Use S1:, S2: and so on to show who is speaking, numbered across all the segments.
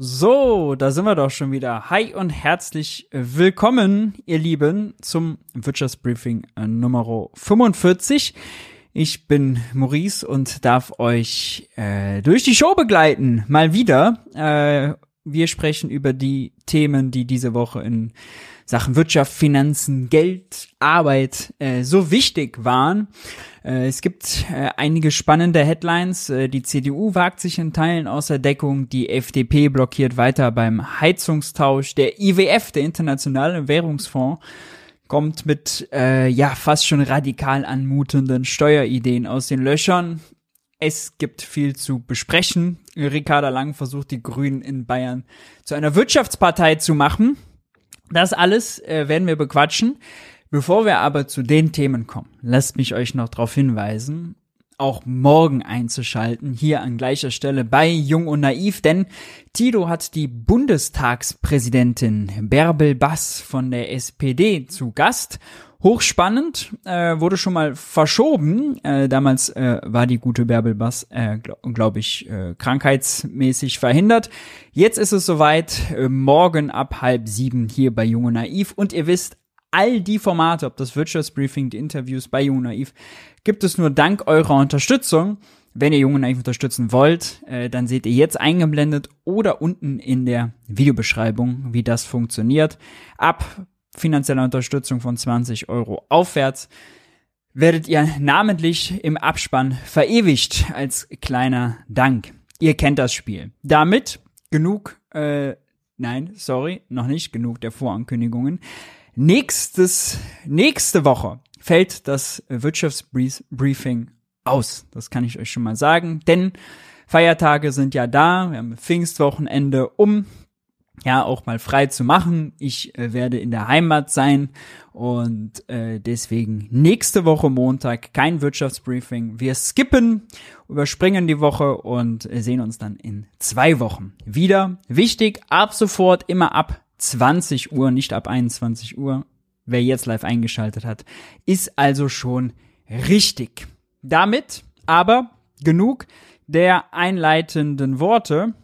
S1: So, da sind wir doch schon wieder. Hi und herzlich willkommen, ihr Lieben, zum Wirtschaftsbriefing äh, Nummer 45. Ich bin Maurice und darf euch äh, durch die Show begleiten. Mal wieder. Äh, wir sprechen über die Themen, die diese Woche in Sachen Wirtschaft, Finanzen, Geld, Arbeit äh, so wichtig waren. Äh, es gibt äh, einige spannende Headlines. Äh, die CDU wagt sich in Teilen außer Deckung. Die FDP blockiert weiter beim Heizungstausch. Der IWF, der Internationale Währungsfonds, kommt mit äh, ja fast schon radikal anmutenden Steuerideen aus den Löchern. Es gibt viel zu besprechen. Ricarda Lang versucht, die Grünen in Bayern zu einer Wirtschaftspartei zu machen. Das alles äh, werden wir bequatschen. Bevor wir aber zu den Themen kommen, lasst mich euch noch darauf hinweisen, auch morgen einzuschalten, hier an gleicher Stelle bei Jung und Naiv, denn Tito hat die Bundestagspräsidentin Bärbel Bass von der SPD zu Gast Hochspannend, äh, wurde schon mal verschoben. Äh, damals äh, war die gute Bärbel Bass, äh, glaube glaub ich, äh, krankheitsmäßig verhindert. Jetzt ist es soweit, äh, morgen ab halb sieben hier bei Junge Naiv. Und ihr wisst, all die Formate, ob das Wirtschaftsbriefing, die Interviews bei Junge Naiv, gibt es nur dank eurer Unterstützung. Wenn ihr Junge Naiv unterstützen wollt, äh, dann seht ihr jetzt eingeblendet oder unten in der Videobeschreibung, wie das funktioniert. Ab finanzieller Unterstützung von 20 Euro aufwärts werdet ihr namentlich im Abspann verewigt als kleiner Dank. Ihr kennt das Spiel. Damit genug, äh, nein, sorry, noch nicht genug der Vorankündigungen. Nächstes, nächste Woche fällt das Wirtschaftsbriefing aus. Das kann ich euch schon mal sagen, denn Feiertage sind ja da. Wir haben Pfingstwochenende um ja auch mal frei zu machen. Ich äh, werde in der Heimat sein und äh, deswegen nächste Woche Montag kein Wirtschaftsbriefing. Wir skippen, überspringen die Woche und äh, sehen uns dann in zwei Wochen wieder. Wichtig, ab sofort immer ab 20 Uhr, nicht ab 21 Uhr. Wer jetzt live eingeschaltet hat, ist also schon richtig. Damit aber genug der einleitenden Worte.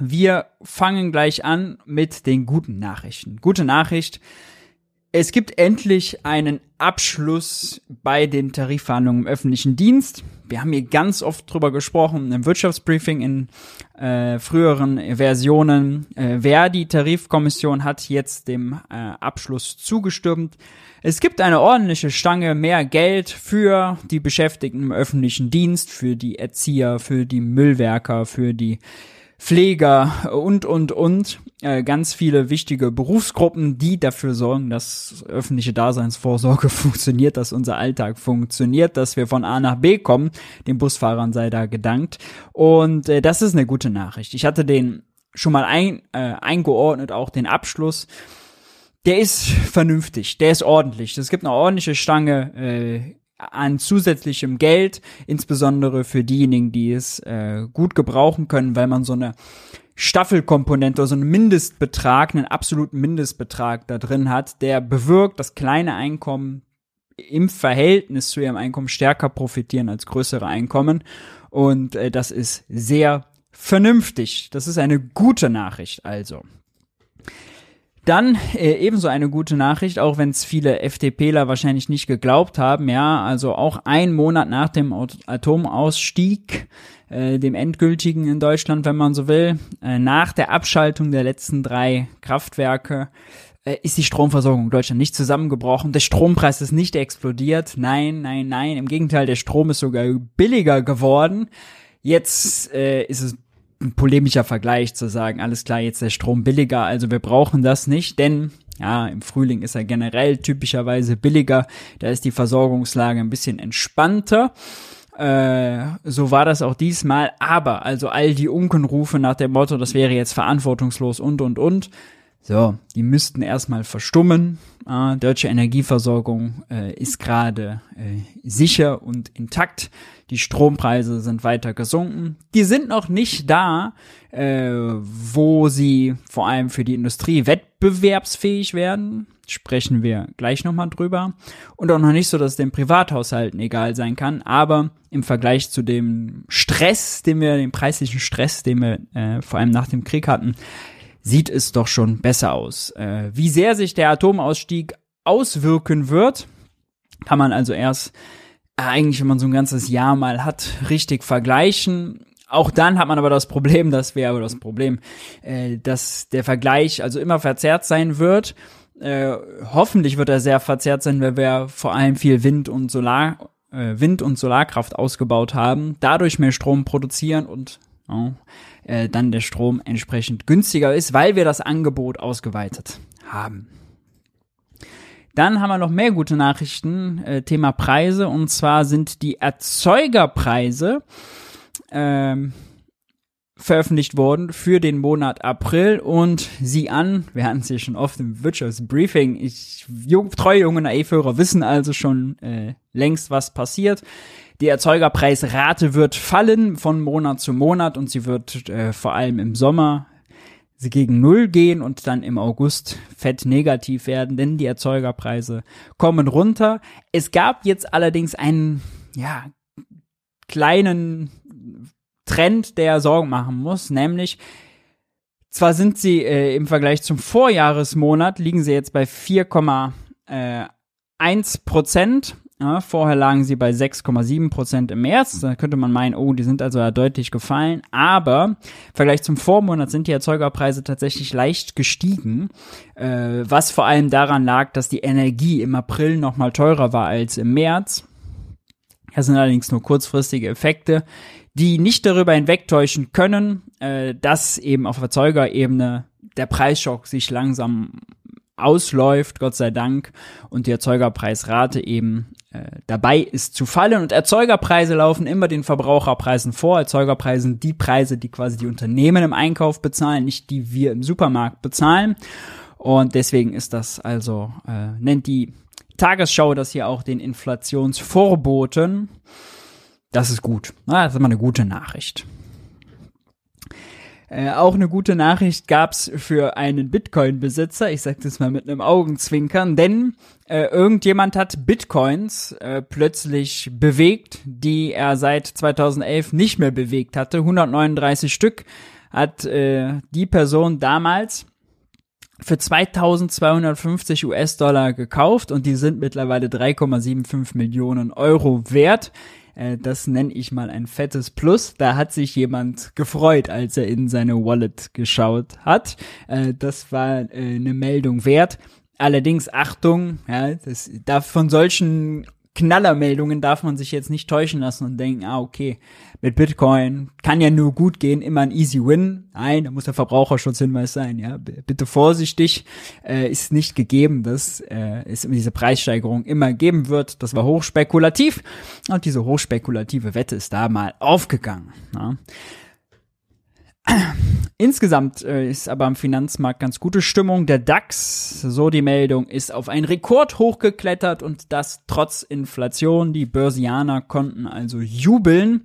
S1: Wir fangen gleich an mit den guten Nachrichten. Gute Nachricht. Es gibt endlich einen Abschluss bei den Tarifverhandlungen im öffentlichen Dienst. Wir haben hier ganz oft drüber gesprochen im Wirtschaftsbriefing in äh, früheren Versionen. Äh, wer die Tarifkommission hat jetzt dem äh, Abschluss zugestimmt. Es gibt eine ordentliche Stange mehr Geld für die Beschäftigten im öffentlichen Dienst, für die Erzieher, für die Müllwerker, für die Pfleger und, und, und. Äh, ganz viele wichtige Berufsgruppen, die dafür sorgen, dass öffentliche Daseinsvorsorge funktioniert, dass unser Alltag funktioniert, dass wir von A nach B kommen. Den Busfahrern sei da gedankt. Und äh, das ist eine gute Nachricht. Ich hatte den schon mal ein, äh, eingeordnet, auch den Abschluss. Der ist vernünftig, der ist ordentlich. Es gibt eine ordentliche Stange äh, an zusätzlichem Geld, insbesondere für diejenigen, die es äh, gut gebrauchen können, weil man so eine Staffelkomponente, also einen Mindestbetrag, einen absoluten Mindestbetrag da drin hat, der bewirkt, dass kleine Einkommen im Verhältnis zu ihrem Einkommen stärker profitieren als größere Einkommen. Und äh, das ist sehr vernünftig. Das ist eine gute Nachricht also. Dann äh, ebenso eine gute Nachricht, auch wenn es viele FDPler wahrscheinlich nicht geglaubt haben. Ja, also auch ein Monat nach dem Atomausstieg, äh, dem endgültigen in Deutschland, wenn man so will, äh, nach der Abschaltung der letzten drei Kraftwerke, äh, ist die Stromversorgung in Deutschland nicht zusammengebrochen. Der Strompreis ist nicht explodiert. Nein, nein, nein. Im Gegenteil, der Strom ist sogar billiger geworden. Jetzt äh, ist es ein polemischer Vergleich zu sagen, alles klar, jetzt der Strom billiger, also wir brauchen das nicht, denn ja, im Frühling ist er generell typischerweise billiger, da ist die Versorgungslage ein bisschen entspannter. Äh, so war das auch diesmal, aber also all die Unkenrufe nach dem Motto, das wäre jetzt verantwortungslos und und und, so, die müssten erstmal verstummen. Äh, deutsche Energieversorgung äh, ist gerade äh, sicher und intakt. Die Strompreise sind weiter gesunken. Die sind noch nicht da, äh, wo sie vor allem für die Industrie wettbewerbsfähig werden. sprechen wir gleich nochmal drüber. Und auch noch nicht so, dass es den Privathaushalten egal sein kann, aber im Vergleich zu dem Stress, den wir, dem preislichen Stress, den wir äh, vor allem nach dem Krieg hatten, sieht es doch schon besser aus. Äh, wie sehr sich der Atomausstieg auswirken wird, kann man also erst eigentlich, wenn man so ein ganzes Jahr mal hat, richtig vergleichen. Auch dann hat man aber das Problem, dass wir aber das Problem, äh, dass der Vergleich also immer verzerrt sein wird. Äh, hoffentlich wird er sehr verzerrt sein, weil wir vor allem viel Wind und Solar, äh, Wind und Solarkraft ausgebaut haben, dadurch mehr Strom produzieren und oh, dann der Strom entsprechend günstiger ist, weil wir das Angebot ausgeweitet haben. Dann haben wir noch mehr gute Nachrichten, äh, Thema Preise, und zwar sind die Erzeugerpreise ähm, veröffentlicht worden für den Monat April. Und sie an, wir hatten es ja schon oft im Wirtschaftsbriefing, ich, jung, treue junge Naivhörer wissen also schon äh, längst, was passiert. Die Erzeugerpreisrate wird fallen von Monat zu Monat und sie wird äh, vor allem im Sommer sie gegen Null gehen und dann im August fett negativ werden, denn die Erzeugerpreise kommen runter. Es gab jetzt allerdings einen, ja, kleinen Trend, der Sorgen machen muss, nämlich zwar sind sie äh, im Vergleich zum Vorjahresmonat liegen sie jetzt bei 4,1 Prozent. Ja, vorher lagen sie bei 6,7 Prozent im März. Da könnte man meinen, oh, die sind also ja deutlich gefallen. Aber im Vergleich zum Vormonat sind die Erzeugerpreise tatsächlich leicht gestiegen, äh, was vor allem daran lag, dass die Energie im April noch mal teurer war als im März. Das sind allerdings nur kurzfristige Effekte, die nicht darüber hinwegtäuschen können, äh, dass eben auf Erzeugerebene der Preisschock sich langsam ausläuft, Gott sei Dank, und die Erzeugerpreisrate eben dabei ist zu fallen. Und Erzeugerpreise laufen immer den Verbraucherpreisen vor. Erzeugerpreisen die Preise, die quasi die Unternehmen im Einkauf bezahlen, nicht die wir im Supermarkt bezahlen. Und deswegen ist das also, äh, nennt die Tagesschau das hier auch den Inflationsvorboten. Das ist gut. Das ist immer eine gute Nachricht. Äh, auch eine gute Nachricht gab's für einen Bitcoin-Besitzer. Ich sage das mal mit einem Augenzwinkern, denn äh, irgendjemand hat Bitcoins äh, plötzlich bewegt, die er seit 2011 nicht mehr bewegt hatte. 139 Stück hat äh, die Person damals für 2250 US-Dollar gekauft und die sind mittlerweile 3,75 Millionen Euro wert. Äh, das nenne ich mal ein fettes Plus. Da hat sich jemand gefreut, als er in seine Wallet geschaut hat. Äh, das war äh, eine Meldung wert. Allerdings Achtung, ja, das darf von solchen Knallermeldungen darf man sich jetzt nicht täuschen lassen und denken, ah, okay, mit Bitcoin kann ja nur gut gehen, immer ein easy win. Nein, da muss der Verbraucherschutzhinweis sein, ja. Bitte vorsichtig, äh, ist nicht gegeben, dass äh, es diese Preissteigerung immer geben wird. Das war hochspekulativ und diese hochspekulative Wette ist da mal aufgegangen. Ja. Insgesamt äh, ist aber am Finanzmarkt ganz gute Stimmung. Der DAX, so die Meldung, ist auf einen Rekord hochgeklettert und das trotz Inflation. Die Börsianer konnten also jubeln.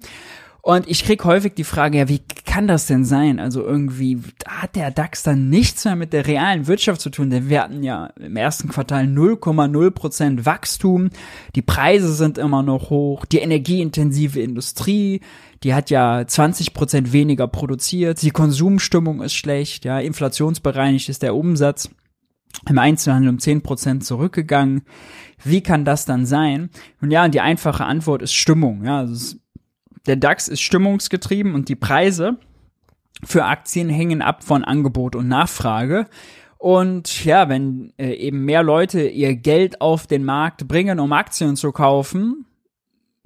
S1: Und ich krieg häufig die Frage, ja, wie kann das denn sein? Also irgendwie hat der DAX dann nichts mehr mit der realen Wirtschaft zu tun, denn wir hatten ja im ersten Quartal 0,0 Prozent Wachstum, die Preise sind immer noch hoch, die energieintensive Industrie, die hat ja 20 Prozent weniger produziert, die Konsumstimmung ist schlecht, ja, inflationsbereinigt ist der Umsatz im Einzelhandel um 10 Prozent zurückgegangen. Wie kann das dann sein? Und ja, die einfache Antwort ist Stimmung, ja, also der DAX ist stimmungsgetrieben und die Preise für Aktien hängen ab von Angebot und Nachfrage. Und ja, wenn äh, eben mehr Leute ihr Geld auf den Markt bringen, um Aktien zu kaufen,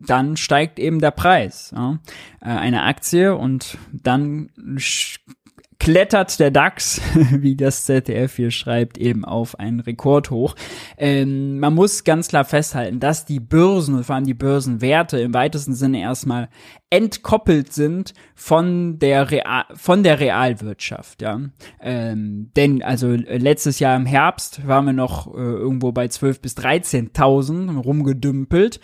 S1: dann steigt eben der Preis. Ja? Äh, eine Aktie und dann klettert der DAX, wie das ZDF hier schreibt, eben auf einen Rekord hoch. Ähm, man muss ganz klar festhalten, dass die Börsen und vor allem die Börsenwerte im weitesten Sinne erstmal entkoppelt sind von der Real, von der Realwirtschaft, ja. Ähm, denn also letztes Jahr im Herbst waren wir noch äh, irgendwo bei 12 bis 13.000 rumgedümpelt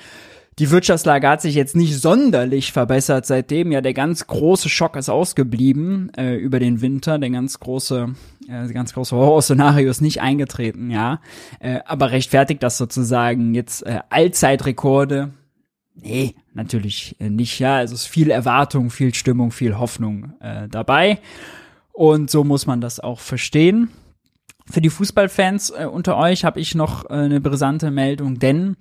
S1: Die Wirtschaftslage hat sich jetzt nicht sonderlich verbessert seitdem. Ja, der ganz große Schock ist ausgeblieben äh, über den Winter. Der ganz große, äh, ganz große Horrorszenario ist nicht eingetreten, ja. Äh, aber rechtfertigt das sozusagen jetzt äh, Allzeitrekorde? Nee, natürlich äh, nicht, ja. Also es ist viel Erwartung, viel Stimmung, viel Hoffnung äh, dabei. Und so muss man das auch verstehen. Für die Fußballfans äh, unter euch habe ich noch äh, eine brisante Meldung, denn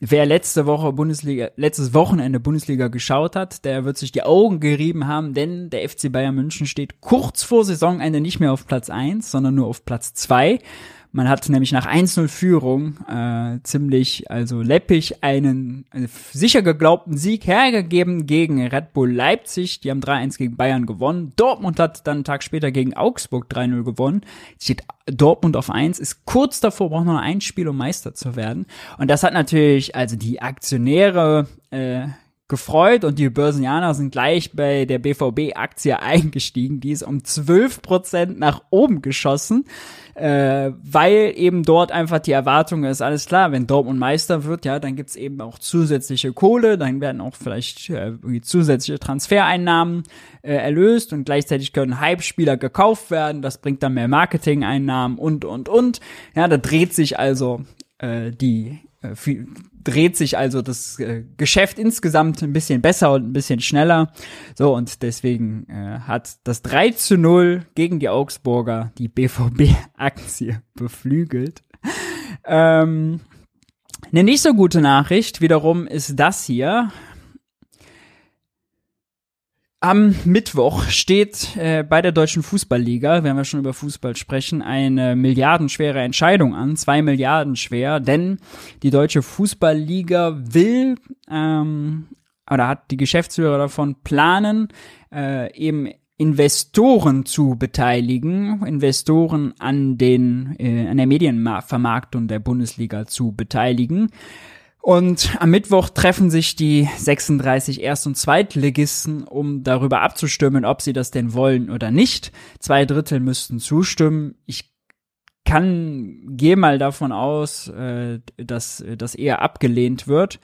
S1: Wer letzte Woche Bundesliga, letztes Wochenende Bundesliga geschaut hat, der wird sich die Augen gerieben haben, denn der FC Bayern München steht kurz vor Saisonende nicht mehr auf Platz eins, sondern nur auf Platz zwei. Man hat nämlich nach 1-0 Führung äh, ziemlich, also läppig, einen, einen sicher geglaubten Sieg hergegeben gegen Red Bull Leipzig. Die haben 3-1 gegen Bayern gewonnen. Dortmund hat dann einen Tag später gegen Augsburg 3-0 gewonnen. Steht Dortmund auf 1, ist kurz davor, braucht noch ein Spiel, um Meister zu werden. Und das hat natürlich, also die Aktionäre, äh, gefreut und die Börsianer sind gleich bei der BVB-Aktie eingestiegen. Die ist um 12% nach oben geschossen, äh, weil eben dort einfach die Erwartung ist, alles klar, wenn Dortmund Meister wird, ja, dann gibt's eben auch zusätzliche Kohle, dann werden auch vielleicht äh, zusätzliche Transfereinnahmen äh, erlöst und gleichzeitig können Hype-Spieler gekauft werden, das bringt dann mehr Marketing-Einnahmen und, und, und. Ja, da dreht sich also äh, die äh, viel, dreht sich also das äh, Geschäft insgesamt ein bisschen besser und ein bisschen schneller. So, und deswegen äh, hat das 3 zu 0 gegen die Augsburger die BVB-Aktie beflügelt. Ähm, eine nicht so gute Nachricht wiederum ist das hier. Am Mittwoch steht äh, bei der Deutschen Fußballliga, wenn wir schon über Fußball sprechen, eine milliardenschwere Entscheidung an, zwei Milliarden schwer, denn die Deutsche Fußballliga will ähm, oder hat die Geschäftsführer davon planen, äh, eben Investoren zu beteiligen, Investoren an den äh, an der Medienvermarktung der Bundesliga zu beteiligen. Und am Mittwoch treffen sich die 36 Erst- und Zweitligisten, um darüber abzustimmen, ob sie das denn wollen oder nicht. Zwei Drittel müssten zustimmen. Ich kann, gehe mal davon aus, äh, dass das eher abgelehnt wird.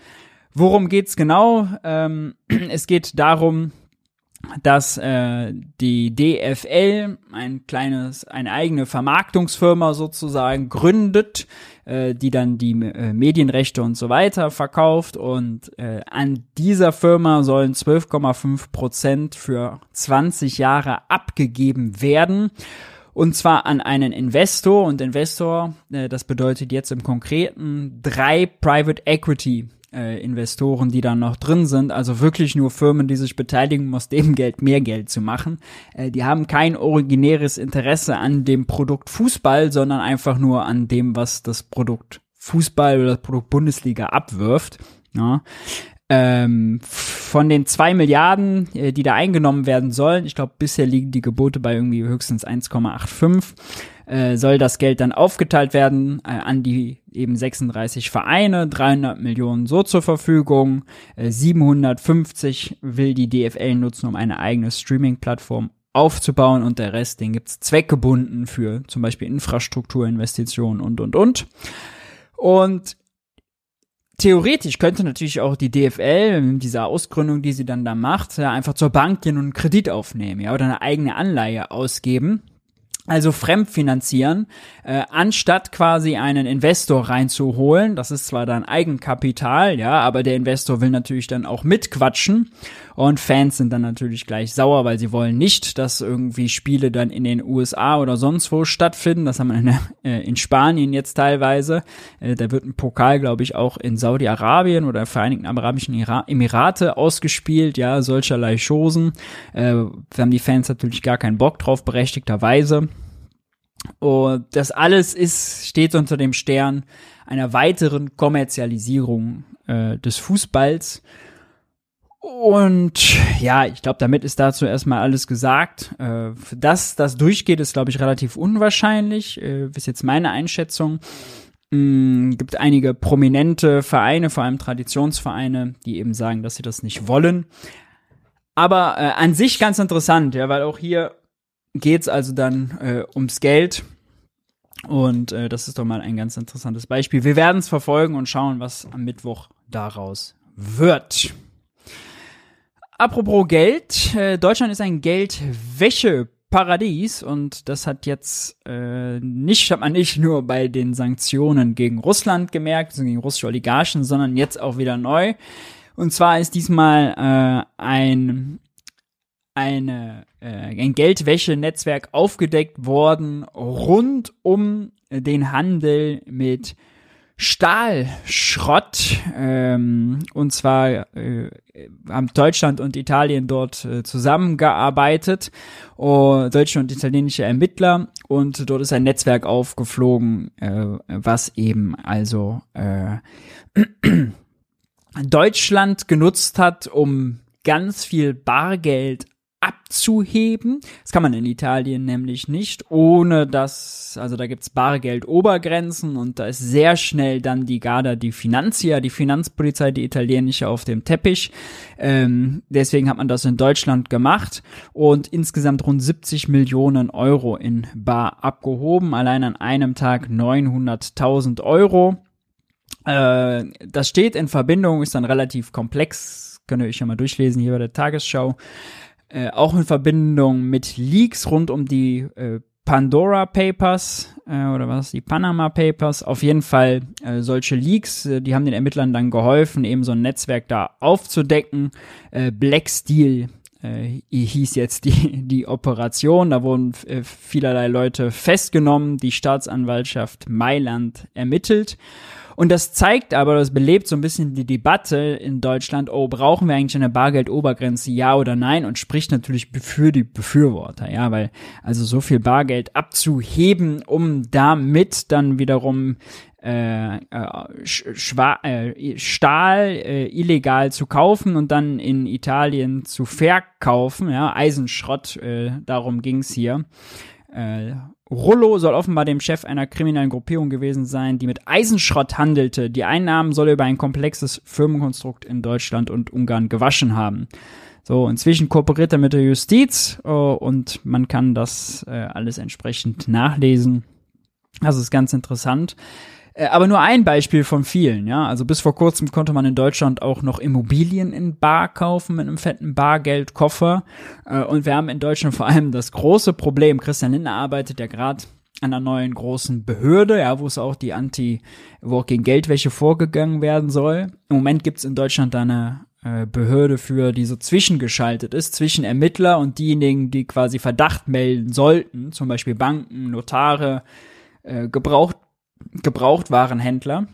S1: Worum geht's genau? Ähm, es geht darum, dass äh, die DFL ein kleines, eine eigene Vermarktungsfirma sozusagen gründet, äh, die dann die äh, Medienrechte und so weiter verkauft und äh, an dieser Firma sollen 12,5 Prozent für 20 Jahre abgegeben werden. Und zwar an einen Investor und Investor, äh, das bedeutet jetzt im Konkreten drei Private Equity äh, Investoren, die da noch drin sind, also wirklich nur Firmen, die sich beteiligen, um aus dem Geld mehr Geld zu machen. Äh, die haben kein originäres Interesse an dem Produkt Fußball, sondern einfach nur an dem, was das Produkt Fußball oder das Produkt Bundesliga abwirft. Ja. Ähm, von den zwei Milliarden, äh, die da eingenommen werden sollen, ich glaube, bisher liegen die Gebote bei irgendwie höchstens 1,85 äh, soll das Geld dann aufgeteilt werden äh, an die eben 36 Vereine, 300 Millionen so zur Verfügung, äh, 750 will die DFL nutzen, um eine eigene Streaming-Plattform aufzubauen und der Rest, den gibt's zweckgebunden für zum Beispiel Infrastrukturinvestitionen und, und, und. Und theoretisch könnte natürlich auch die DFL mit dieser Ausgründung, die sie dann da macht, ja, einfach zur Bank gehen und einen Kredit aufnehmen, ja, oder eine eigene Anleihe ausgeben also fremdfinanzieren, äh, anstatt quasi einen Investor reinzuholen. Das ist zwar dann Eigenkapital, ja, aber der Investor will natürlich dann auch mitquatschen. Und Fans sind dann natürlich gleich sauer, weil sie wollen nicht, dass irgendwie Spiele dann in den USA oder sonst wo stattfinden. Das haben wir in, äh, in Spanien jetzt teilweise. Äh, da wird ein Pokal, glaube ich, auch in Saudi-Arabien oder Vereinigten Arabischen Emirate ausgespielt. Ja, solcherlei Chosen. Äh, haben die Fans natürlich gar keinen Bock drauf, berechtigterweise. Und das alles ist, steht unter dem Stern einer weiteren Kommerzialisierung äh, des Fußballs. Und ja, ich glaube, damit ist dazu erstmal alles gesagt. Äh, dass das durchgeht, ist, glaube ich, relativ unwahrscheinlich. Äh, ist jetzt meine Einschätzung. Mm, gibt einige prominente Vereine, vor allem Traditionsvereine, die eben sagen, dass sie das nicht wollen. Aber äh, an sich ganz interessant, ja, weil auch hier geht's also dann äh, ums Geld. Und äh, das ist doch mal ein ganz interessantes Beispiel. Wir werden es verfolgen und schauen, was am Mittwoch daraus wird. Apropos Geld, äh, Deutschland ist ein Geldwäscheparadies und das hat jetzt äh, nicht, hat man nicht nur bei den Sanktionen gegen Russland gemerkt, also gegen russische Oligarchen, sondern jetzt auch wieder neu. Und zwar ist diesmal äh, ein eine, äh, ein Geldwäschenetzwerk aufgedeckt worden rund um den Handel mit Stahlschrott. Ähm, und zwar äh, haben Deutschland und Italien dort äh, zusammengearbeitet, oh, deutsche und italienische Ermittler. Und dort ist ein Netzwerk aufgeflogen, äh, was eben also äh, Deutschland genutzt hat, um ganz viel Bargeld abzuheben. Das kann man in Italien nämlich nicht, ohne dass, also da gibt's Bargeld-Obergrenzen und da ist sehr schnell dann die Garda, die Finanzia, die Finanzpolizei, die italienische auf dem Teppich. Ähm, deswegen hat man das in Deutschland gemacht und insgesamt rund 70 Millionen Euro in Bar abgehoben, allein an einem Tag 900.000 Euro. Äh, das steht in Verbindung, ist dann relativ komplex, könnt ihr euch ja mal durchlesen hier bei der Tagesschau. Äh, auch in Verbindung mit Leaks rund um die äh, Pandora Papers äh, oder was, die Panama Papers. Auf jeden Fall äh, solche Leaks, äh, die haben den Ermittlern dann geholfen, eben so ein Netzwerk da aufzudecken. Äh, Black Steel äh, hieß jetzt die, die Operation. Da wurden äh, vielerlei Leute festgenommen, die Staatsanwaltschaft Mailand ermittelt. Und das zeigt aber, das belebt so ein bisschen die Debatte in Deutschland, oh, brauchen wir eigentlich eine Bargeldobergrenze, ja oder nein? Und spricht natürlich für die Befürworter, ja, weil also so viel Bargeld abzuheben, um damit dann wiederum äh, äh, äh, Stahl äh, illegal zu kaufen und dann in Italien zu verkaufen, ja, Eisenschrott, äh, darum ging's hier. Rollo soll offenbar dem Chef einer kriminellen Gruppierung gewesen sein, die mit Eisenschrott handelte. Die Einnahmen soll er über ein komplexes Firmenkonstrukt in Deutschland und Ungarn gewaschen haben. So, inzwischen kooperiert er mit der Justiz oh, und man kann das äh, alles entsprechend nachlesen. Das ist ganz interessant. Äh, aber nur ein Beispiel von vielen, ja. Also bis vor kurzem konnte man in Deutschland auch noch Immobilien in Bar kaufen mit einem fetten Bargeldkoffer. Äh, und wir haben in Deutschland vor allem das große Problem, Christian Lindner arbeitet ja gerade an einer neuen großen Behörde, ja, wo es auch die Anti, wo auch gegen Geldwäsche vorgegangen werden soll. Im Moment gibt es in Deutschland eine äh, Behörde für, die so zwischengeschaltet ist, zwischen Ermittler und diejenigen, die quasi Verdacht melden sollten, zum Beispiel Banken, Notare, äh, gebraucht Gebrauchtwarenhändler.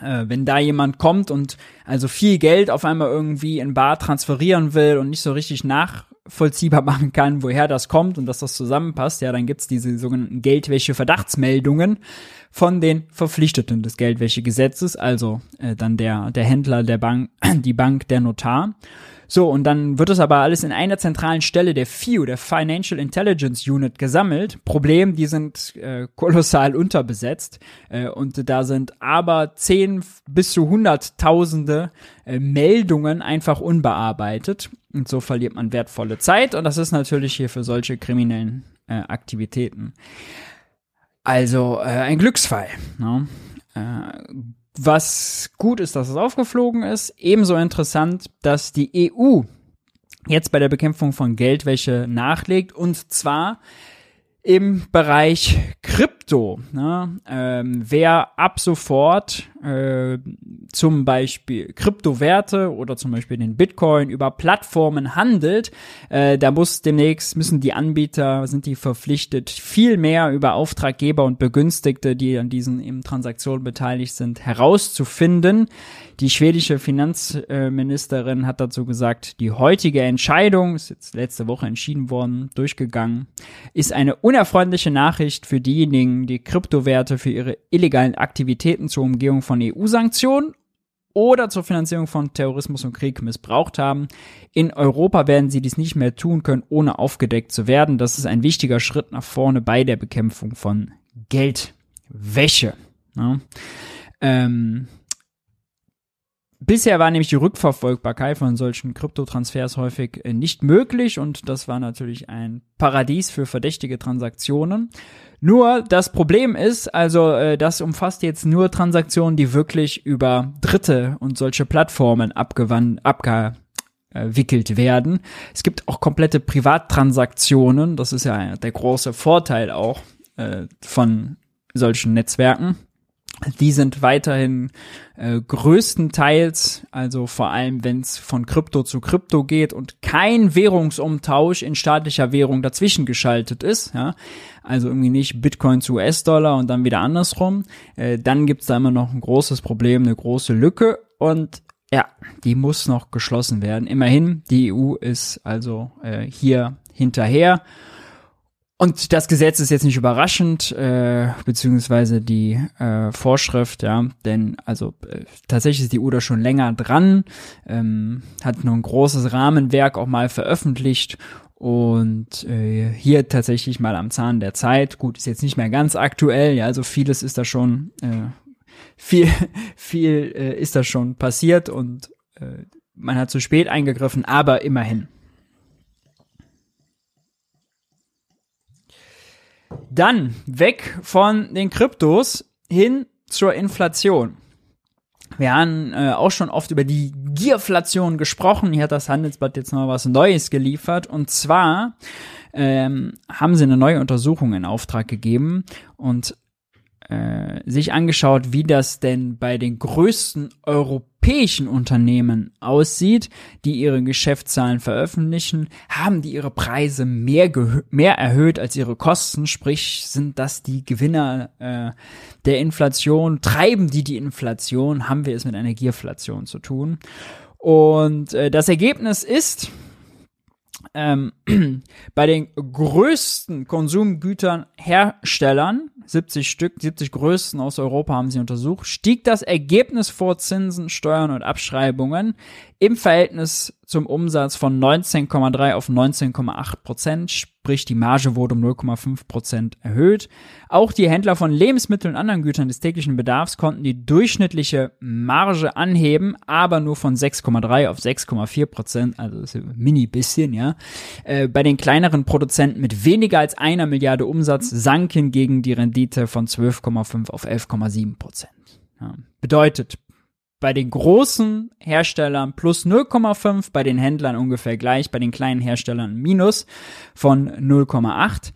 S1: Äh, wenn da jemand kommt und also viel Geld auf einmal irgendwie in Bar transferieren will und nicht so richtig nachvollziehbar machen kann, woher das kommt und dass das zusammenpasst, ja, dann gibt's diese sogenannten Geldwäsche-Verdachtsmeldungen von den Verpflichteten des Geldwäschegesetzes, also äh, dann der, der Händler, der Bank, die Bank, der Notar. So, und dann wird das aber alles in einer zentralen Stelle der FIU, der Financial Intelligence Unit, gesammelt. Problem, die sind äh, kolossal unterbesetzt äh, und da sind aber zehn bis zu hunderttausende äh, Meldungen einfach unbearbeitet. Und so verliert man wertvolle Zeit und das ist natürlich hier für solche kriminellen äh, Aktivitäten. Also äh, ein Glücksfall. Ne? Äh, was gut ist, dass es aufgeflogen ist. Ebenso interessant, dass die EU jetzt bei der Bekämpfung von Geldwäsche nachlegt und zwar im Bereich Krypto. Ne? Ähm, wer ab sofort äh, zum Beispiel Kryptowerte oder zum Beispiel den Bitcoin über Plattformen handelt, äh, da muss demnächst, müssen die Anbieter, sind die verpflichtet, viel mehr über Auftraggeber und Begünstigte, die an diesen eben Transaktionen beteiligt sind, herauszufinden. Die schwedische Finanzministerin hat dazu gesagt, die heutige Entscheidung, ist jetzt letzte Woche entschieden worden, durchgegangen, ist eine unerfreuliche Nachricht für diejenigen, die Kryptowerte für ihre illegalen Aktivitäten zur Umgehung von EU-Sanktionen oder zur Finanzierung von Terrorismus und Krieg missbraucht haben. In Europa werden sie dies nicht mehr tun können, ohne aufgedeckt zu werden. Das ist ein wichtiger Schritt nach vorne bei der Bekämpfung von Geldwäsche. Ja. Ähm, Bisher war nämlich die Rückverfolgbarkeit von solchen Kryptotransfers häufig äh, nicht möglich und das war natürlich ein Paradies für verdächtige Transaktionen. Nur das Problem ist, also äh, das umfasst jetzt nur Transaktionen, die wirklich über Dritte und solche Plattformen abgewandt, abgewickelt werden. Es gibt auch komplette Privattransaktionen. Das ist ja der große Vorteil auch äh, von solchen Netzwerken. Die sind weiterhin äh, größtenteils, also vor allem wenn es von Krypto zu Krypto geht und kein Währungsumtausch in staatlicher Währung dazwischen geschaltet ist, ja, also irgendwie nicht Bitcoin zu US-Dollar und dann wieder andersrum, äh, dann gibt's da immer noch ein großes Problem, eine große Lücke und ja, die muss noch geschlossen werden. Immerhin, die EU ist also äh, hier hinterher und das Gesetz ist jetzt nicht überraschend, äh, beziehungsweise die äh, Vorschrift, ja, denn also äh, tatsächlich ist die UDA schon länger dran, ähm, hat nur ein großes Rahmenwerk auch mal veröffentlicht und äh, hier tatsächlich mal am Zahn der Zeit. Gut, ist jetzt nicht mehr ganz aktuell, ja, also vieles ist da schon, äh, viel, viel äh, ist da schon passiert und äh, man hat zu spät eingegriffen, aber immerhin. Dann weg von den Kryptos hin zur Inflation. Wir haben äh, auch schon oft über die Gierflation gesprochen. Hier hat das Handelsblatt jetzt mal was Neues geliefert. Und zwar ähm, haben sie eine neue Untersuchung in Auftrag gegeben und äh, sich angeschaut, wie das denn bei den größten europäischen Unternehmen aussieht, die ihre Geschäftszahlen veröffentlichen. Haben die ihre Preise mehr, mehr erhöht als ihre Kosten? Sprich, sind das die Gewinner äh, der Inflation? Treiben die die Inflation? Haben wir es mit einer Gierflation zu tun? Und äh, das Ergebnis ist, ähm, bei den größten Konsumgütern Herstellern 70 Stück, 70 größten aus Europa haben sie untersucht, stieg das Ergebnis vor Zinsen, Steuern und Abschreibungen im Verhältnis zum Umsatz von 19,3 auf 19,8 Prozent, sprich die Marge wurde um 0,5 Prozent erhöht. Auch die Händler von Lebensmitteln und anderen Gütern des täglichen Bedarfs konnten die durchschnittliche Marge anheben, aber nur von 6,3 auf 6,4 Prozent, also das ist ein mini bisschen, ja. Äh, bei den kleineren Produzenten mit weniger als einer Milliarde Umsatz sank hingegen die Rendite von 12,5 auf 11,7 Prozent. Ja. Bedeutet, bei den großen Herstellern plus 0,5, bei den Händlern ungefähr gleich, bei den kleinen Herstellern minus von 0,8.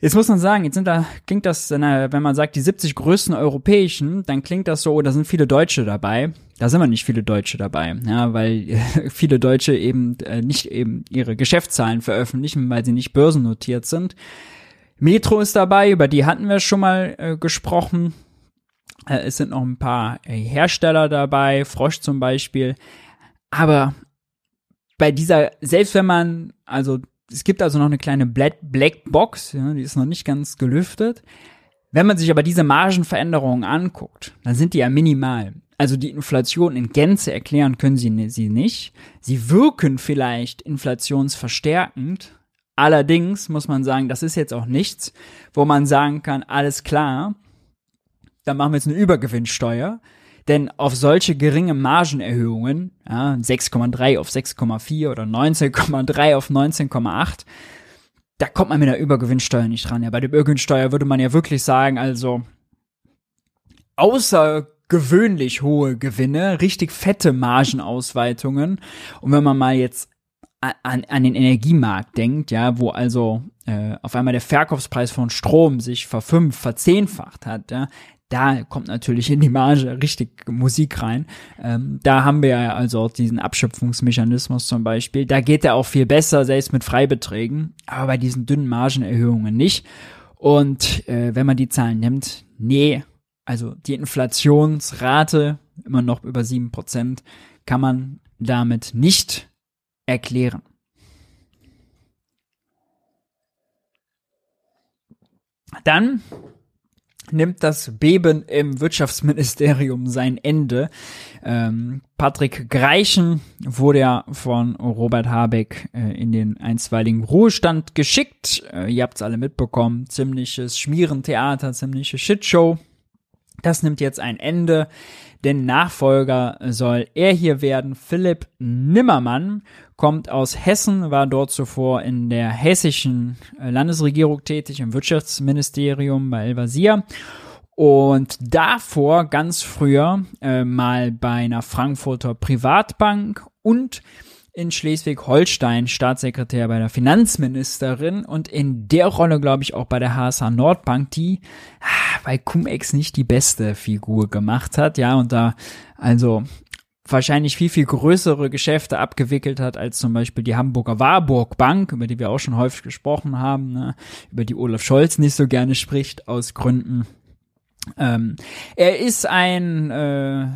S1: Jetzt muss man sagen, jetzt sind da, klingt das, wenn man sagt, die 70 größten europäischen, dann klingt das so, da sind viele Deutsche dabei. Da sind wir nicht viele Deutsche dabei, ja, weil viele Deutsche eben äh, nicht eben ihre Geschäftszahlen veröffentlichen, weil sie nicht börsennotiert sind. Metro ist dabei, über die hatten wir schon mal äh, gesprochen. Äh, es sind noch ein paar äh, Hersteller dabei, Frosch zum Beispiel. Aber bei dieser, selbst wenn man, also es gibt also noch eine kleine Black Box, die ist noch nicht ganz gelüftet. Wenn man sich aber diese Margenveränderungen anguckt, dann sind die ja minimal. Also die Inflation in Gänze erklären können sie sie nicht. Sie wirken vielleicht inflationsverstärkend. Allerdings muss man sagen, das ist jetzt auch nichts, wo man sagen kann, alles klar, dann machen wir jetzt eine Übergewinnsteuer. Denn auf solche geringe Margenerhöhungen, ja, 6,3 auf 6,4 oder 19,3 auf 19,8, da kommt man mit der Übergewinnsteuer nicht ran. Ja, bei der Übergewinnsteuer würde man ja wirklich sagen, also außergewöhnlich hohe Gewinne, richtig fette Margenausweitungen. Und wenn man mal jetzt an, an den Energiemarkt denkt, ja, wo also äh, auf einmal der Verkaufspreis von Strom sich verfünf, verzehnfacht hat, ja, da kommt natürlich in die Marge richtig Musik rein. Ähm, da haben wir ja also auch diesen Abschöpfungsmechanismus zum Beispiel. Da geht er auch viel besser, selbst mit Freibeträgen, aber bei diesen dünnen Margenerhöhungen nicht. Und äh, wenn man die Zahlen nimmt, nee, also die Inflationsrate immer noch über sieben Prozent kann man damit nicht erklären. Dann nimmt das Beben im Wirtschaftsministerium sein Ende. Ähm, Patrick Greichen wurde ja von Robert Habeck äh, in den einstweiligen Ruhestand geschickt. Äh, ihr habt's alle mitbekommen. Ziemliches Schmierentheater, ziemliche Shitshow. Das nimmt jetzt ein Ende, denn Nachfolger soll er hier werden. Philipp Nimmermann kommt aus Hessen, war dort zuvor in der hessischen äh, Landesregierung tätig, im Wirtschaftsministerium bei Elvasier und davor ganz früher äh, mal bei einer Frankfurter Privatbank und in Schleswig-Holstein Staatssekretär bei der Finanzministerin und in der Rolle, glaube ich, auch bei der HSH Nordbank, die ah, bei Cum-Ex nicht die beste Figur gemacht hat, ja, und da also wahrscheinlich viel, viel größere Geschäfte abgewickelt hat als zum Beispiel die Hamburger Warburg Bank, über die wir auch schon häufig gesprochen haben, ne, über die Olaf Scholz nicht so gerne spricht, aus Gründen ähm, er ist ein äh,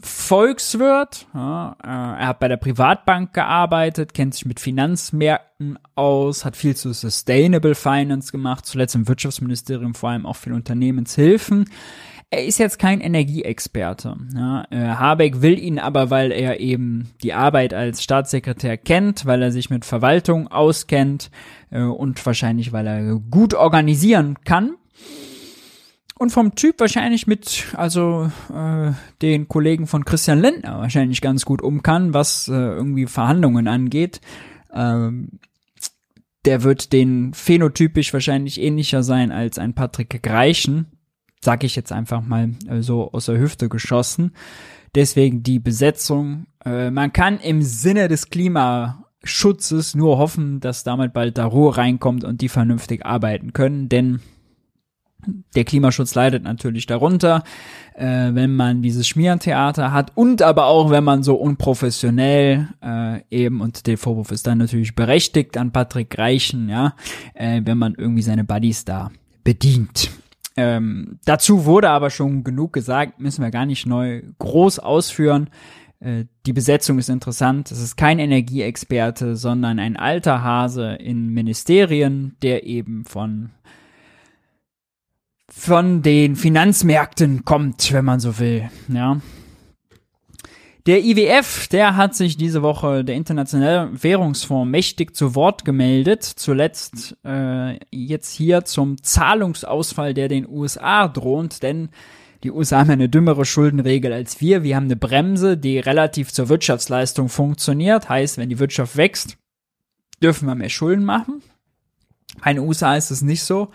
S1: Volkswirt. Ja, äh, er hat bei der Privatbank gearbeitet, kennt sich mit Finanzmärkten aus, hat viel zu Sustainable Finance gemacht, zuletzt im Wirtschaftsministerium vor allem auch für Unternehmenshilfen. Er ist jetzt kein Energieexperte. Ja. Äh, Habeck will ihn aber, weil er eben die Arbeit als Staatssekretär kennt, weil er sich mit Verwaltung auskennt äh, und wahrscheinlich, weil er gut organisieren kann und vom Typ wahrscheinlich mit, also äh, den Kollegen von Christian Lindner wahrscheinlich ganz gut um kann, was äh, irgendwie Verhandlungen angeht. Ähm, der wird den phänotypisch wahrscheinlich ähnlicher sein als ein Patrick Greichen, sag ich jetzt einfach mal äh, so aus der Hüfte geschossen. Deswegen die Besetzung. Äh, man kann im Sinne des Klimaschutzes nur hoffen, dass damit bald da Ruhe reinkommt und die vernünftig arbeiten können, denn der Klimaschutz leidet natürlich darunter, äh, wenn man dieses Schmierentheater hat und aber auch, wenn man so unprofessionell äh, eben, und der Vorwurf ist dann natürlich berechtigt an Patrick Reichen, ja, äh, wenn man irgendwie seine Buddies da bedient. Ähm, dazu wurde aber schon genug gesagt, müssen wir gar nicht neu groß ausführen. Äh, die Besetzung ist interessant. Es ist kein Energieexperte, sondern ein alter Hase in Ministerien, der eben von von den Finanzmärkten kommt, wenn man so will, ja. Der IWF, der hat sich diese Woche der Internationale Währungsfonds mächtig zu Wort gemeldet. Zuletzt äh, jetzt hier zum Zahlungsausfall, der den USA droht, denn die USA haben eine dümmere Schuldenregel als wir. Wir haben eine Bremse, die relativ zur Wirtschaftsleistung funktioniert. Heißt, wenn die Wirtschaft wächst, dürfen wir mehr Schulden machen. Bei den USA ist es nicht so.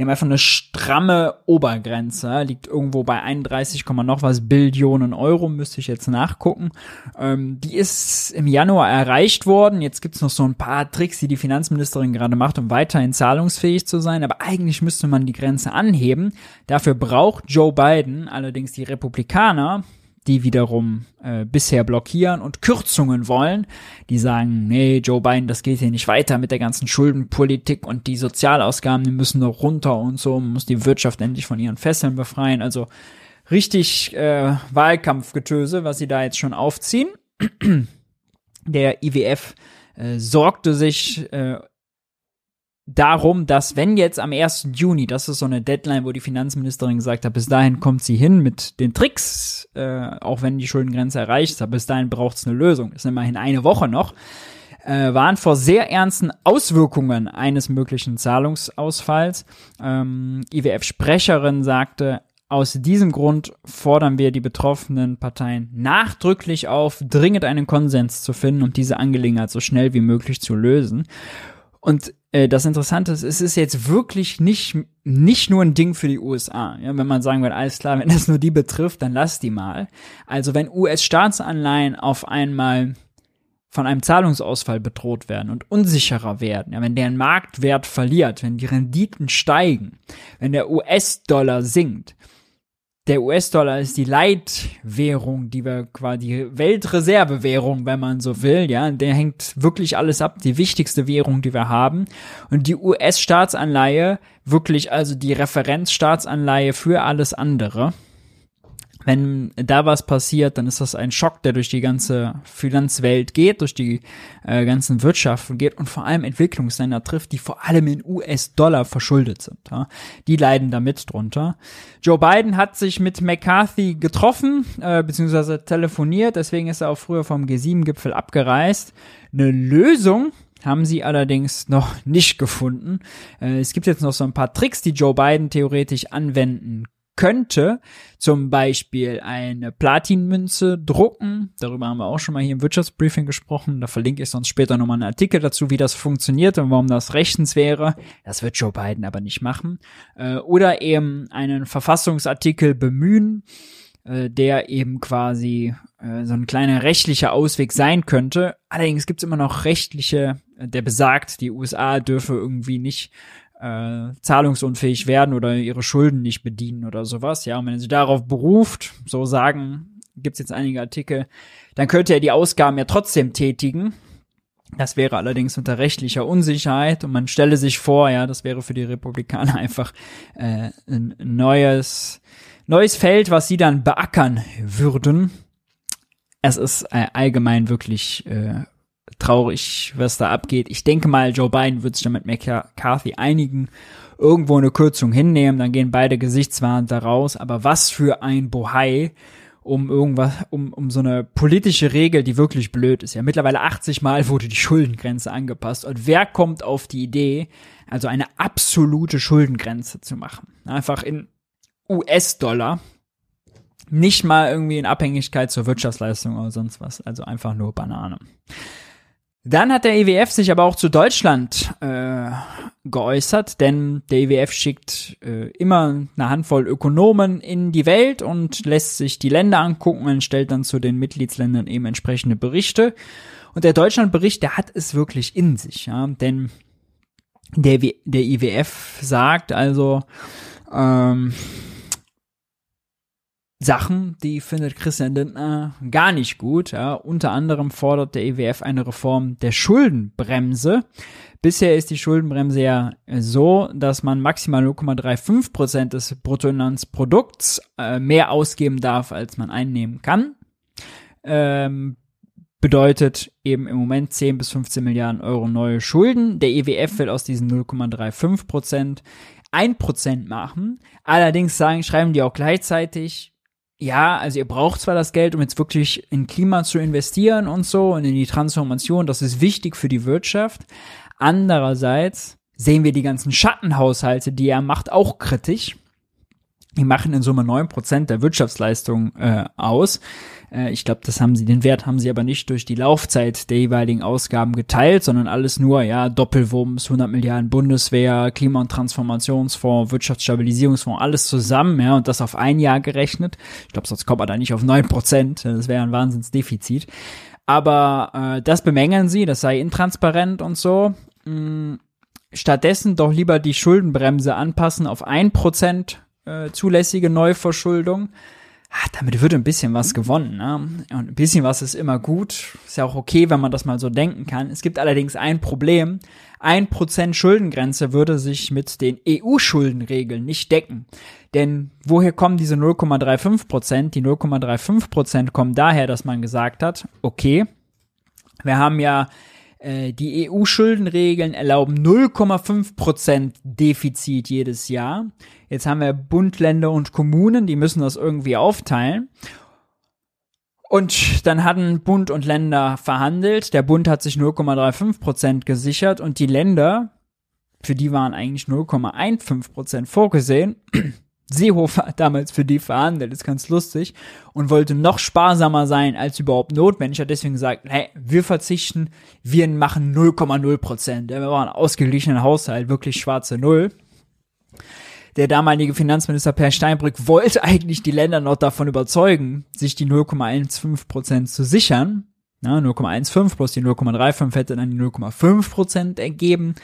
S1: Die haben einfach eine stramme Obergrenze, liegt irgendwo bei 31, noch was Billionen Euro, müsste ich jetzt nachgucken. Ähm, die ist im Januar erreicht worden. Jetzt gibt's noch so ein paar Tricks, die die Finanzministerin gerade macht, um weiterhin zahlungsfähig zu sein. Aber eigentlich müsste man die Grenze anheben. Dafür braucht Joe Biden allerdings die Republikaner, die wiederum äh, bisher blockieren und Kürzungen wollen, die sagen, nee, Joe Biden, das geht hier nicht weiter mit der ganzen Schuldenpolitik und die Sozialausgaben, die müssen noch runter und so, man muss die Wirtschaft endlich von ihren Fesseln befreien. Also richtig äh, Wahlkampfgetöse, was sie da jetzt schon aufziehen. Der IWF äh, sorgte sich äh, darum, dass wenn jetzt am 1. Juni, das ist so eine Deadline, wo die Finanzministerin gesagt hat, bis dahin kommt sie hin mit den Tricks, äh, auch wenn die Schuldengrenze erreicht ist, aber bis dahin braucht es eine Lösung. Ist immerhin eine Woche noch. Äh, waren vor sehr ernsten Auswirkungen eines möglichen Zahlungsausfalls. Ähm, IWF-Sprecherin sagte, aus diesem Grund fordern wir die betroffenen Parteien nachdrücklich auf, dringend einen Konsens zu finden und diese Angelegenheit so schnell wie möglich zu lösen. Und äh, das Interessante ist, es ist jetzt wirklich nicht, nicht nur ein Ding für die USA. Ja, wenn man sagen will, alles klar, wenn das nur die betrifft, dann lass die mal. Also wenn US-Staatsanleihen auf einmal von einem Zahlungsausfall bedroht werden und unsicherer werden, ja, wenn deren Marktwert verliert, wenn die Renditen steigen, wenn der US-Dollar sinkt, der US-Dollar ist die Leitwährung, die wir quasi die Weltreservewährung, wenn man so will, ja, der hängt wirklich alles ab, die wichtigste Währung, die wir haben. Und die US-Staatsanleihe wirklich also die Referenzstaatsanleihe für alles andere wenn da was passiert, dann ist das ein Schock, der durch die ganze Finanzwelt geht, durch die äh, ganzen Wirtschaften geht und vor allem Entwicklungsländer trifft, die vor allem in US-Dollar verschuldet sind. Ja? Die leiden damit drunter. Joe Biden hat sich mit McCarthy getroffen, äh, beziehungsweise telefoniert, deswegen ist er auch früher vom G7-Gipfel abgereist. Eine Lösung haben sie allerdings noch nicht gefunden. Äh, es gibt jetzt noch so ein paar Tricks, die Joe Biden theoretisch anwenden könnte zum Beispiel eine Platinmünze drucken. Darüber haben wir auch schon mal hier im Wirtschaftsbriefing gesprochen. Da verlinke ich sonst später nochmal einen Artikel dazu, wie das funktioniert und warum das rechtens wäre. Das wird Joe Biden aber nicht machen. Äh, oder eben einen Verfassungsartikel bemühen, äh, der eben quasi äh, so ein kleiner rechtlicher Ausweg sein könnte. Allerdings gibt es immer noch rechtliche, der besagt, die USA dürfe irgendwie nicht äh, zahlungsunfähig werden oder ihre Schulden nicht bedienen oder sowas. Ja, und wenn er sich darauf beruft, so sagen, gibt es jetzt einige Artikel, dann könnte er die Ausgaben ja trotzdem tätigen. Das wäre allerdings unter rechtlicher Unsicherheit und man stelle sich vor, ja, das wäre für die Republikaner einfach äh, ein neues, neues Feld, was sie dann beackern würden. Es ist äh, allgemein wirklich äh, traurig, was da abgeht. Ich denke mal, Joe Biden wird sich damit McCarthy einigen, irgendwo eine Kürzung hinnehmen, dann gehen beide gesichtswahrend da raus. Aber was für ein Bohai, um irgendwas, um, um so eine politische Regel, die wirklich blöd ist. Ja, mittlerweile 80 Mal wurde die Schuldengrenze angepasst. Und wer kommt auf die Idee, also eine absolute Schuldengrenze zu machen? Einfach in US-Dollar. Nicht mal irgendwie in Abhängigkeit zur Wirtschaftsleistung oder sonst was. Also einfach nur Banane. Dann hat der IWF e sich aber auch zu Deutschland äh, geäußert, denn der IWF e schickt äh, immer eine Handvoll Ökonomen in die Welt und lässt sich die Länder angucken und stellt dann zu den Mitgliedsländern eben entsprechende Berichte. Und der Deutschlandbericht, der hat es wirklich in sich, ja, denn der, der IWF sagt also, ähm, Sachen, die findet Christian Lindner gar nicht gut. Ja. Unter anderem fordert der EWF eine Reform der Schuldenbremse. Bisher ist die Schuldenbremse ja so, dass man maximal 0,35 Prozent des Bruttoinlandsprodukts äh, mehr ausgeben darf, als man einnehmen kann. Ähm, bedeutet eben im Moment 10 bis 15 Milliarden Euro neue Schulden. Der EWF will aus diesen 0,35 Prozent 1 Prozent machen. Allerdings sagen, schreiben die auch gleichzeitig, ja, also ihr braucht zwar das Geld, um jetzt wirklich in Klima zu investieren und so und in die Transformation, das ist wichtig für die Wirtschaft. Andererseits sehen wir die ganzen Schattenhaushalte, die er macht, auch kritisch. Die machen in Summe neun Prozent der Wirtschaftsleistung äh, aus. Äh, ich glaube, das haben sie, den Wert haben sie aber nicht durch die Laufzeit der jeweiligen Ausgaben geteilt, sondern alles nur, ja, Doppelwumms, 100 Milliarden Bundeswehr, Klima- und Transformationsfonds, Wirtschaftsstabilisierungsfonds, alles zusammen, ja, und das auf ein Jahr gerechnet. Ich glaube, sonst kommt man da nicht auf neun Prozent. Das wäre ein Wahnsinnsdefizit. Aber äh, das bemängeln sie, das sei intransparent und so. Mm, stattdessen doch lieber die Schuldenbremse anpassen auf ein Prozent äh, zulässige Neuverschuldung. Ah, damit wird ein bisschen was gewonnen. Ne? Und ein bisschen was ist immer gut. Ist ja auch okay, wenn man das mal so denken kann. Es gibt allerdings ein Problem. Ein Prozent Schuldengrenze würde sich mit den EU-Schuldenregeln nicht decken. Denn woher kommen diese 0,35 Prozent? Die 0,35 Prozent kommen daher, dass man gesagt hat, okay, wir haben ja äh, die EU-Schuldenregeln erlauben 0,5% Defizit jedes Jahr. Jetzt haben wir Bund, Länder und Kommunen, die müssen das irgendwie aufteilen. Und dann hatten Bund und Länder verhandelt. Der Bund hat sich 0,35% gesichert und die Länder, für die waren eigentlich 0,15% vorgesehen. Seehofer hat damals für die verhandelt, ist ganz lustig, und wollte noch sparsamer sein als überhaupt notwendig, hat deswegen gesagt, hey, wir verzichten, wir machen 0,0 Prozent. Wir waren ein ausgeglichener Haushalt, wirklich schwarze Null. Der damalige Finanzminister Per Steinbrück wollte eigentlich die Länder noch davon überzeugen, sich die 0,15 Prozent zu sichern. 0,15 plus die 0,35 hätte dann die 0,5 Prozent ergeben.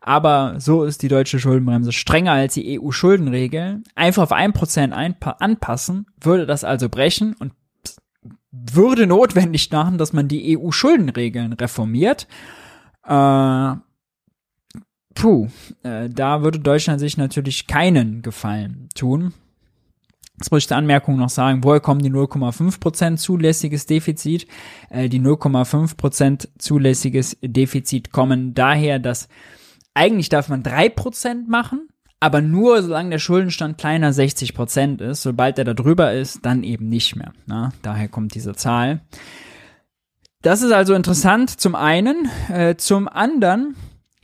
S1: Aber so ist die deutsche Schuldenbremse strenger als die EU-Schuldenregel. Einfach auf ein Prozent anpassen, würde das also brechen und würde notwendig machen, dass man die EU-Schuldenregeln reformiert. Äh, puh, äh, da würde Deutschland sich natürlich keinen Gefallen tun. Jetzt muss ich der Anmerkung noch sagen, woher kommen die 0,5% zulässiges Defizit? Äh, die 0,5% zulässiges Defizit kommen daher, dass eigentlich darf man drei Prozent machen, aber nur solange der Schuldenstand kleiner 60% ist. Sobald er da drüber ist, dann eben nicht mehr. Na, daher kommt diese Zahl. Das ist also interessant zum einen. Äh, zum anderen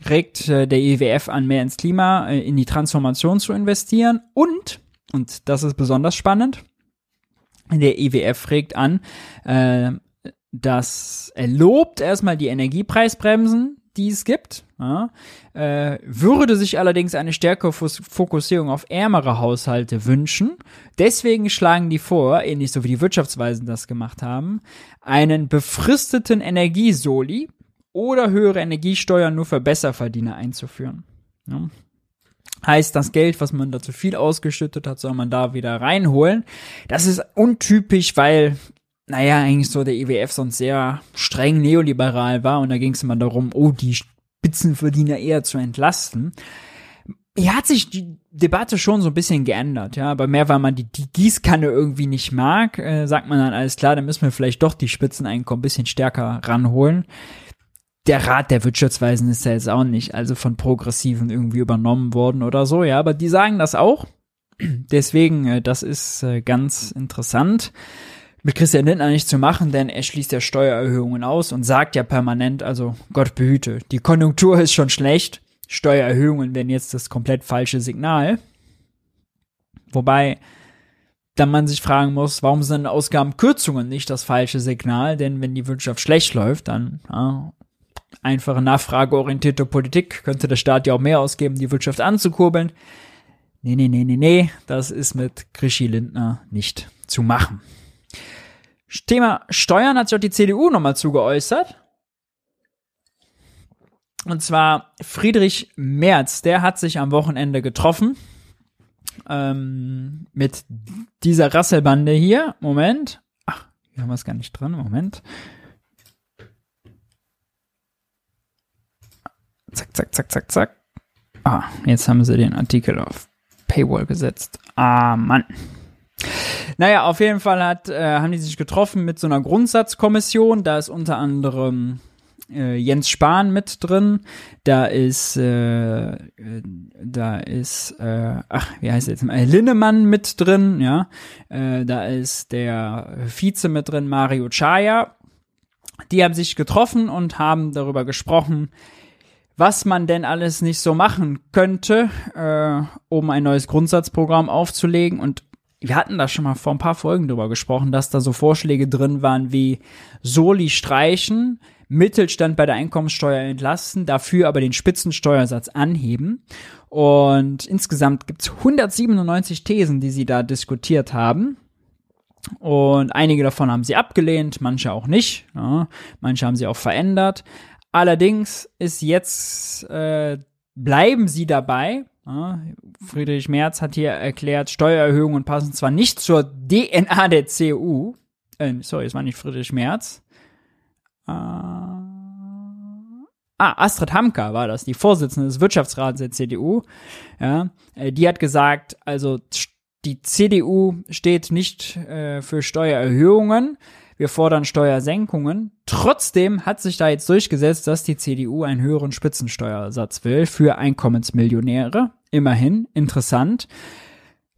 S1: regt äh, der IWF an, mehr ins Klima, äh, in die Transformation zu investieren und und das ist besonders spannend, der IWF regt an, äh, dass er lobt erstmal die Energiepreisbremsen, die es gibt, ja, äh, würde sich allerdings eine stärkere Fokussierung auf ärmere Haushalte wünschen. Deswegen schlagen die vor, ähnlich so wie die Wirtschaftsweisen das gemacht haben, einen befristeten Energiesoli oder höhere Energiesteuern nur für Besserverdiener einzuführen. Ja. Heißt, das Geld, was man da zu viel ausgeschüttet hat, soll man da wieder reinholen. Das ist untypisch, weil naja, eigentlich so der IWF sonst sehr streng neoliberal war und da ging es immer darum, oh, die Spitzenverdiener eher zu entlasten. Hier hat sich die Debatte schon so ein bisschen geändert, ja, aber mehr, weil man die, die Gießkanne irgendwie nicht mag, äh, sagt man dann alles klar, dann müssen wir vielleicht doch die Spitzeneinkommen ein bisschen stärker ranholen. Der Rat der Wirtschaftsweisen ist ja jetzt auch nicht, also von Progressiven irgendwie übernommen worden oder so, ja, aber die sagen das auch. Deswegen, äh, das ist äh, ganz interessant mit Christian Lindner nicht zu machen, denn er schließt ja Steuererhöhungen aus und sagt ja permanent, also Gott behüte, die Konjunktur ist schon schlecht, Steuererhöhungen wären jetzt das komplett falsche Signal. Wobei dann man sich fragen muss, warum sind Ausgabenkürzungen nicht das falsche Signal? Denn wenn die Wirtschaft schlecht läuft, dann ja, einfache nachfrageorientierte Politik könnte der Staat ja auch mehr ausgeben, die Wirtschaft anzukurbeln. Nee, nee, nee, nee, nee, das ist mit Krischi Lindner nicht zu machen. Thema Steuern hat sich auch die CDU nochmal zugeäußert. Und zwar Friedrich Merz, der hat sich am Wochenende getroffen ähm, mit dieser Rasselbande hier. Moment. Ach, hier haben wir es gar nicht drin. Moment. Zack, zack, zack, zack, zack. Ah, jetzt haben sie den Artikel auf Paywall gesetzt. Ah, Mann. Naja, auf jeden Fall hat, äh, haben die sich getroffen mit so einer Grundsatzkommission. Da ist unter anderem äh, Jens Spahn mit drin. Da ist, äh, da ist, äh, ach, wie heißt er jetzt? Äh, Linnemann mit drin, ja. Äh, da ist der Vize mit drin, Mario Chaya. Die haben sich getroffen und haben darüber gesprochen, was man denn alles nicht so machen könnte, äh, um ein neues Grundsatzprogramm aufzulegen. Und wir hatten da schon mal vor ein paar Folgen drüber gesprochen, dass da so Vorschläge drin waren wie Soli streichen, Mittelstand bei der Einkommenssteuer entlasten, dafür aber den Spitzensteuersatz anheben. Und insgesamt gibt's 197 Thesen, die sie da diskutiert haben. Und einige davon haben sie abgelehnt, manche auch nicht. Ja, manche haben sie auch verändert. Allerdings ist jetzt, äh, bleiben sie dabei, Friedrich Merz hat hier erklärt, Steuererhöhungen passen zwar nicht zur DNA der CDU, äh, sorry, es war nicht Friedrich Merz. Äh, ah, Astrid Hamka war das, die Vorsitzende des Wirtschaftsrats der CDU. Ja, äh, die hat gesagt, also die CDU steht nicht äh, für Steuererhöhungen, wir fordern Steuersenkungen. Trotzdem hat sich da jetzt durchgesetzt, dass die CDU einen höheren Spitzensteuersatz will für Einkommensmillionäre. Immerhin, interessant.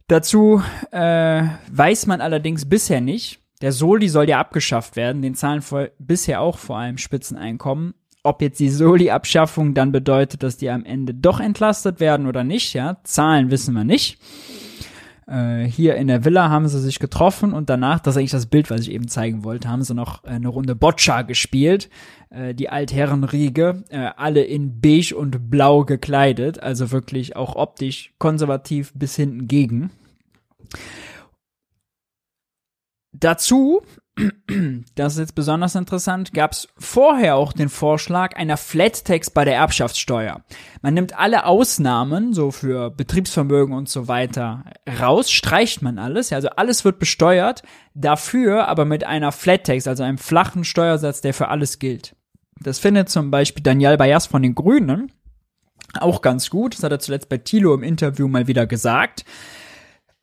S1: Dazu äh, weiß man allerdings bisher nicht. Der Soli soll ja abgeschafft werden. Den zahlen vor, bisher auch vor allem Spitzeneinkommen. Ob jetzt die Soli-Abschaffung dann bedeutet, dass die am Ende doch entlastet werden oder nicht, ja, Zahlen wissen wir nicht. Äh, hier in der Villa haben sie sich getroffen und danach, das ist eigentlich das Bild, was ich eben zeigen wollte, haben sie noch eine Runde Boccia gespielt. Äh, die Altherrenriege, äh, alle in beige und blau gekleidet, also wirklich auch optisch konservativ bis hinten gegen. Dazu das ist jetzt besonders interessant, gab es vorher auch den Vorschlag einer Flat Tax bei der Erbschaftssteuer. Man nimmt alle Ausnahmen, so für Betriebsvermögen und so weiter, raus, streicht man alles, also alles wird besteuert, dafür aber mit einer Flat Tax, also einem flachen Steuersatz, der für alles gilt. Das findet zum Beispiel Daniel Bayas von den Grünen auch ganz gut, das hat er zuletzt bei Thilo im Interview mal wieder gesagt.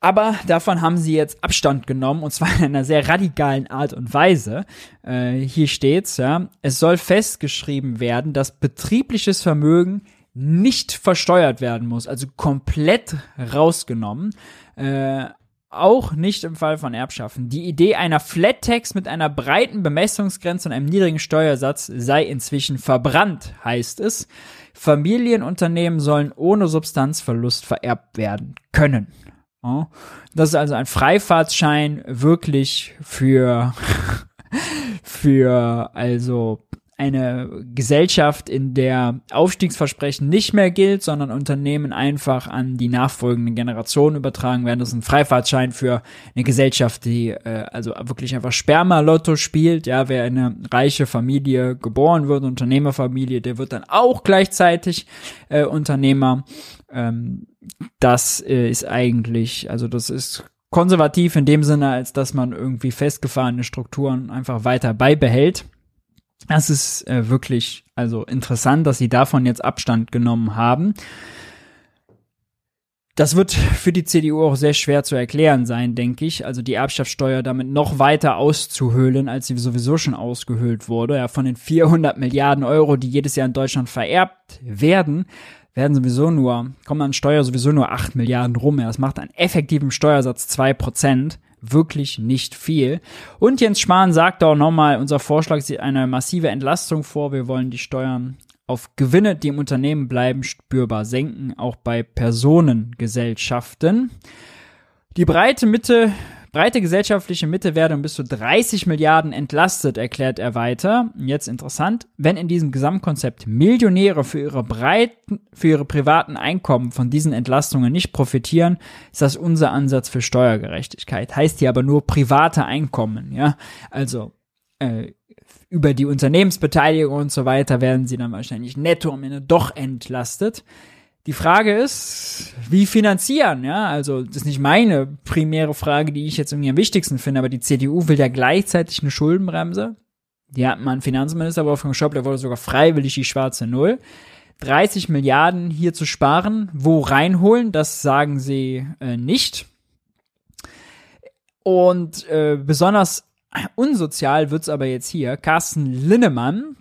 S1: Aber davon haben sie jetzt Abstand genommen und zwar in einer sehr radikalen Art und Weise. Äh, hier steht's, ja. Es soll festgeschrieben werden, dass betriebliches Vermögen nicht versteuert werden muss, also komplett rausgenommen. Äh, auch nicht im Fall von Erbschaften. Die Idee einer Flat Tax mit einer breiten Bemessungsgrenze und einem niedrigen Steuersatz sei inzwischen verbrannt, heißt es. Familienunternehmen sollen ohne Substanzverlust vererbt werden können. Das ist also ein Freifahrtschein wirklich für, für also eine Gesellschaft, in der Aufstiegsversprechen nicht mehr gilt, sondern Unternehmen einfach an die nachfolgenden Generationen übertragen werden. Das ist ein Freifahrtschein für eine Gesellschaft, die äh, also wirklich einfach Sperma-Lotto spielt. Ja, wer in eine reiche Familie geboren wird, Unternehmerfamilie, der wird dann auch gleichzeitig äh, Unternehmer. Ähm, das äh, ist eigentlich, also das ist konservativ in dem Sinne, als dass man irgendwie festgefahrene Strukturen einfach weiter beibehält. Das ist äh, wirklich also interessant, dass sie davon jetzt Abstand genommen haben. Das wird für die CDU auch sehr schwer zu erklären sein, denke ich. Also die Erbschaftssteuer damit noch weiter auszuhöhlen, als sie sowieso schon ausgehöhlt wurde. Ja, von den 400 Milliarden Euro, die jedes Jahr in Deutschland vererbt werden, werden sowieso nur, kommen an Steuer sowieso nur 8 Milliarden rum. Das macht einen effektiven Steuersatz 2 Prozent wirklich nicht viel. Und Jens Spahn sagt auch nochmal, unser Vorschlag sieht eine massive Entlastung vor. Wir wollen die Steuern auf Gewinne, die im Unternehmen bleiben, spürbar senken, auch bei Personengesellschaften. Die breite Mitte Breite gesellschaftliche Mitte werde um bis zu 30 Milliarden entlastet, erklärt er weiter. Jetzt interessant, wenn in diesem Gesamtkonzept Millionäre für ihre breiten, für ihre privaten Einkommen von diesen Entlastungen nicht profitieren, ist das unser Ansatz für Steuergerechtigkeit. Heißt hier aber nur private Einkommen, ja. Also, äh, über die Unternehmensbeteiligung und so weiter werden sie dann wahrscheinlich netto am Ende doch entlastet. Die Frage ist, wie finanzieren, ja? Also, das ist nicht meine primäre Frage, die ich jetzt irgendwie am wichtigsten finde, aber die CDU will ja gleichzeitig eine Schuldenbremse. Die hat mal einen Finanzminister Wolfgang Schäuble, der wollte sogar freiwillig die schwarze Null. 30 Milliarden hier zu sparen, wo reinholen, das sagen sie äh, nicht. Und äh, besonders unsozial wird's aber jetzt hier. Carsten Linnemann,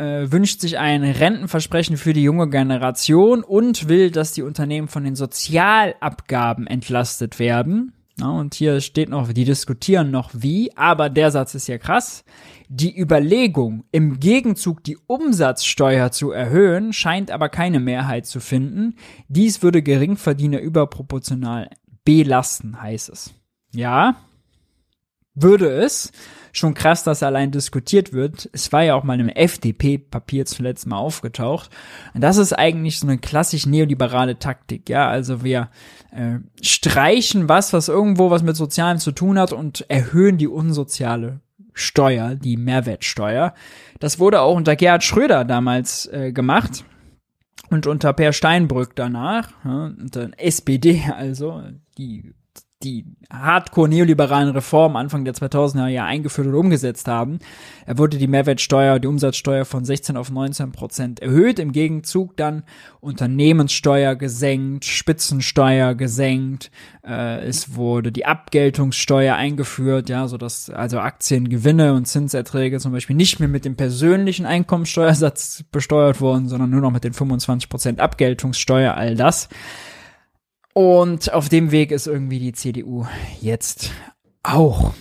S1: äh, wünscht sich ein Rentenversprechen für die junge Generation und will, dass die Unternehmen von den Sozialabgaben entlastet werden. Ja, und hier steht noch, die diskutieren noch wie, aber der Satz ist ja krass. Die Überlegung, im Gegenzug die Umsatzsteuer zu erhöhen, scheint aber keine Mehrheit zu finden. Dies würde Geringverdiener überproportional belasten, heißt es. Ja, würde es schon krass, dass allein diskutiert wird. Es war ja auch mal im FDP-Papier zuletzt mal aufgetaucht. Und das ist eigentlich so eine klassisch neoliberale Taktik, ja. Also wir äh, streichen was, was irgendwo was mit Sozialen zu tun hat und erhöhen die unsoziale Steuer, die Mehrwertsteuer. Das wurde auch unter Gerhard Schröder damals äh, gemacht. Und unter Per Steinbrück danach, ja, unter SPD also, die die hardcore-neoliberalen Reformen Anfang der 2000er Jahre eingeführt und umgesetzt haben. Er wurde die Mehrwertsteuer, die Umsatzsteuer von 16 auf 19 Prozent erhöht, im Gegenzug dann Unternehmenssteuer gesenkt, Spitzensteuer gesenkt, äh, es wurde die Abgeltungssteuer eingeführt, ja, so dass also Aktiengewinne und Zinserträge zum Beispiel nicht mehr mit dem persönlichen Einkommensteuersatz besteuert wurden, sondern nur noch mit den 25 Prozent Abgeltungssteuer, all das. Und auf dem Weg ist irgendwie die CDU jetzt auch.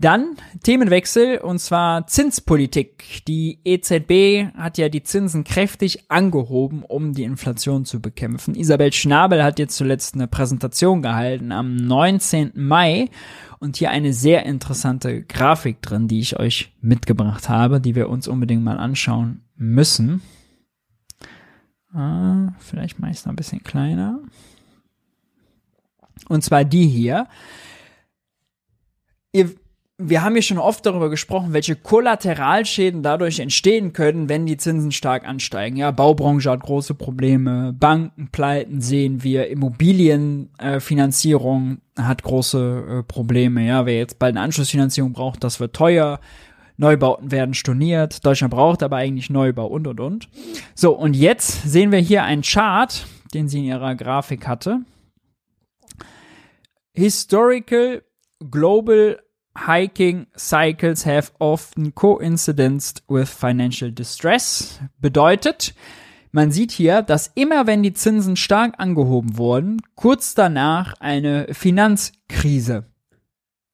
S1: Dann Themenwechsel und zwar Zinspolitik. Die EZB hat ja die Zinsen kräftig angehoben, um die Inflation zu bekämpfen. Isabel Schnabel hat jetzt zuletzt eine Präsentation gehalten am 19. Mai und hier eine sehr interessante Grafik drin, die ich euch mitgebracht habe, die wir uns unbedingt mal anschauen müssen. Ah, vielleicht mache ich es noch ein bisschen kleiner. Und zwar die hier. Ihr, wir haben hier schon oft darüber gesprochen, welche Kollateralschäden dadurch entstehen können, wenn die Zinsen stark ansteigen. Ja, Baubranche hat große Probleme, Bankenpleiten sehen wir, Immobilienfinanzierung äh, hat große äh, Probleme. Ja, wer jetzt bald eine Anschlussfinanzierung braucht, das wird teuer. Neubauten werden storniert, Deutschland braucht aber eigentlich Neubau und und und. So, und jetzt sehen wir hier einen Chart, den sie in ihrer Grafik hatte. Historical Global Hiking cycles have often coincided with financial distress. Bedeutet, man sieht hier, dass immer wenn die Zinsen stark angehoben wurden, kurz danach eine Finanzkrise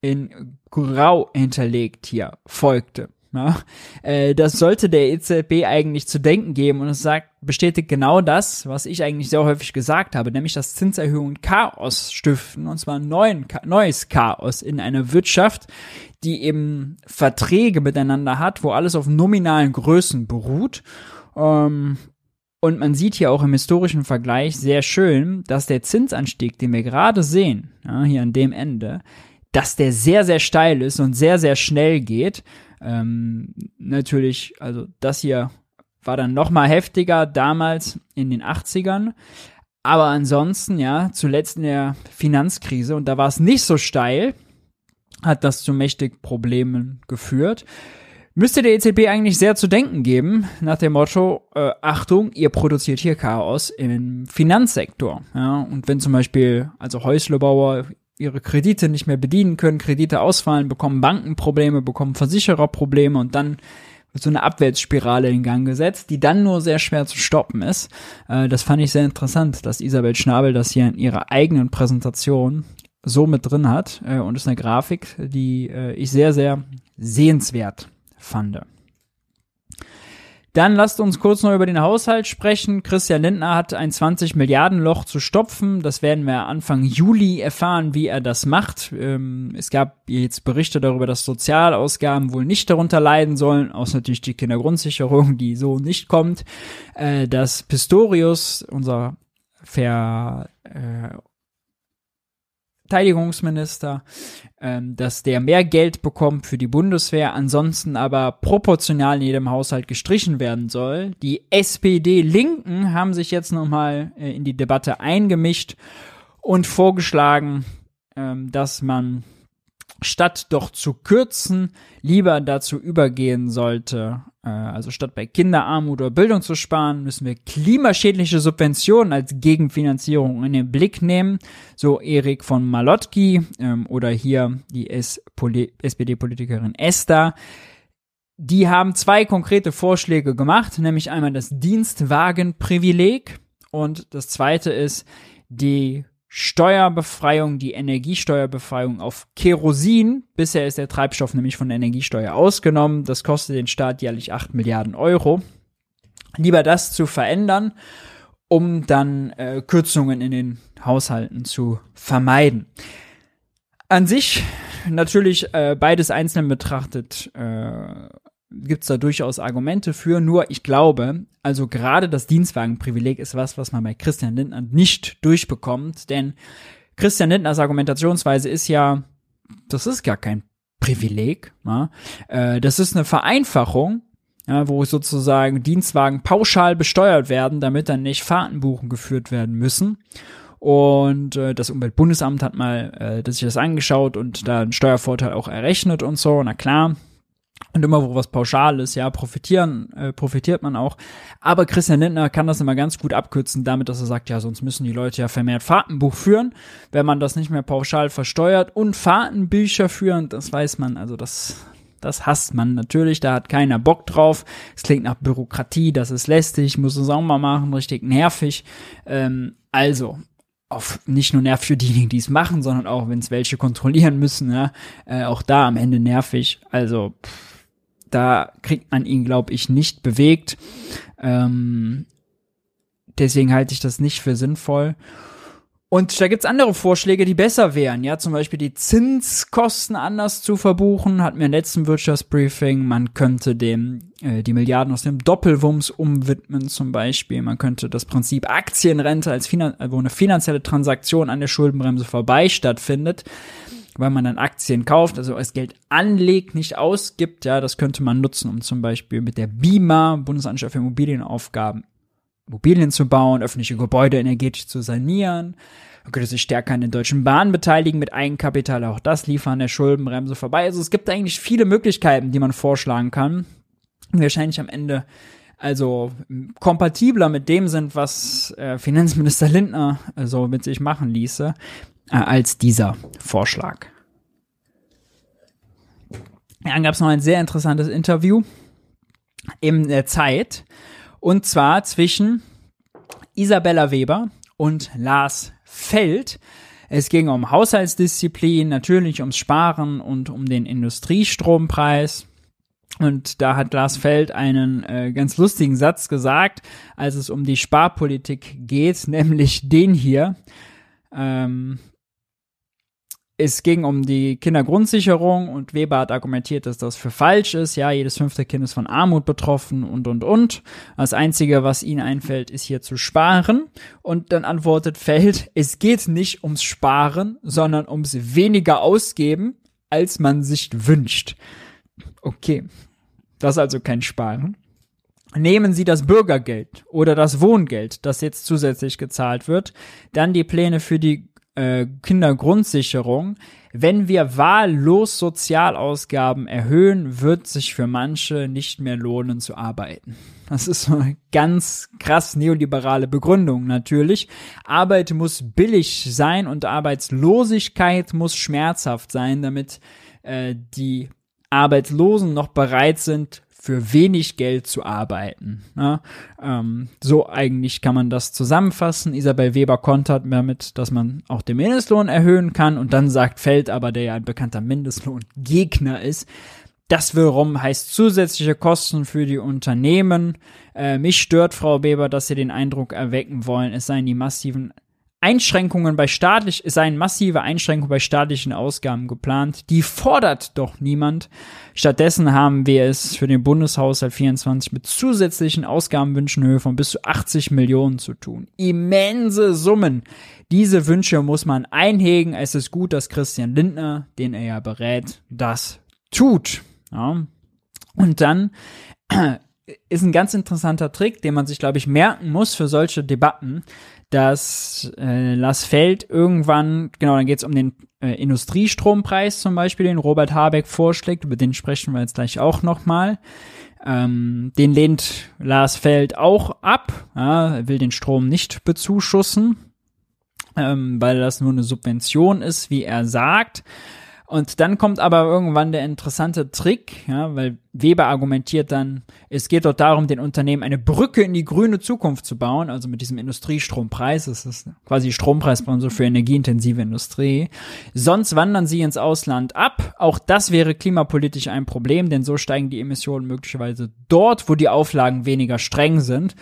S1: in grau hinterlegt hier folgte. Ja, äh, das sollte der EZB eigentlich zu denken geben und es sagt, bestätigt genau das, was ich eigentlich sehr häufig gesagt habe, nämlich dass Zinserhöhungen Chaos stiften und zwar neuen, neues Chaos in einer Wirtschaft, die eben Verträge miteinander hat, wo alles auf nominalen Größen beruht. Ähm, und man sieht hier auch im historischen Vergleich sehr schön, dass der Zinsanstieg, den wir gerade sehen, ja, hier an dem Ende, dass der sehr, sehr steil ist und sehr, sehr schnell geht. Ähm, natürlich, also das hier war dann noch mal heftiger damals in den 80ern. Aber ansonsten, ja, zuletzt in der Finanzkrise, und da war es nicht so steil, hat das zu mächtig Problemen geführt. Müsste der EZB eigentlich sehr zu denken geben, nach dem Motto, äh, Achtung, ihr produziert hier Chaos im Finanzsektor. Ja, und wenn zum Beispiel, also Häuslebauer ihre Kredite nicht mehr bedienen können, Kredite ausfallen, bekommen Banken Probleme, bekommen Versicherer Probleme und dann wird so eine Abwärtsspirale in Gang gesetzt, die dann nur sehr schwer zu stoppen ist. Äh, das fand ich sehr interessant, dass Isabel Schnabel das hier in ihrer eigenen Präsentation so mit drin hat äh, und ist eine Grafik, die äh, ich sehr, sehr sehenswert fand. Dann lasst uns kurz noch über den Haushalt sprechen. Christian Lindner hat ein 20 Milliarden Loch zu stopfen. Das werden wir Anfang Juli erfahren, wie er das macht. Ähm, es gab jetzt Berichte darüber, dass Sozialausgaben wohl nicht darunter leiden sollen, außer natürlich die Kindergrundsicherung, die so nicht kommt. Äh, dass Pistorius, unser Ver, äh, Verteidigungsminister, ähm, dass der mehr Geld bekommt für die Bundeswehr, ansonsten aber proportional in jedem Haushalt gestrichen werden soll. Die SPD-Linken haben sich jetzt nochmal äh, in die Debatte eingemischt und vorgeschlagen, ähm, dass man statt doch zu kürzen, lieber dazu übergehen sollte, also statt bei Kinderarmut oder Bildung zu sparen, müssen wir klimaschädliche Subventionen als Gegenfinanzierung in den Blick nehmen. So Erik von Malotki ähm, oder hier die SPD-Politikerin Esther. Die haben zwei konkrete Vorschläge gemacht, nämlich einmal das Dienstwagenprivileg und das zweite ist die Steuerbefreiung, die Energiesteuerbefreiung auf Kerosin. Bisher ist der Treibstoff nämlich von der Energiesteuer ausgenommen. Das kostet den Staat jährlich 8 Milliarden Euro. Lieber das zu verändern, um dann äh, Kürzungen in den Haushalten zu vermeiden. An sich natürlich äh, beides einzeln betrachtet äh, gibt es da durchaus Argumente für. Nur ich glaube, also gerade das Dienstwagenprivileg ist was, was man bei Christian Lindner nicht durchbekommt. Denn Christian Lindners Argumentationsweise ist ja, das ist gar kein Privileg. Ja? Äh, das ist eine Vereinfachung, ja, wo sozusagen Dienstwagen pauschal besteuert werden, damit dann nicht Fahrtenbuchen geführt werden müssen. Und äh, das Umweltbundesamt hat mal äh, sich das angeschaut und da einen Steuervorteil auch errechnet und so. Na klar, und immer wo was pauschal ist, ja, profitieren, äh, profitiert man auch. Aber Christian Lindner kann das immer ganz gut abkürzen, damit, dass er sagt, ja, sonst müssen die Leute ja vermehrt Fahrtenbuch führen, wenn man das nicht mehr pauschal versteuert und Fahrtenbücher führen, das weiß man, also das, das hasst man natürlich, da hat keiner Bock drauf. Es klingt nach Bürokratie, das ist lästig, muss es auch mal machen, richtig nervig. Ähm, also, auf nicht nur nervig für diejenigen, die es machen, sondern auch, wenn es welche kontrollieren müssen, ja, äh, auch da am Ende nervig. Also, pff da kriegt man ihn, glaube ich, nicht bewegt. Ähm, deswegen halte ich das nicht für sinnvoll. Und da gibt's andere Vorschläge, die besser wären. Ja, zum Beispiel die Zinskosten anders zu verbuchen, hatten wir im letzten Wirtschaftsbriefing. Man könnte dem äh, die Milliarden aus dem Doppelwumms umwidmen, zum Beispiel. Man könnte das Prinzip Aktienrente als Finan wo eine finanzielle Transaktion an der Schuldenbremse vorbei stattfindet, weil man dann Aktien kauft, also als Geld anlegt, nicht ausgibt. Ja, das könnte man nutzen, um zum Beispiel mit der BIMA, Bundesanstalt für Immobilienaufgaben, Immobilien zu bauen, öffentliche Gebäude energetisch zu sanieren. Man könnte sich stärker an den Deutschen Bahnen beteiligen mit Eigenkapital, auch das liefern der Schuldenbremse vorbei. Also es gibt eigentlich viele Möglichkeiten, die man vorschlagen kann. Und wahrscheinlich am Ende also kompatibler mit dem sind, was äh, Finanzminister Lindner so also mit sich machen ließe äh, als dieser Vorschlag. Dann gab es noch ein sehr interessantes Interview in der Zeit und zwar zwischen Isabella Weber und Lars Feld. Es ging um Haushaltsdisziplin, natürlich ums Sparen und um den Industriestrompreis. Und da hat Lars Feld einen äh, ganz lustigen Satz gesagt, als es um die Sparpolitik geht, nämlich den hier. Ähm, es ging um die Kindergrundsicherung und Weber hat argumentiert, dass das für falsch ist. Ja, jedes fünfte Kind ist von Armut betroffen und, und, und. Das Einzige, was ihnen einfällt, ist hier zu sparen. Und dann antwortet Feld, es geht nicht ums Sparen, sondern ums weniger ausgeben, als man sich wünscht. Okay, das ist also kein Sparen. Nehmen Sie das Bürgergeld oder das Wohngeld, das jetzt zusätzlich gezahlt wird, dann die Pläne für die äh, Kindergrundsicherung. Wenn wir wahllos Sozialausgaben erhöhen, wird sich für manche nicht mehr lohnen zu arbeiten. Das ist so eine ganz krass neoliberale Begründung natürlich. Arbeit muss billig sein und Arbeitslosigkeit muss schmerzhaft sein, damit äh, die Arbeitslosen noch bereit sind, für wenig Geld zu arbeiten. Ja, ähm, so eigentlich kann man das zusammenfassen. Isabel Weber kontert damit, dass man auch den Mindestlohn erhöhen kann und dann sagt Feld aber, der ja ein bekannter Mindestlohngegner ist, das wiederum heißt zusätzliche Kosten für die Unternehmen. Äh, mich stört, Frau Weber, dass Sie den Eindruck erwecken wollen, es seien die massiven Einschränkungen bei staatlich, seien massive Einschränkungen bei staatlichen Ausgaben geplant. Die fordert doch niemand. Stattdessen haben wir es für den Bundeshaushalt 24 mit zusätzlichen Ausgabenwünschen Höhe von bis zu 80 Millionen zu tun. Immense Summen. Diese Wünsche muss man einhegen. Es ist gut, dass Christian Lindner, den er ja berät, das tut. Ja. Und dann ist ein ganz interessanter Trick, den man sich, glaube ich, merken muss für solche Debatten, dass äh, Lars Feld irgendwann, genau, dann geht es um den äh, Industriestrompreis zum Beispiel, den Robert Habeck vorschlägt, über den sprechen wir jetzt gleich auch nochmal. Ähm, den lehnt Lars Feld auch ab, ja, er will den Strom nicht bezuschussen, ähm, weil das nur eine Subvention ist, wie er sagt. Und dann kommt aber irgendwann der interessante Trick, ja, weil Weber argumentiert dann, es geht dort darum, den Unternehmen eine Brücke in die grüne Zukunft zu bauen, also mit diesem Industriestrompreis, das ist quasi Strompreissponsor für energieintensive Industrie. Sonst wandern sie ins Ausland ab. Auch das wäre klimapolitisch ein Problem, denn so steigen die Emissionen möglicherweise dort, wo die Auflagen weniger streng sind.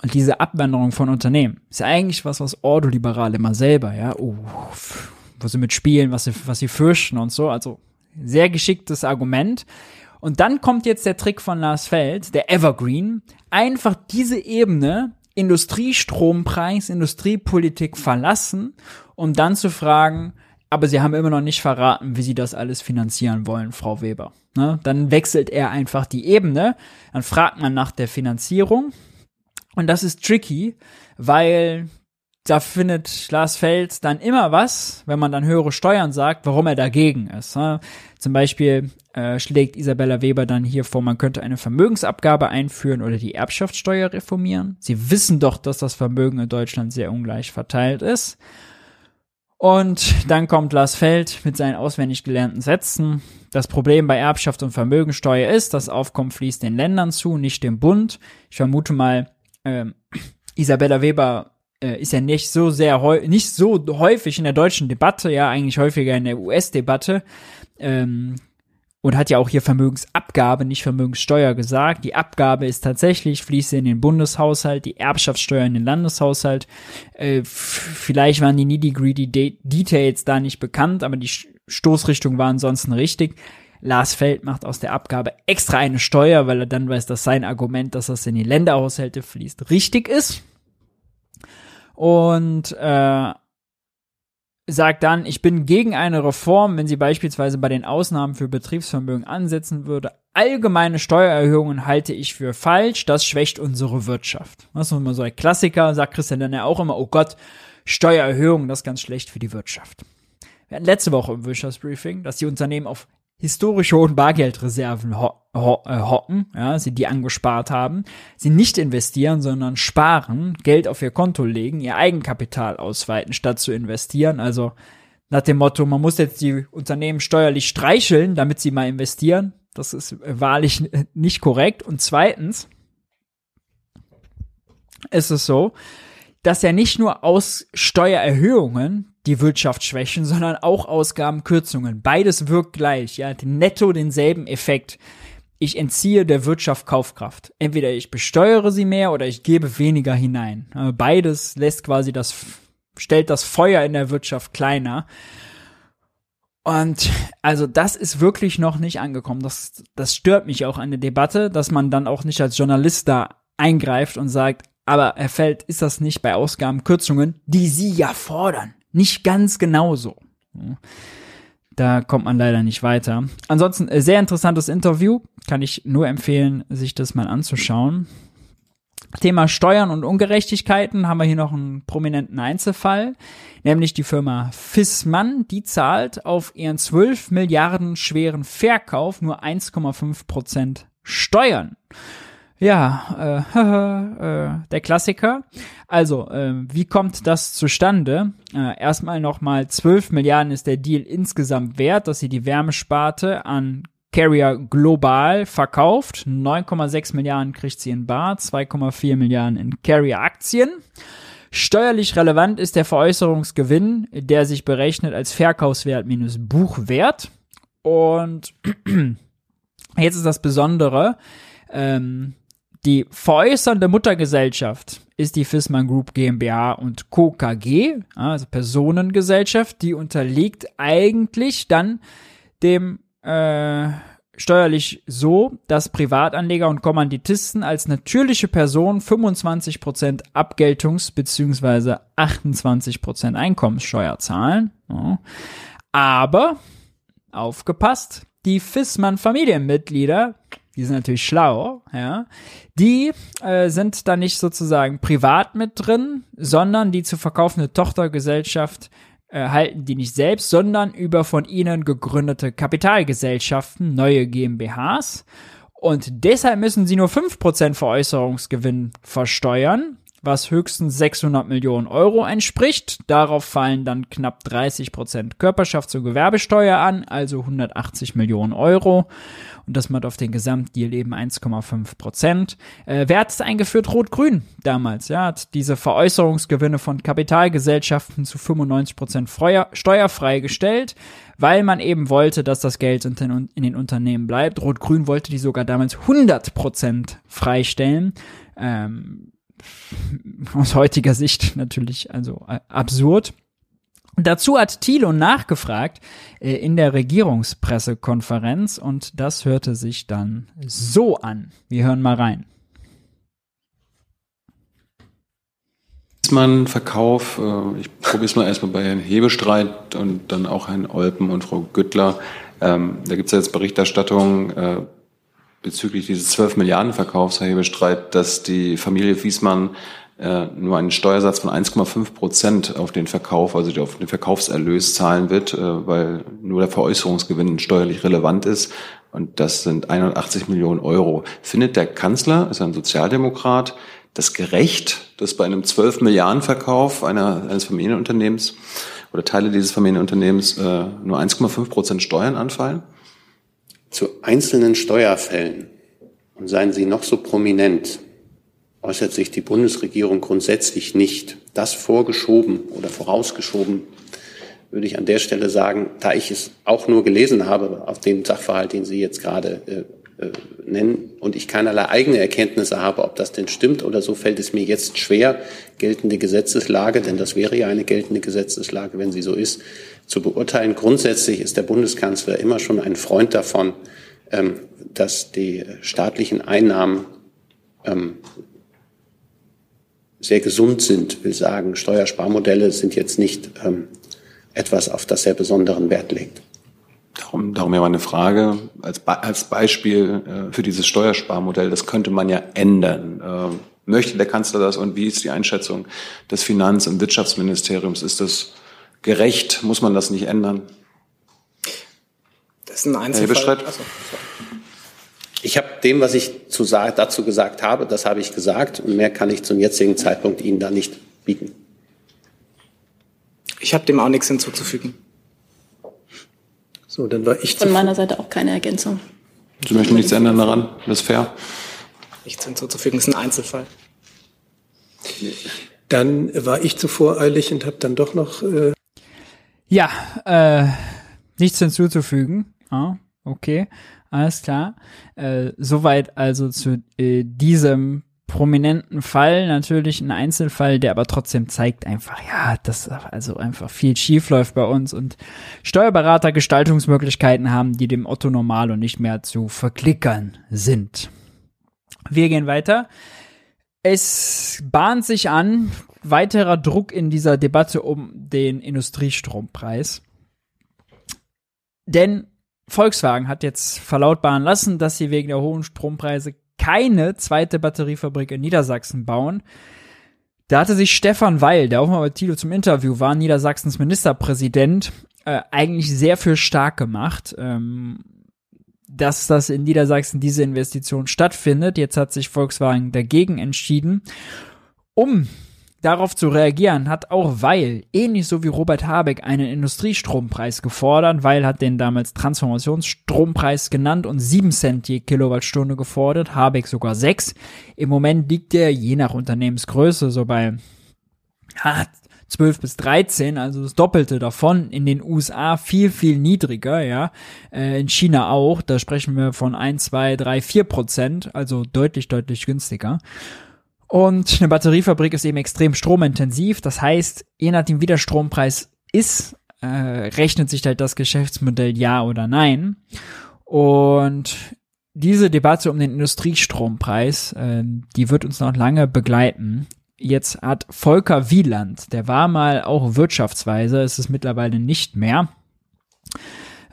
S1: Und diese Abwanderung von Unternehmen ist ja eigentlich was, was Ordoliberale immer selber, ja, oh, wo sie mitspielen, was sie, was sie fürchten und so. Also sehr geschicktes Argument. Und dann kommt jetzt der Trick von Lars Feld, der Evergreen, einfach diese Ebene Industriestrompreis, Industriepolitik verlassen, um dann zu fragen, aber sie haben immer noch nicht verraten, wie sie das alles finanzieren wollen, Frau Weber. Ne? Dann wechselt er einfach die Ebene, dann fragt man nach der Finanzierung. Und das ist tricky, weil da findet Lars Feld dann immer was, wenn man dann höhere Steuern sagt, warum er dagegen ist. Ne? Zum Beispiel äh, schlägt Isabella Weber dann hier vor, man könnte eine Vermögensabgabe einführen oder die Erbschaftssteuer reformieren. Sie wissen doch, dass das Vermögen in Deutschland sehr ungleich verteilt ist. Und dann kommt Lars Feld mit seinen auswendig gelernten Sätzen. Das Problem bei Erbschaft und Vermögensteuer ist, das Aufkommen fließt den Ländern zu, nicht dem Bund. Ich vermute mal, äh, Isabella Weber äh, ist ja nicht so sehr nicht so häufig in der deutschen Debatte, ja eigentlich häufiger in der US-Debatte. Ähm, und hat ja auch hier Vermögensabgabe, nicht Vermögenssteuer gesagt. Die Abgabe ist tatsächlich, fließt in den Bundeshaushalt, die Erbschaftssteuer in den Landeshaushalt. Äh, vielleicht waren die De Details da nicht bekannt, aber die Stoßrichtung war ansonsten richtig. Lars Feld macht aus der Abgabe extra eine Steuer, weil er dann weiß, dass sein Argument, dass das in die Länderhaushalte fließt, richtig ist und äh, sagt dann, ich bin gegen eine Reform, wenn sie beispielsweise bei den Ausnahmen für Betriebsvermögen ansetzen würde. Allgemeine Steuererhöhungen halte ich für falsch, das schwächt unsere Wirtschaft. Das ist immer so ein Klassiker, sagt Christian dann ja auch immer, oh Gott, Steuererhöhungen, das ist ganz schlecht für die Wirtschaft. Wir hatten letzte Woche im Wirtschaftsbriefing, dass die Unternehmen auf historisch hohen Bargeldreserven ho ho äh, hocken, ja, sie die angespart haben, sie nicht investieren, sondern sparen, Geld auf ihr Konto legen, ihr Eigenkapital ausweiten, statt zu investieren. Also nach dem Motto, man muss jetzt die Unternehmen steuerlich streicheln, damit sie mal investieren. Das ist wahrlich nicht korrekt. Und zweitens ist es so, dass ja nicht nur aus Steuererhöhungen die Wirtschaft schwächen, sondern auch Ausgabenkürzungen. Beides wirkt gleich, ja, netto denselben Effekt. ich entziehe der Wirtschaft Kaufkraft. Entweder ich besteuere sie mehr oder ich gebe weniger hinein. Äh, beides lässt quasi das, stellt das Feuer in der Wirtschaft kleiner. Und also das ist wirklich noch nicht angekommen. Das, das stört mich auch an der Debatte, dass man dann auch nicht als Journalist da eingreift und sagt, aber Herr Feld, ist das nicht bei Ausgabenkürzungen, die Sie ja fordern? Nicht ganz genauso. Da kommt man leider nicht weiter. Ansonsten äh, sehr interessantes Interview. Kann ich nur empfehlen, sich das mal anzuschauen. Thema Steuern und Ungerechtigkeiten haben wir hier noch einen prominenten Einzelfall, nämlich die Firma Fissmann, die zahlt auf ihren 12 Milliarden schweren Verkauf nur 1,5 Prozent Steuern. Ja, äh, äh, der Klassiker. Also, äh, wie kommt das zustande? Äh, erstmal nochmal 12 Milliarden ist der Deal insgesamt wert, dass sie die Wärmesparte an Carrier global verkauft. 9,6 Milliarden kriegt sie in Bar, 2,4 Milliarden in Carrier-Aktien. Steuerlich relevant ist der Veräußerungsgewinn, der sich berechnet als Verkaufswert minus Buchwert. Und jetzt ist das Besondere, ähm, die veräußernde Muttergesellschaft ist die Fissmann Group GmbH und Co. KG, also Personengesellschaft, die unterliegt eigentlich dann dem äh, steuerlich so, dass Privatanleger und Kommanditisten als natürliche Person 25% Abgeltungs- bzw. 28% Einkommenssteuer zahlen. Aber, aufgepasst, die Fissmann-Familienmitglieder, die sind natürlich schlau, ja, die äh, sind da nicht sozusagen privat mit drin, sondern die zu verkaufende Tochtergesellschaft äh, halten die nicht selbst, sondern über von ihnen gegründete Kapitalgesellschaften, neue GmbHs. Und deshalb müssen sie nur 5% Veräußerungsgewinn versteuern, was höchstens 600 Millionen Euro entspricht. Darauf fallen dann knapp 30% Körperschafts- und Gewerbesteuer an, also 180 Millionen Euro und das macht auf den Gesamtdeal eben 1,5 Prozent. Äh, wer hat es eingeführt? Rot-Grün damals, ja, hat diese Veräußerungsgewinne von Kapitalgesellschaften zu 95 Prozent steuerfrei gestellt, weil man eben wollte, dass das Geld in den, in den Unternehmen bleibt. Rot-Grün wollte die sogar damals 100 Prozent freistellen. Ähm, aus heutiger Sicht natürlich also äh, absurd. Dazu hat Thilo nachgefragt äh, in der Regierungspressekonferenz und das hörte sich dann so an. Wir hören mal rein.
S2: Man Verkauf, äh, ich probiere es mal erstmal bei Herrn Hebestreit und dann auch Herrn Olpen und Frau Güttler. Ähm, da gibt es ja jetzt Berichterstattung äh, bezüglich dieses 12 Milliarden Verkaufs, Herr Hebestreit, dass die Familie Fiesmann äh, nur einen Steuersatz von 1,5 Prozent auf den Verkauf, also auf den Verkaufserlös zahlen wird, äh, weil nur der Veräußerungsgewinn steuerlich relevant ist. Und das sind 180 Millionen Euro. Findet der Kanzler, ist ein Sozialdemokrat, das gerecht, dass bei einem 12 Milliarden Verkauf einer, eines Familienunternehmens oder Teile dieses Familienunternehmens äh, nur 1,5 Prozent Steuern anfallen?
S3: Zu einzelnen Steuerfällen, und seien sie noch so prominent, äußert sich die Bundesregierung grundsätzlich nicht. Das vorgeschoben oder vorausgeschoben würde ich an der Stelle sagen, da ich es auch nur gelesen habe auf dem Sachverhalt, den Sie jetzt gerade äh, nennen und ich keinerlei eigene Erkenntnisse habe, ob das denn stimmt oder so, fällt es mir jetzt schwer, geltende Gesetzeslage, denn das wäre ja eine geltende Gesetzeslage, wenn sie so ist, zu beurteilen. Grundsätzlich ist der Bundeskanzler immer schon ein Freund davon, ähm, dass die staatlichen Einnahmen ähm, sehr gesund sind, will sagen, Steuersparmodelle sind jetzt nicht ähm, etwas, auf das er besonderen Wert legt.
S2: Darum, darum ja meine Frage als, als Beispiel äh, für dieses Steuersparmodell, das könnte man ja ändern. Äh, möchte der Kanzler das und wie ist die Einschätzung des Finanz- und Wirtschaftsministeriums? Ist das gerecht? Muss man das nicht ändern?
S3: Das ist ein Einzelfall. Herr ich habe dem, was ich zu, dazu gesagt habe, das habe ich gesagt und mehr kann ich zum jetzigen Zeitpunkt Ihnen da nicht bieten.
S4: Ich habe dem auch nichts hinzuzufügen.
S5: So, dann war ich
S6: von meiner Seite auch keine Ergänzung.
S2: Sie möchten nichts ändern daran? Das ist fair.
S4: Nichts hinzuzufügen, das ist ein Einzelfall.
S5: Dann war ich zu voreilig und habe dann doch noch. Äh
S1: ja, äh, nichts hinzuzufügen. Ah, okay. Alles klar. Äh, soweit also zu äh, diesem prominenten Fall, natürlich ein Einzelfall, der aber trotzdem zeigt einfach, ja, dass also einfach viel schief läuft bei uns und Steuerberater Gestaltungsmöglichkeiten haben, die dem Otto normal und nicht mehr zu verklickern sind. Wir gehen weiter. Es bahnt sich an, weiterer Druck in dieser Debatte um den Industriestrompreis. Denn Volkswagen hat jetzt verlautbaren lassen, dass sie wegen der hohen Strompreise keine zweite Batteriefabrik in Niedersachsen bauen. Da hatte sich Stefan Weil, der auch mal bei Tilo zum Interview war, Niedersachsens Ministerpräsident, äh, eigentlich sehr für stark gemacht, ähm, dass das in Niedersachsen diese Investition stattfindet. Jetzt hat sich Volkswagen dagegen entschieden. Um darauf zu reagieren, hat auch Weil, ähnlich so wie Robert Habeck, einen Industriestrompreis gefordert. Weil hat den damals Transformationsstrompreis genannt und 7 Cent je Kilowattstunde gefordert, Habeck sogar 6. Im Moment liegt der je nach Unternehmensgröße so bei ja, 12 bis 13, also das Doppelte davon. In den USA viel, viel niedriger, ja. Äh, in China auch, da sprechen wir von 1, 2, 3, 4 Prozent, also deutlich, deutlich günstiger. Und eine Batteriefabrik ist eben extrem stromintensiv. Das heißt, je nachdem, wie der Strompreis ist, äh, rechnet sich halt das Geschäftsmodell ja oder nein. Und diese Debatte um den Industriestrompreis, äh, die wird uns noch lange begleiten. Jetzt hat Volker Wieland, der war mal auch Wirtschaftsweise, ist es mittlerweile nicht mehr,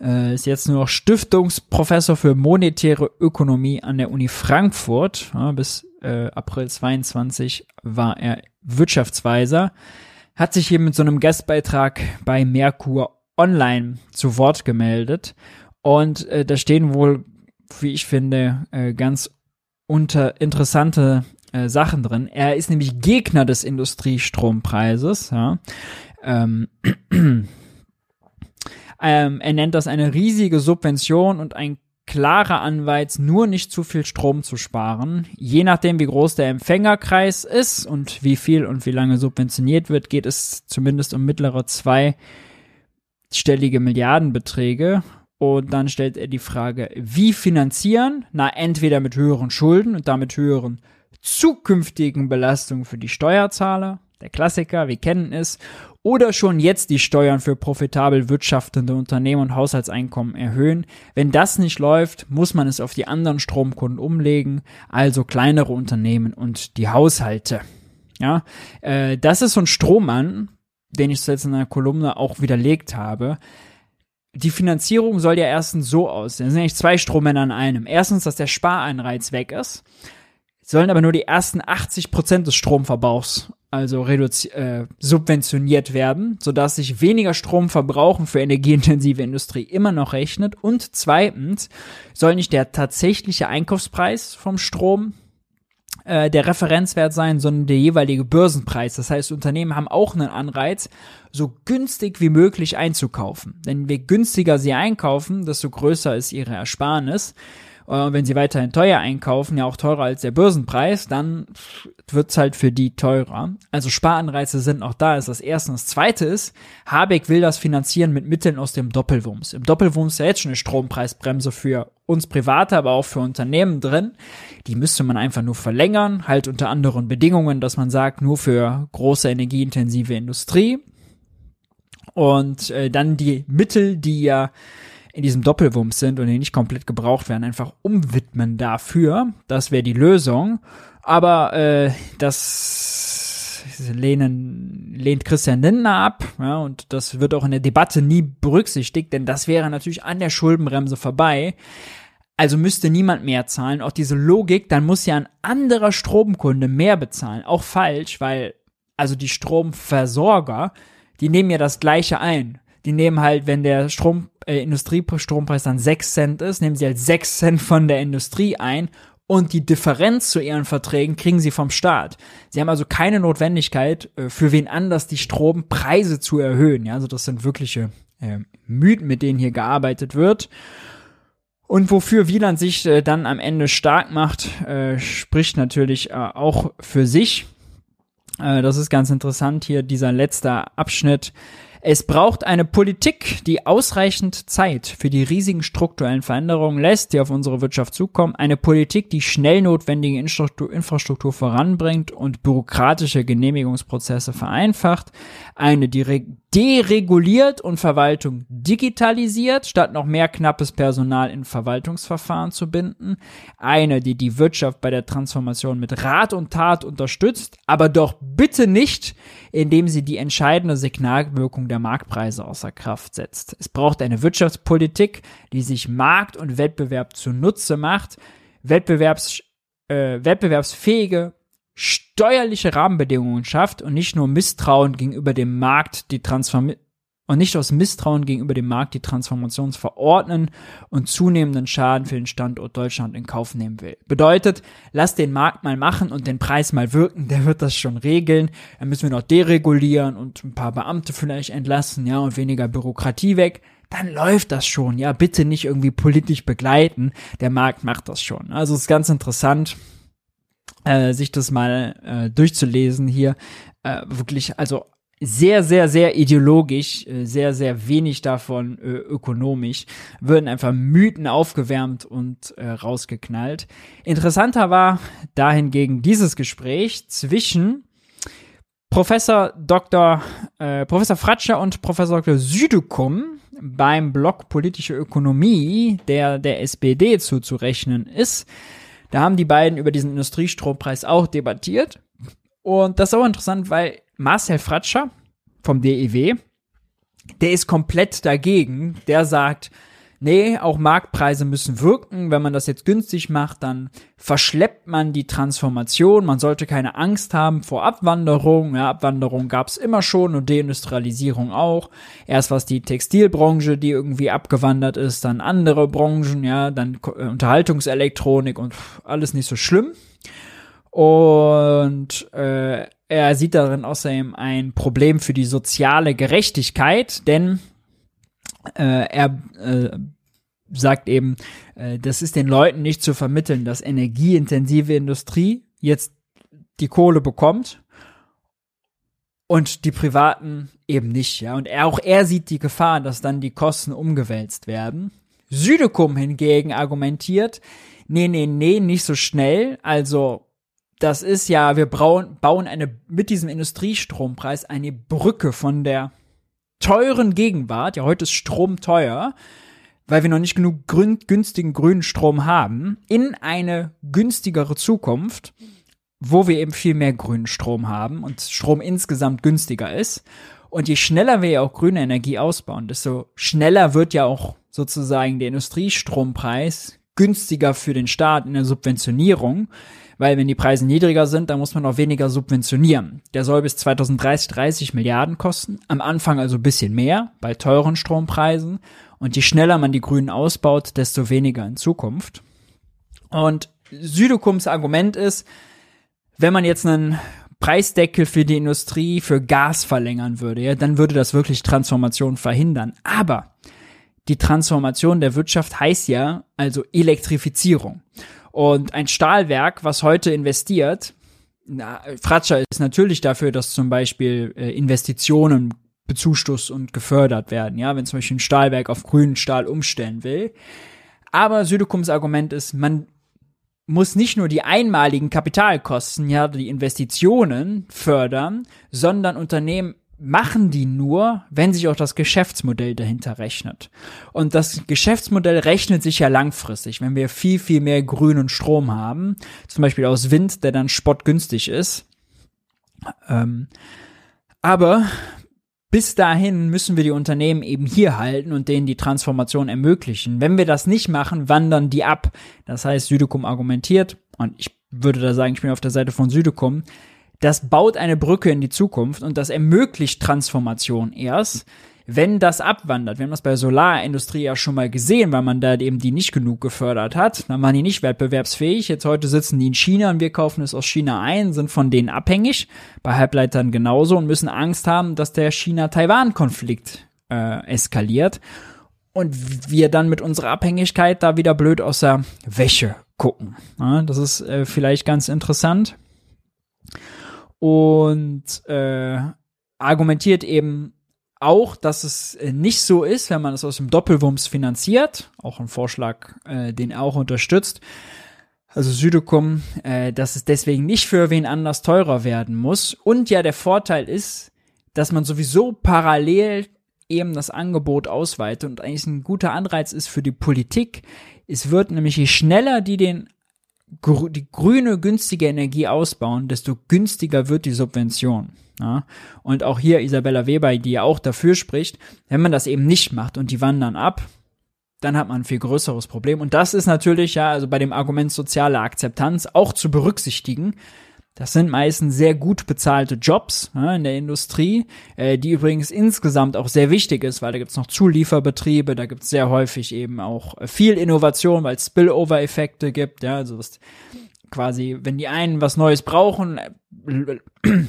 S1: äh, ist jetzt nur noch Stiftungsprofessor für monetäre Ökonomie an der Uni Frankfurt. Ja, bis äh, April 22 war er Wirtschaftsweiser, hat sich hier mit so einem Gastbeitrag bei Merkur Online zu Wort gemeldet. Und äh, da stehen wohl, wie ich finde, äh, ganz unter interessante äh, Sachen drin. Er ist nämlich Gegner des Industriestrompreises. Ja. Ähm, ähm, er nennt das eine riesige Subvention und ein klarer Anreiz, nur nicht zu viel Strom zu sparen. Je nachdem, wie groß der Empfängerkreis ist und wie viel und wie lange subventioniert wird, geht es zumindest um mittlere zweistellige Milliardenbeträge. Und dann stellt er die Frage, wie finanzieren? Na, entweder mit höheren Schulden und damit höheren zukünftigen Belastungen für die Steuerzahler, der Klassiker, wir kennen es, oder schon jetzt die Steuern für profitabel wirtschaftende Unternehmen und Haushaltseinkommen erhöhen. Wenn das nicht läuft, muss man es auf die anderen Stromkunden umlegen, also kleinere Unternehmen und die Haushalte. Ja, äh, das ist so ein Strohmann, den ich jetzt in einer Kolumne auch widerlegt habe. Die Finanzierung soll ja erstens so aussehen. Es sind eigentlich zwei Strohmänner in einem. Erstens, dass der Sparanreiz weg ist sollen aber nur die ersten 80 Prozent des Stromverbrauchs also äh, subventioniert werden, sodass sich weniger Stromverbrauchen für energieintensive Industrie immer noch rechnet. Und zweitens soll nicht der tatsächliche Einkaufspreis vom Strom äh, der Referenzwert sein, sondern der jeweilige Börsenpreis. Das heißt, Unternehmen haben auch einen Anreiz, so günstig wie möglich einzukaufen. Denn je günstiger sie einkaufen, desto größer ist ihre Ersparnis äh, wenn sie weiterhin teuer einkaufen, ja auch teurer als der Börsenpreis, dann wird's halt für die teurer. Also Sparanreize sind auch da, ist das erste. Und das zweite ist, Habeck will das finanzieren mit Mitteln aus dem Doppelwumms. Im Doppelwumms ist ja jetzt schon eine Strompreisbremse für uns Private, aber auch für Unternehmen drin. Die müsste man einfach nur verlängern, halt unter anderen Bedingungen, dass man sagt, nur für große energieintensive Industrie. Und äh, dann die Mittel, die ja in diesem Doppelwumms sind und die nicht komplett gebraucht werden, einfach umwidmen dafür. Das wäre die Lösung. Aber äh, das lehnen, lehnt Christian Lindner ab, ja, und das wird auch in der Debatte nie berücksichtigt, denn das wäre natürlich an der Schuldenbremse vorbei. Also müsste niemand mehr zahlen. Auch diese Logik, dann muss ja ein anderer Stromkunde mehr bezahlen. Auch falsch, weil also die Stromversorger, die nehmen ja das gleiche ein. Die nehmen halt, wenn der Strom äh, Industriestrompreis dann 6 Cent ist, nehmen sie halt 6 Cent von der Industrie ein und die Differenz zu ihren Verträgen kriegen sie vom Staat. Sie haben also keine Notwendigkeit, äh, für wen anders die Strompreise zu erhöhen. Ja, also das sind wirkliche äh, Mythen, mit denen hier gearbeitet wird. Und wofür Wieland sich äh, dann am Ende stark macht, äh, spricht natürlich äh, auch für sich. Äh, das ist ganz interessant hier, dieser letzte Abschnitt. Es braucht eine Politik, die ausreichend Zeit für die riesigen strukturellen Veränderungen lässt, die auf unsere Wirtschaft zukommen. Eine Politik, die schnell notwendige Infrastruktur voranbringt und bürokratische Genehmigungsprozesse vereinfacht. Eine, die dereguliert und Verwaltung digitalisiert, statt noch mehr knappes Personal in Verwaltungsverfahren zu binden. Eine, die die Wirtschaft bei der Transformation mit Rat und Tat unterstützt, aber doch bitte nicht, indem sie die entscheidende Signalwirkung der Marktpreise außer Kraft setzt. Es braucht eine Wirtschaftspolitik, die sich Markt und Wettbewerb zunutze macht, Wettbewerbs, äh, wettbewerbsfähige steuerliche Rahmenbedingungen schafft und nicht nur Misstrauen gegenüber dem Markt die Transform und nicht aus Misstrauen gegenüber dem Markt die Transformation verordnen und zunehmenden Schaden für den Standort Deutschland in Kauf nehmen will. Bedeutet, lass den Markt mal machen und den Preis mal wirken, der wird das schon regeln. Dann müssen wir noch deregulieren und ein paar Beamte vielleicht entlassen, ja, und weniger Bürokratie weg. Dann läuft das schon, ja, bitte nicht irgendwie politisch begleiten. Der Markt macht das schon. Also ist ganz interessant äh, sich das mal äh, durchzulesen hier. Äh, wirklich, also sehr, sehr, sehr ideologisch, äh, sehr, sehr wenig davon äh, ökonomisch, würden einfach Mythen aufgewärmt und äh, rausgeknallt. Interessanter war dahingegen dieses Gespräch zwischen Professor Dr. Äh, Professor Fratscher und Professor Dr. Südekum beim Blog Politische Ökonomie, der der SPD zuzurechnen ist. Da haben die beiden über diesen Industriestrompreis auch debattiert. Und das ist auch interessant, weil Marcel Fratscher vom DEW, der ist komplett dagegen. Der sagt, nee, auch Marktpreise müssen wirken. Wenn man das jetzt günstig macht, dann verschleppt man die Transformation. Man sollte keine Angst haben vor Abwanderung. Ja, Abwanderung gab es immer schon und Deindustrialisierung auch. Erst was die Textilbranche, die irgendwie abgewandert ist, dann andere Branchen, ja, dann äh, Unterhaltungselektronik und alles nicht so schlimm. Und äh, er sieht darin außerdem ein Problem für die soziale Gerechtigkeit, denn äh, er äh, sagt eben, äh, das ist den Leuten nicht zu vermitteln, dass energieintensive Industrie jetzt die Kohle bekommt und die Privaten eben nicht, ja. Und er, auch er sieht die Gefahr, dass dann die Kosten umgewälzt werden. Südekum hingegen argumentiert, nee, nee, nee, nicht so schnell. Also, das ist ja, wir bauen, eine, mit diesem Industriestrompreis eine Brücke von der teuren Gegenwart, ja, heute ist Strom teuer, weil wir noch nicht genug grün, günstigen grünen Strom haben, in eine günstigere Zukunft, wo wir eben viel mehr grünen Strom haben und Strom insgesamt günstiger ist. Und je schneller wir ja auch grüne Energie ausbauen, desto schneller wird ja auch sozusagen der Industriestrompreis günstiger für den Staat in der Subventionierung weil wenn die Preise niedriger sind, dann muss man auch weniger subventionieren. Der soll bis 2030 30 Milliarden kosten, am Anfang also ein bisschen mehr bei teuren Strompreisen und je schneller man die Grünen ausbaut, desto weniger in Zukunft. Und Südokums Argument ist, wenn man jetzt einen Preisdeckel für die Industrie für Gas verlängern würde, ja, dann würde das wirklich Transformation verhindern. Aber die Transformation der Wirtschaft heißt ja also Elektrifizierung. Und ein Stahlwerk, was heute investiert, na, Fratscher ist natürlich dafür, dass zum Beispiel äh, Investitionen bezuschusst und gefördert werden, ja, wenn zum Beispiel ein Stahlwerk auf grünen Stahl umstellen will. Aber Südekums Argument ist, man muss nicht nur die einmaligen Kapitalkosten, ja, die Investitionen fördern, sondern Unternehmen machen die nur, wenn sich auch das Geschäftsmodell dahinter rechnet. Und das Geschäftsmodell rechnet sich ja langfristig, wenn wir viel, viel mehr grünen Strom haben, zum Beispiel aus Wind, der dann spottgünstig ist. Ähm, aber bis dahin müssen wir die Unternehmen eben hier halten und denen die Transformation ermöglichen. Wenn wir das nicht machen, wandern die ab. Das heißt, Südekum argumentiert, und ich würde da sagen, ich bin auf der Seite von Südekum, das baut eine Brücke in die Zukunft und das ermöglicht Transformation erst, wenn das abwandert. Wir haben das bei Solarindustrie ja schon mal gesehen, weil man da eben die nicht genug gefördert hat. Dann waren die nicht wettbewerbsfähig. Jetzt heute sitzen die in China und wir kaufen es aus China ein, sind von denen abhängig. Bei Halbleitern genauso und müssen Angst haben, dass der China-Taiwan-Konflikt äh, eskaliert. Und wir dann mit unserer Abhängigkeit da wieder blöd aus der Wäsche gucken. Ja, das ist äh, vielleicht ganz interessant und äh, argumentiert eben auch, dass es äh, nicht so ist, wenn man es aus dem Doppelwumms finanziert, auch ein Vorschlag, äh, den er auch unterstützt, also Südekum, äh, dass es deswegen nicht für wen anders teurer werden muss. Und ja, der Vorteil ist, dass man sowieso parallel eben das Angebot ausweitet und eigentlich ein guter Anreiz ist für die Politik. Es wird nämlich, je schneller die den die grüne günstige Energie ausbauen, desto günstiger wird die Subvention. Ja? Und auch hier Isabella Weber, die ja auch dafür spricht, wenn man das eben nicht macht und die wandern ab, dann hat man ein viel größeres Problem. Und das ist natürlich ja, also bei dem Argument soziale Akzeptanz auch zu berücksichtigen. Das sind meistens sehr gut bezahlte Jobs ja, in der Industrie, äh, die übrigens insgesamt auch sehr wichtig ist, weil da gibt's noch Zulieferbetriebe, da gibt's sehr häufig eben auch äh, viel Innovation, weil es Spillover-Effekte gibt, ja, also das quasi, wenn die einen was Neues brauchen, äh,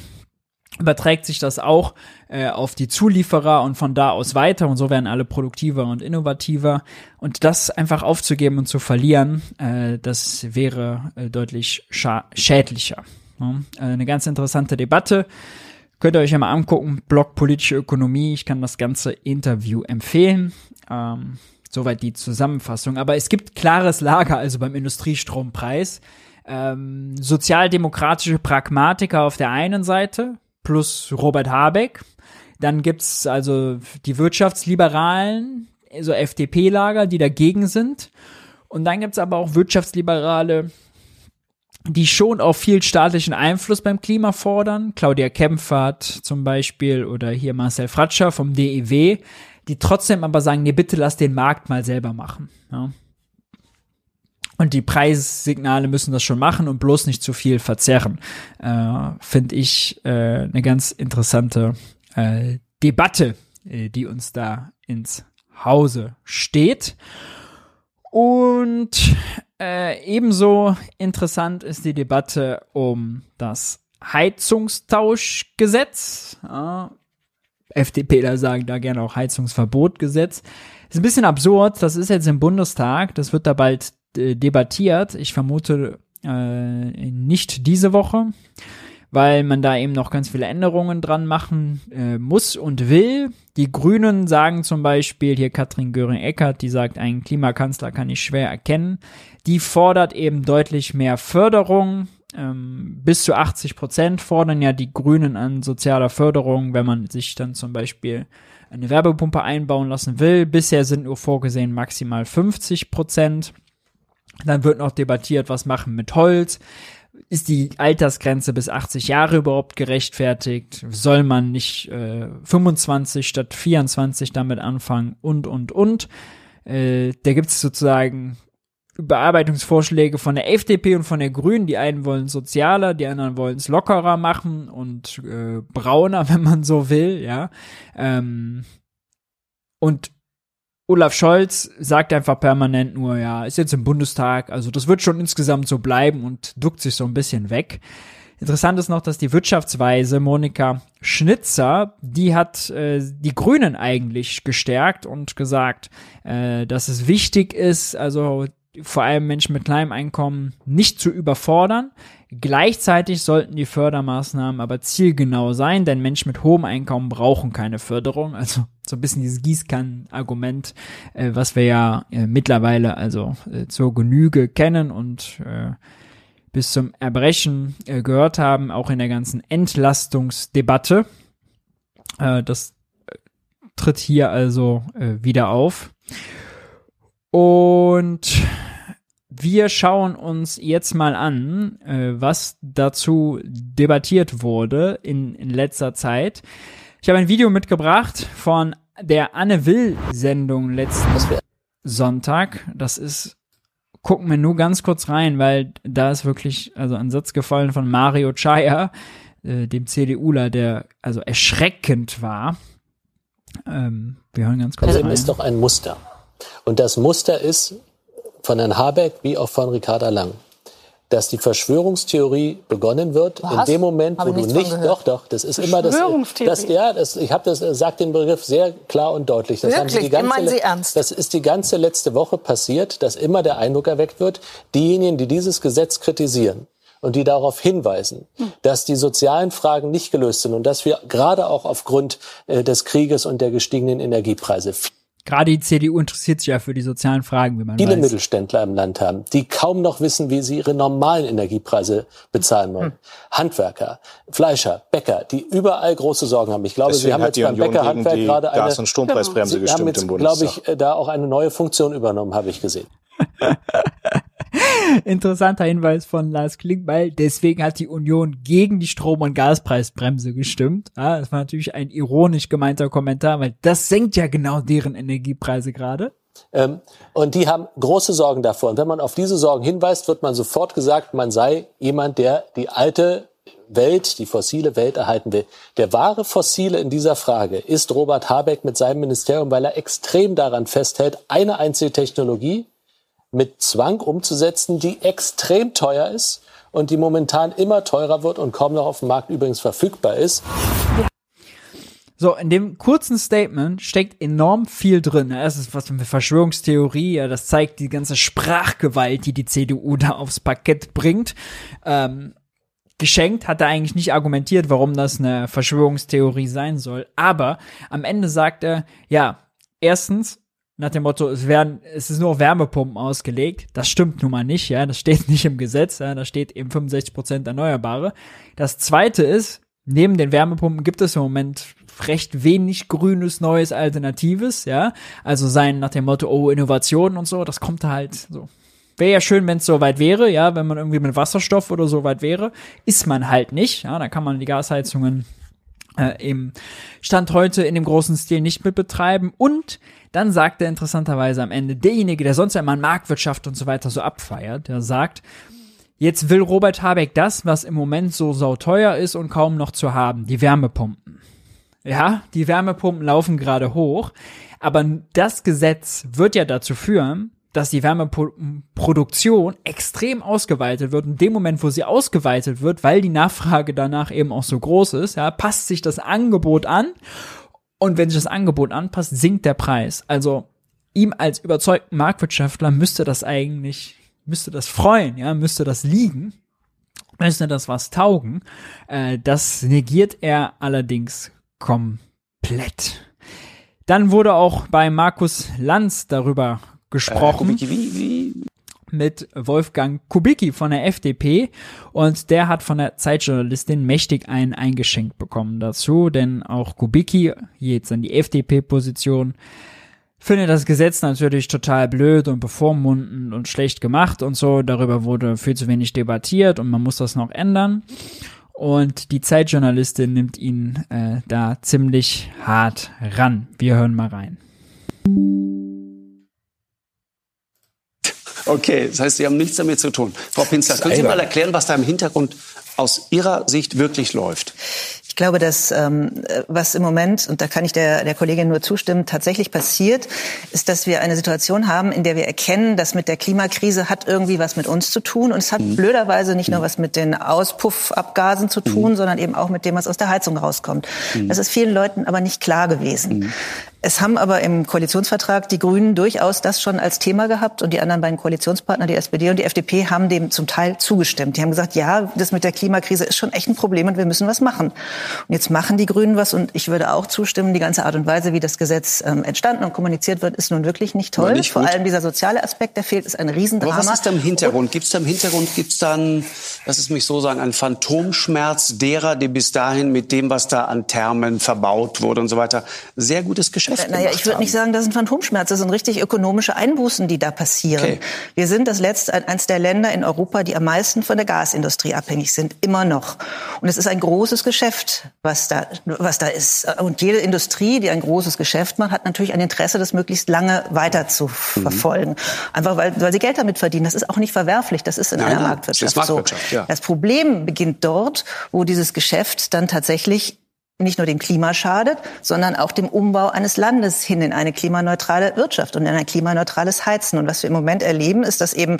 S1: überträgt sich das auch äh, auf die Zulieferer und von da aus weiter und so werden alle produktiver und innovativer und das einfach aufzugeben und zu verlieren, äh, das wäre äh, deutlich schädlicher. Ja? Äh, eine ganz interessante Debatte. Könnt ihr euch ja mal angucken, Blog Politische Ökonomie, ich kann das ganze Interview empfehlen. Ähm, soweit die Zusammenfassung. Aber es gibt klares Lager, also beim Industriestrompreis. Ähm, sozialdemokratische Pragmatiker auf der einen Seite, plus Robert Habeck. Dann gibt's also die Wirtschaftsliberalen, so FDP-Lager, die dagegen sind. Und dann gibt's aber auch Wirtschaftsliberale, die schon auch viel staatlichen Einfluss beim Klima fordern. Claudia Kempfert zum Beispiel oder hier Marcel Fratscher vom DEW, die trotzdem aber sagen, nee, bitte lass den Markt mal selber machen. Ja. Und die Preissignale müssen das schon machen und bloß nicht zu viel verzerren. Äh, Finde ich äh, eine ganz interessante äh, Debatte, äh, die uns da ins Hause steht. Und äh, ebenso interessant ist die Debatte um das Heizungstauschgesetz. Ja, FDPler sagen da gerne auch Heizungsverbotgesetz. Ist ein bisschen absurd, das ist jetzt im Bundestag, das wird da bald äh, debattiert. Ich vermute äh, nicht diese Woche, weil man da eben noch ganz viele Änderungen dran machen äh, muss und will. Die Grünen sagen zum Beispiel, hier Katrin Göring-Eckert, die sagt, einen Klimakanzler kann ich schwer erkennen. Die fordert eben deutlich mehr Förderung. Ähm, bis zu 80 Prozent fordern ja die Grünen an sozialer Förderung, wenn man sich dann zum Beispiel eine Werbepumpe einbauen lassen will. Bisher sind nur vorgesehen maximal 50 Prozent. Dann wird noch debattiert, was machen mit Holz. Ist die Altersgrenze bis 80 Jahre überhaupt gerechtfertigt? Soll man nicht äh, 25 statt 24 damit anfangen? Und, und, und. Äh, da gibt es sozusagen Bearbeitungsvorschläge von der FDP und von der Grünen. Die einen wollen sozialer, die anderen wollen es lockerer machen und äh, brauner, wenn man so will, ja. Ähm, und Olaf Scholz sagt einfach permanent nur, ja, ist jetzt im Bundestag, also das wird schon insgesamt so bleiben und duckt sich so ein bisschen weg. Interessant ist noch, dass die Wirtschaftsweise Monika Schnitzer, die hat äh, die Grünen eigentlich gestärkt und gesagt, äh, dass es wichtig ist, also vor allem Menschen mit kleinem Einkommen nicht zu überfordern. Gleichzeitig sollten die Fördermaßnahmen aber zielgenau sein, denn Menschen mit hohem Einkommen brauchen keine Förderung. Also so ein bisschen dieses Gießkannen-Argument, äh, was wir ja äh, mittlerweile also äh, zur Genüge kennen und äh, bis zum Erbrechen äh, gehört haben, auch in der ganzen Entlastungsdebatte. Äh, das tritt hier also wieder auf. Und wir schauen uns jetzt mal an, äh, was dazu debattiert wurde in, in letzter Zeit. Ich habe ein Video mitgebracht von der Anne Will-Sendung letzten Sonntag. Das ist, gucken wir nur ganz kurz rein, weil da ist wirklich also ein Satz gefallen von Mario Chaya, äh, dem CDUler, der also erschreckend war. Ähm, wir hören ganz kurz
S6: rein. ist doch ein Muster. Und das Muster ist, von Herrn Habeck wie auch von Ricarda Lang dass die Verschwörungstheorie begonnen wird Was? in dem Moment, wo du nicht, doch, doch, das ist immer das, das ja, das, ich habe das sagt den Begriff sehr klar und deutlich. Das
S7: Wirklich? haben Sie die ganze, meinen Sie ernst?
S6: Das ist die ganze letzte Woche passiert, dass immer der Eindruck erweckt wird, diejenigen, die dieses Gesetz kritisieren und die darauf hinweisen, dass die sozialen Fragen nicht gelöst sind und dass wir gerade auch aufgrund äh, des Krieges und der gestiegenen Energiepreise
S1: Gerade die CDU interessiert sich ja für die sozialen Fragen, wie man
S6: viele
S1: weiß.
S6: Mittelständler im Land haben, die kaum noch wissen, wie sie ihre normalen Energiepreise bezahlen wollen. Hm. Handwerker, Fleischer, Bäcker, die überall große Sorgen haben. Ich glaube,
S7: Deswegen
S6: Sie haben jetzt beim Bäckerhandwerk gerade eine
S7: Gas- und Strompreisbremse
S6: Sie
S7: gestimmt
S6: haben jetzt,
S7: im Bundestag.
S6: glaube ich, äh, da auch eine neue Funktion übernommen, habe ich gesehen.
S1: Interessanter Hinweis von Lars Klingbeil. Deswegen hat die Union gegen die Strom- und Gaspreisbremse gestimmt. Ja, das war natürlich ein ironisch gemeinter Kommentar, weil das senkt ja genau deren Energiepreise gerade.
S6: Ähm, und die haben große Sorgen davor. Und wenn man auf diese Sorgen hinweist, wird man sofort gesagt, man sei jemand, der die alte Welt, die fossile Welt erhalten will. Der wahre Fossile in dieser Frage ist Robert Habeck mit seinem Ministerium, weil er extrem daran festhält, eine einzige Technologie, mit Zwang umzusetzen, die extrem teuer ist und die momentan immer teurer wird und kaum noch auf dem Markt übrigens verfügbar ist.
S1: So, in dem kurzen Statement steckt enorm viel drin. Es ist was für Verschwörungstheorie, ja, das zeigt die ganze Sprachgewalt, die die CDU da aufs Parkett bringt. Ähm, geschenkt hat er eigentlich nicht argumentiert, warum das eine Verschwörungstheorie sein soll. Aber am Ende sagt er, ja, erstens, nach dem Motto, es werden, es ist nur Wärmepumpen ausgelegt. Das stimmt nun mal nicht, ja, das steht nicht im Gesetz, ja, da steht eben 65 Prozent Erneuerbare. Das zweite ist, neben den Wärmepumpen gibt es im Moment recht wenig grünes, neues, alternatives, ja. Also sein nach dem Motto, oh, Innovation und so, das kommt halt so. Wäre ja schön, wenn es so weit wäre, ja, wenn man irgendwie mit Wasserstoff oder so weit wäre. Ist man halt nicht, ja, da kann man die Gasheizungen äh, im Stand heute in dem großen Stil nicht mit betreiben. Und dann sagt er interessanterweise am Ende, derjenige, der sonst in Marktwirtschaft und so weiter so abfeiert, der sagt, jetzt will Robert Habeck das, was im Moment so sauteuer ist und kaum noch zu haben, die Wärmepumpen. Ja, die Wärmepumpen laufen gerade hoch, aber das Gesetz wird ja dazu führen, dass die Wärmeproduktion extrem ausgeweitet wird. In dem Moment, wo sie ausgeweitet wird, weil die Nachfrage danach eben auch so groß ist, ja, passt sich das Angebot an. Und wenn sich das Angebot anpasst, sinkt der Preis. Also ihm als überzeugten Marktwirtschaftler müsste das eigentlich, müsste das freuen, ja, müsste das liegen, müsste das was taugen. Äh, das negiert er allerdings komplett. Dann wurde auch bei Markus Lanz darüber gesprochen.
S8: Äh, Kubicki, wie, wie?
S1: Mit Wolfgang Kubicki von der FDP und der hat von der Zeitjournalistin mächtig einen eingeschenkt bekommen dazu, denn auch Kubicki, jetzt an die FDP-Position, findet das Gesetz natürlich total blöd und bevormundend und schlecht gemacht und so. Darüber wurde viel zu wenig debattiert und man muss das noch ändern. Und die Zeitjournalistin nimmt ihn äh, da ziemlich hart ran. Wir hören mal rein.
S8: Okay, das heißt, Sie haben nichts damit zu tun. Frau Pinzler, können Sie mal erklären, was da im Hintergrund aus Ihrer Sicht wirklich läuft?
S9: Ich glaube, dass ähm, was im Moment, und da kann ich der, der Kollegin nur zustimmen, tatsächlich passiert, ist, dass wir eine Situation haben, in der wir erkennen, dass mit der Klimakrise hat irgendwie was mit uns zu tun. Und es hat mhm. blöderweise nicht nur was mit den Auspuffabgasen zu tun, mhm. sondern eben auch mit dem, was aus der Heizung rauskommt. Mhm. Das ist vielen Leuten aber nicht klar gewesen. Es haben aber im Koalitionsvertrag die Grünen durchaus das schon als Thema gehabt und die anderen beiden Koalitionspartner, die SPD und die FDP, haben dem zum Teil zugestimmt. Die haben gesagt, ja, das mit der Klimakrise ist schon echt ein Problem und wir müssen was machen. Und jetzt machen die Grünen was und ich würde auch zustimmen, die ganze Art und Weise, wie das Gesetz ähm, entstanden und kommuniziert wird, ist nun wirklich nicht toll. Nicht Vor allem dieser soziale Aspekt, der fehlt, ist ein Riesendrama.
S8: Aber was ist da im Hintergrund? Gibt es da im Hintergrund, gibt es dann, lass es mich so sagen, einen Phantomschmerz derer, die bis dahin mit dem, was da an Thermen verbaut wurde und so weiter, sehr gutes Geschäft
S9: naja, ich würde nicht sagen, das sind Phantomschmerzen, das sind richtig ökonomische Einbußen, die da passieren. Okay. Wir sind das letzte, eines der Länder in Europa, die am meisten von der Gasindustrie abhängig sind, immer noch. Und es ist ein großes Geschäft, was da, was da ist. Und jede Industrie, die ein großes Geschäft macht, hat natürlich ein Interesse, das möglichst lange weiter zu mhm. verfolgen. Einfach weil, weil sie Geld damit verdienen. Das ist auch nicht verwerflich. Das ist in nein, einer nein, Marktwirtschaft, das Marktwirtschaft so. Ja. Das Problem beginnt dort, wo dieses Geschäft dann tatsächlich nicht nur dem Klima schadet, sondern auch dem Umbau eines Landes hin in eine klimaneutrale Wirtschaft und in ein klimaneutrales Heizen. Und was wir im Moment erleben, ist, dass eben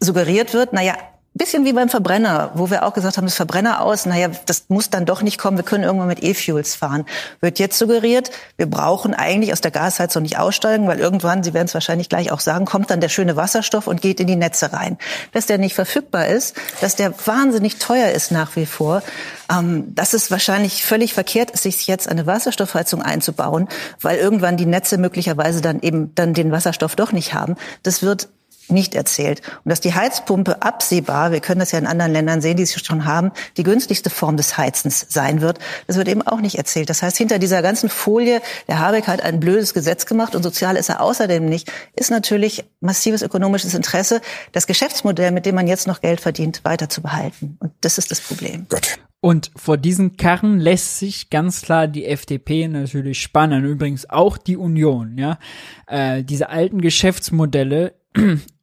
S9: suggeriert wird, na ja, bisschen wie beim Verbrenner, wo wir auch gesagt haben, das Verbrenner aus, naja, das muss dann doch nicht kommen, wir können irgendwann mit E-Fuels fahren. Wird jetzt suggeriert, wir brauchen eigentlich aus der Gasheizung nicht aussteigen, weil irgendwann, Sie werden es wahrscheinlich gleich auch sagen, kommt dann der schöne Wasserstoff und geht in die Netze rein. Dass der nicht verfügbar ist, dass der wahnsinnig teuer ist nach wie vor, ähm, dass es wahrscheinlich völlig verkehrt ist, sich jetzt eine Wasserstoffheizung einzubauen, weil irgendwann die Netze möglicherweise dann eben dann den Wasserstoff doch nicht haben. Das wird nicht erzählt. Und dass die Heizpumpe absehbar, wir können das ja in anderen Ländern sehen, die es schon haben, die günstigste Form des Heizens sein wird, das wird eben auch nicht erzählt. Das heißt, hinter dieser ganzen Folie, der Habeck hat ein blödes Gesetz gemacht und sozial ist er außerdem nicht, ist natürlich massives ökonomisches Interesse, das Geschäftsmodell, mit dem man jetzt noch Geld verdient, weiter zu behalten. Und das ist das Problem.
S1: Gut. Und vor diesen Karren lässt sich ganz klar die FDP natürlich spannen. Übrigens auch die Union, ja. Äh, diese alten Geschäftsmodelle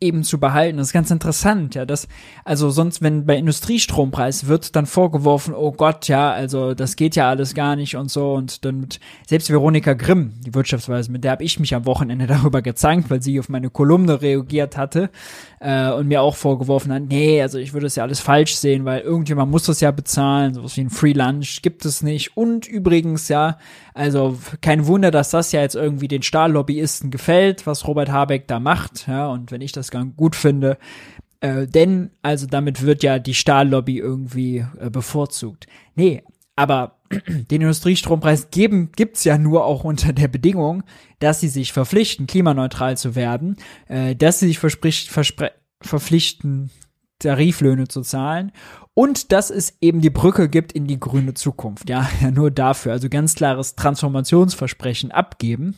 S1: eben zu behalten. Das ist ganz interessant, ja. Das, also sonst, wenn bei Industriestrompreis wird dann vorgeworfen, oh Gott, ja, also das geht ja alles gar nicht und so. Und dann mit, selbst Veronika Grimm, die Wirtschaftsweise, mit der habe ich mich am Wochenende darüber gezankt, weil sie auf meine Kolumne reagiert hatte äh, und mir auch vorgeworfen hat, nee, also ich würde es ja alles falsch sehen, weil irgendjemand muss das ja bezahlen, sowas wie ein Free Lunch gibt es nicht. Und übrigens, ja, also kein Wunder, dass das ja jetzt irgendwie den Stahllobbyisten gefällt, was Robert Habeck da macht, ja, und wenn ich das ganz gut finde, äh, denn also damit wird ja die Stahllobby irgendwie äh, bevorzugt. Nee, aber den Industriestrompreis geben gibt's ja nur auch unter der Bedingung, dass sie sich verpflichten, klimaneutral zu werden, äh, dass sie sich verspricht, verspre verpflichten, Tariflöhne zu zahlen und dass es eben die Brücke gibt in die grüne Zukunft. Ja, ja nur dafür. Also ganz klares Transformationsversprechen abgeben.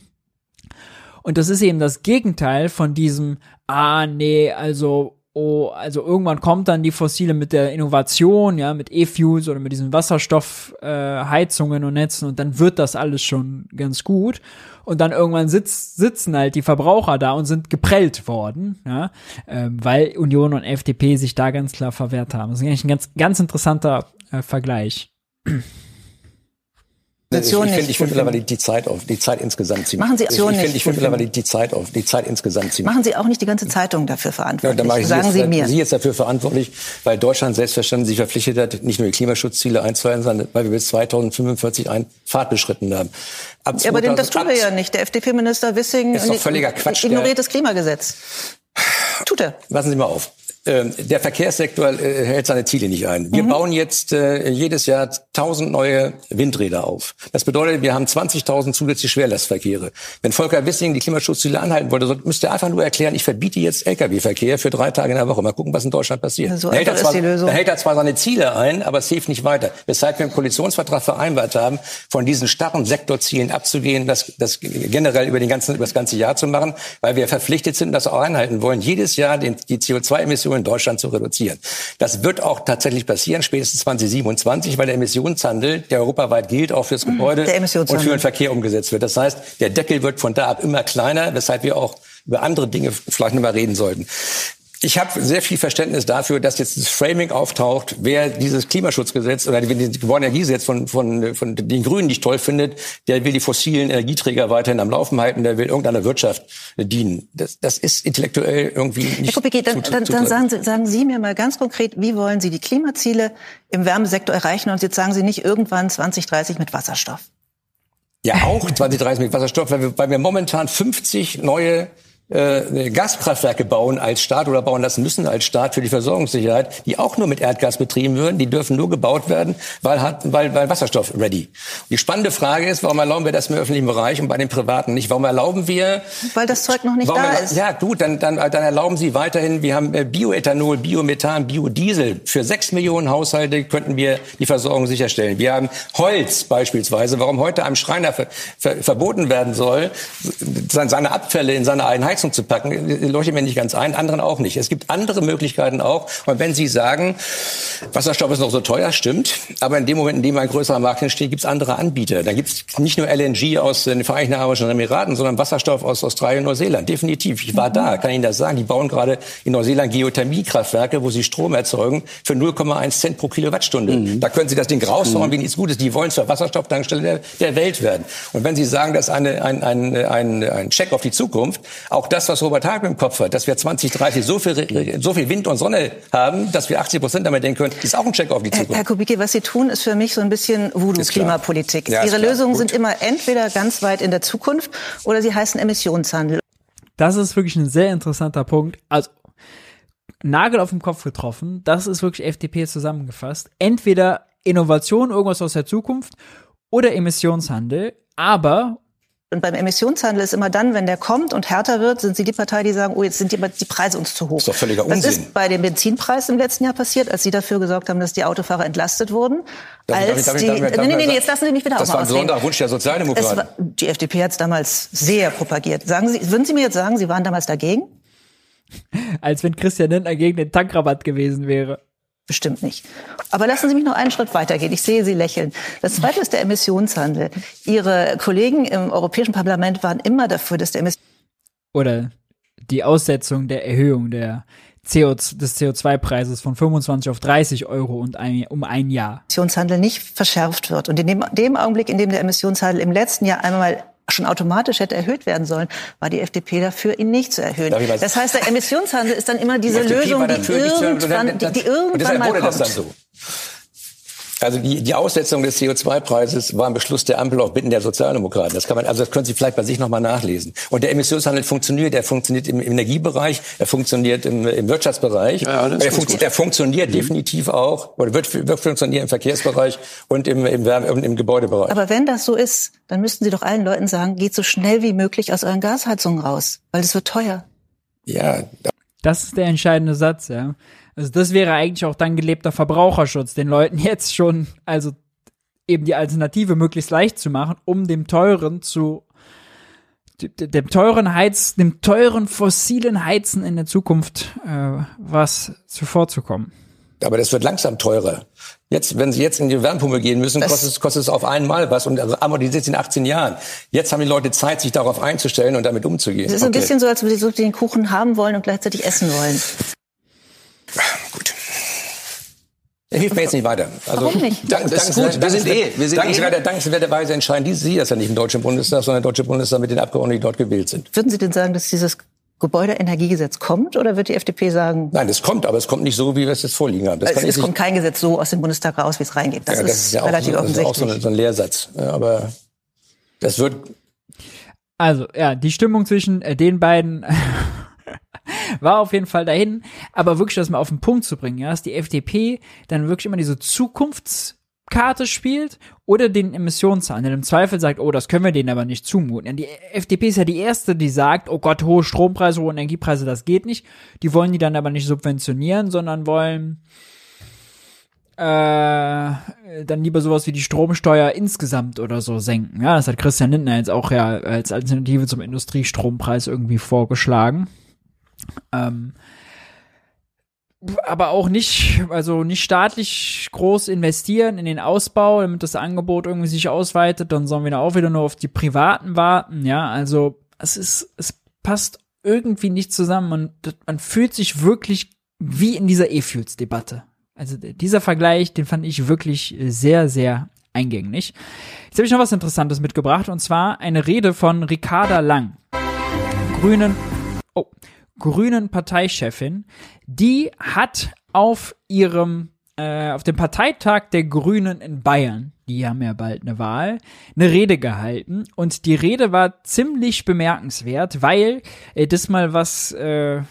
S1: Und das ist eben das Gegenteil von diesem, ah, nee, also oh, also irgendwann kommt dann die Fossile mit der Innovation, ja, mit E-Fuels oder mit diesen Wasserstoffheizungen äh, und Netzen und dann wird das alles schon ganz gut. Und dann irgendwann sitz, sitzen halt die Verbraucher da und sind geprellt worden, ja, ähm, weil Union und FDP sich da ganz klar verwehrt haben. Das ist eigentlich ein ganz, ganz interessanter äh, Vergleich.
S7: Ich, ich finde find mittlerweile die Zeit auf, die Zeit insgesamt ziemlich.
S9: Machen Sie
S7: ich, ich finde ich find mittlerweile die Zeit auf, die Zeit insgesamt ziemlich.
S9: Machen Sie auch nicht die ganze Zeitung dafür verantwortlich.
S7: Ja, dann ich Sagen Sie, jetzt, mir. Sie jetzt dafür verantwortlich, weil Deutschland selbstverständlich sich verpflichtet hat, nicht nur die Klimaschutzziele einzuhalten, sondern weil wir bis 2045 einen Pfad beschritten haben.
S9: Ab ja, aber das tun wir ja nicht. Der FDP-Minister Wissing ignoriert das Klimagesetz. Tut er.
S7: Lassen Sie mal auf. Ähm, der Verkehrssektor äh, hält seine Ziele nicht ein. Wir mhm. bauen jetzt äh, jedes Jahr 1000 neue Windräder auf. Das bedeutet, wir haben 20.000 zusätzliche Schwerlastverkehre. Wenn Volker Wissing die Klimaschutzziele anhalten wollte, müsste er einfach nur erklären, ich verbiete jetzt Lkw-Verkehr für drei Tage in der Woche. Mal gucken, was in Deutschland passiert.
S9: So da, hält zwar,
S7: da hält er zwar seine Ziele ein, aber es hilft nicht weiter. Weshalb wir im Koalitionsvertrag vereinbart haben, von diesen starren Sektorzielen abzugehen, das, das generell über, den ganzen, über das ganze Jahr zu machen, weil wir verpflichtet sind, das auch einhalten wollen, jedes Jahr den, die CO2-Emissionen in Deutschland zu reduzieren. Das wird auch tatsächlich passieren, spätestens 2027, weil der Emissionshandel, der europaweit gilt, auch fürs mhm. Gebäude und für den Verkehr umgesetzt wird. Das heißt, der Deckel wird von da ab immer kleiner, weshalb wir auch über andere Dinge vielleicht noch mal reden sollten. Ich habe sehr viel Verständnis dafür, dass jetzt das Framing auftaucht, wer dieses Klimaschutzgesetz oder das Gebäudeenergiegesetz von, von, von den Grünen nicht toll findet, der will die fossilen Energieträger weiterhin am Laufen halten, der will irgendeiner Wirtschaft dienen. Das, das ist intellektuell irgendwie nicht Herr
S9: Kubicki, dann, zu, dann, dann sagen, Sie, sagen Sie mir mal ganz konkret, wie wollen Sie die Klimaziele im Wärmesektor erreichen? Und jetzt sagen Sie nicht irgendwann 2030 mit Wasserstoff.
S7: Ja, auch 2030 mit Wasserstoff, weil wir, weil wir momentan 50 neue äh, Gaskraftwerke bauen als Staat oder bauen lassen müssen als Staat für die Versorgungssicherheit, die auch nur mit Erdgas betrieben würden, die dürfen nur gebaut werden, weil, hat, weil, weil Wasserstoff ready. Die spannende Frage ist, warum erlauben wir das im öffentlichen Bereich und bei den Privaten nicht? Warum erlauben wir...
S9: Weil das Zeug noch nicht da ist.
S7: Ja, gut, dann, dann, dann erlauben Sie weiterhin, wir haben äh, Bioethanol, Biomethan, Biodiesel. Für sechs Millionen Haushalte könnten wir die Versorgung sicherstellen. Wir haben Holz beispielsweise, warum heute einem Schreiner ver, ver, verboten werden soll, seine Abfälle in seine Einheit Heizung zu packen, leuchtet mir nicht ganz ein, anderen auch nicht. Es gibt andere Möglichkeiten auch. Und wenn Sie sagen, Wasserstoff ist noch so teuer, stimmt. Aber in dem Moment, in dem ein größerer Markt entsteht, gibt es andere Anbieter. Da gibt es nicht nur LNG aus den Vereinigten Arabischen Emiraten, sondern Wasserstoff aus Australien und Neuseeland. Definitiv. Ich war da, kann Ihnen das sagen. Die bauen gerade in Neuseeland Geothermiekraftwerke, wo sie Strom erzeugen für 0,1 Cent pro Kilowattstunde. Mhm. Da können Sie das Ding raushauen, mhm. wie nichts Gutes. Die wollen zur Wasserstofftankstelle der, der Welt werden. Und wenn Sie sagen, dass eine, ein, ein, ein, ein Check auf die Zukunft, auch das, was Robert Habeck im Kopf hat, dass wir 2030 so viel, so viel Wind und Sonne haben, dass wir 80 Prozent damit denken können, ist auch ein Check auf die Zukunft.
S9: Herr Kubicki, was Sie tun, ist für mich so ein bisschen Voodoo-Klimapolitik. Ja, Ihre Lösungen sind immer entweder ganz weit in der Zukunft oder sie heißen Emissionshandel.
S1: Das ist wirklich ein sehr interessanter Punkt. Also Nagel auf den Kopf getroffen. Das ist wirklich FDP zusammengefasst. Entweder Innovation, irgendwas aus der Zukunft oder Emissionshandel. Aber
S9: und beim Emissionshandel ist immer dann, wenn der kommt und härter wird, sind Sie die Partei, die sagen, oh, jetzt sind die, die Preise uns zu hoch. Das
S7: ist doch völliger Unsinn.
S9: Das ist bei dem Benzinpreis im letzten Jahr passiert, als Sie dafür gesorgt haben, dass die Autofahrer entlastet wurden.
S7: Darf als
S9: darf ich, darf ich, darf nee, nee, nee, jetzt lassen Sie mich wieder
S7: Das war ein besonderer Wunsch der Sozialdemokraten. War,
S9: die FDP hat es damals sehr propagiert. Sagen Sie, würden Sie mir jetzt sagen, Sie waren damals dagegen?
S1: Als wenn Christian Lindner gegen den Tankrabatt gewesen wäre.
S9: Bestimmt nicht. Aber lassen Sie mich noch einen Schritt weitergehen. Ich sehe Sie lächeln. Das zweite ist der Emissionshandel. Ihre Kollegen im Europäischen Parlament waren immer dafür, dass der Emissionshandel
S1: oder die Aussetzung der Erhöhung der CO, des CO2-Preises von 25 auf 30 Euro und ein, um ein Jahr.
S9: Emissionshandel nicht verschärft wird. Und in dem, dem Augenblick, in dem der Emissionshandel im letzten Jahr einmal schon automatisch hätte erhöht werden sollen, war die FDP dafür, ihn nicht zu erhöhen. Das heißt, der Emissionshandel ist dann immer diese Lösung, die irgendwann, die, die irgendwann mal kommt. So.
S7: Also die, die Aussetzung des CO2-Preises war ein Beschluss der Ampel auf Bitten der Sozialdemokraten. Das kann man, also das können Sie vielleicht bei sich nochmal nachlesen. Und der Emissionshandel funktioniert. Er funktioniert im Energiebereich, er funktioniert im, im Wirtschaftsbereich. Ja, er, funktio er, funktioniert mhm. definitiv auch, oder wird, wird funktionieren im Verkehrsbereich und im, im, Wärme, im Gebäudebereich.
S9: Aber wenn das so ist, dann müssten Sie doch allen Leuten sagen, geht so schnell wie möglich aus euren Gasheizungen raus, weil es wird teuer.
S7: Ja.
S1: Das ist der entscheidende Satz, ja. Also das wäre eigentlich auch dann gelebter Verbraucherschutz, den Leuten jetzt schon, also eben die Alternative möglichst leicht zu machen, um dem teuren zu dem teuren Heiz, dem teuren fossilen Heizen in der Zukunft äh, was zuvorzukommen.
S7: Aber das wird langsam teurer. Jetzt, wenn Sie jetzt in die Wärmepumpe gehen müssen, kostet es, kostet es auf einmal was und also amortisiert in 18 Jahren. Jetzt haben die Leute Zeit, sich darauf einzustellen und damit umzugehen.
S9: Das ist okay. ein bisschen so, als würde sie so den Kuchen haben wollen und gleichzeitig essen wollen.
S7: Gut. Er hilft mir jetzt nicht weiter.
S9: Also, Warum nicht? Dank,
S7: das ist gut. Wir sind eh. Wir sind dankenswerter, eh. dankenswerterweise entscheiden Sie das ja nicht im Deutschen Bundestag, sondern der Deutsche Bundestag mit den Abgeordneten, die dort gewählt sind.
S9: Würden Sie denn sagen, dass dieses Gebäudeenergiegesetz kommt oder wird die FDP sagen?
S7: Nein, es kommt, aber es kommt nicht so, wie wir es jetzt vorliegen haben.
S9: Das es, es kommt kein Gesetz so aus dem Bundestag raus, wie es reingeht. Das, ja, das ist, ist ja relativ auch, offensichtlich. Das ist auch
S7: so, ein, so ein Lehrsatz. Aber das wird.
S1: Also ja, die Stimmung zwischen äh, den beiden war auf jeden Fall dahin. Aber wirklich das mal auf den Punkt zu bringen, ja, dass die FDP dann wirklich immer diese Zukunftskarte spielt oder den Emissionshandel. Im Zweifel sagt, oh, das können wir denen aber nicht zumuten. Die FDP ist ja die erste, die sagt, oh Gott, hohe Strompreise, hohe Energiepreise, das geht nicht. Die wollen die dann aber nicht subventionieren, sondern wollen äh, dann lieber sowas wie die Stromsteuer insgesamt oder so senken. Ja, das hat Christian Lindner jetzt auch ja als Alternative zum Industriestrompreis irgendwie vorgeschlagen. Ähm, aber auch nicht, also nicht staatlich groß investieren in den Ausbau, damit das Angebot irgendwie sich ausweitet, dann sollen wir auch wieder nur auf die Privaten warten, ja, also es ist, es passt irgendwie nicht zusammen man, man fühlt sich wirklich wie in dieser E-Fuels-Debatte. Also dieser Vergleich, den fand ich wirklich sehr, sehr eingängig. Jetzt habe ich noch was Interessantes mitgebracht und zwar eine Rede von Ricarda Lang, Grünen, oh, grünen Parteichefin, die hat auf ihrem äh, auf dem Parteitag der Grünen in Bayern, die haben ja bald eine Wahl, eine Rede gehalten und die Rede war ziemlich bemerkenswert, weil äh, das mal was äh,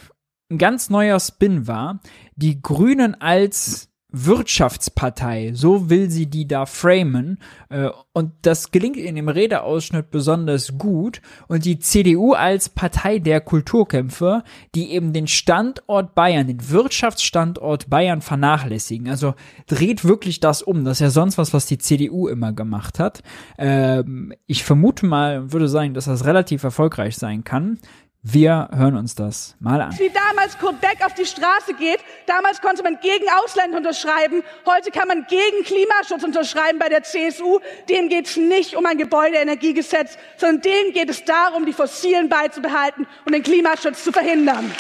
S1: ein ganz neuer Spin war. Die Grünen als Wirtschaftspartei, so will sie die da framen. Äh, und das gelingt in dem Redeausschnitt besonders gut. Und die CDU als Partei der Kulturkämpfer, die eben den Standort Bayern, den Wirtschaftsstandort Bayern vernachlässigen. Also dreht wirklich das um. Das ist ja sonst was, was die CDU immer gemacht hat. Ähm, ich vermute mal, würde sagen, dass das relativ erfolgreich sein kann. Wir hören uns das mal an.
S10: Wie damals Kurt Beck auf die Straße geht, damals konnte man gegen Ausländer unterschreiben, heute kann man gegen Klimaschutz unterschreiben bei der CSU. Denen geht es nicht um ein Gebäudeenergiegesetz, sondern denen geht es darum, die Fossilen beizubehalten und den Klimaschutz zu verhindern.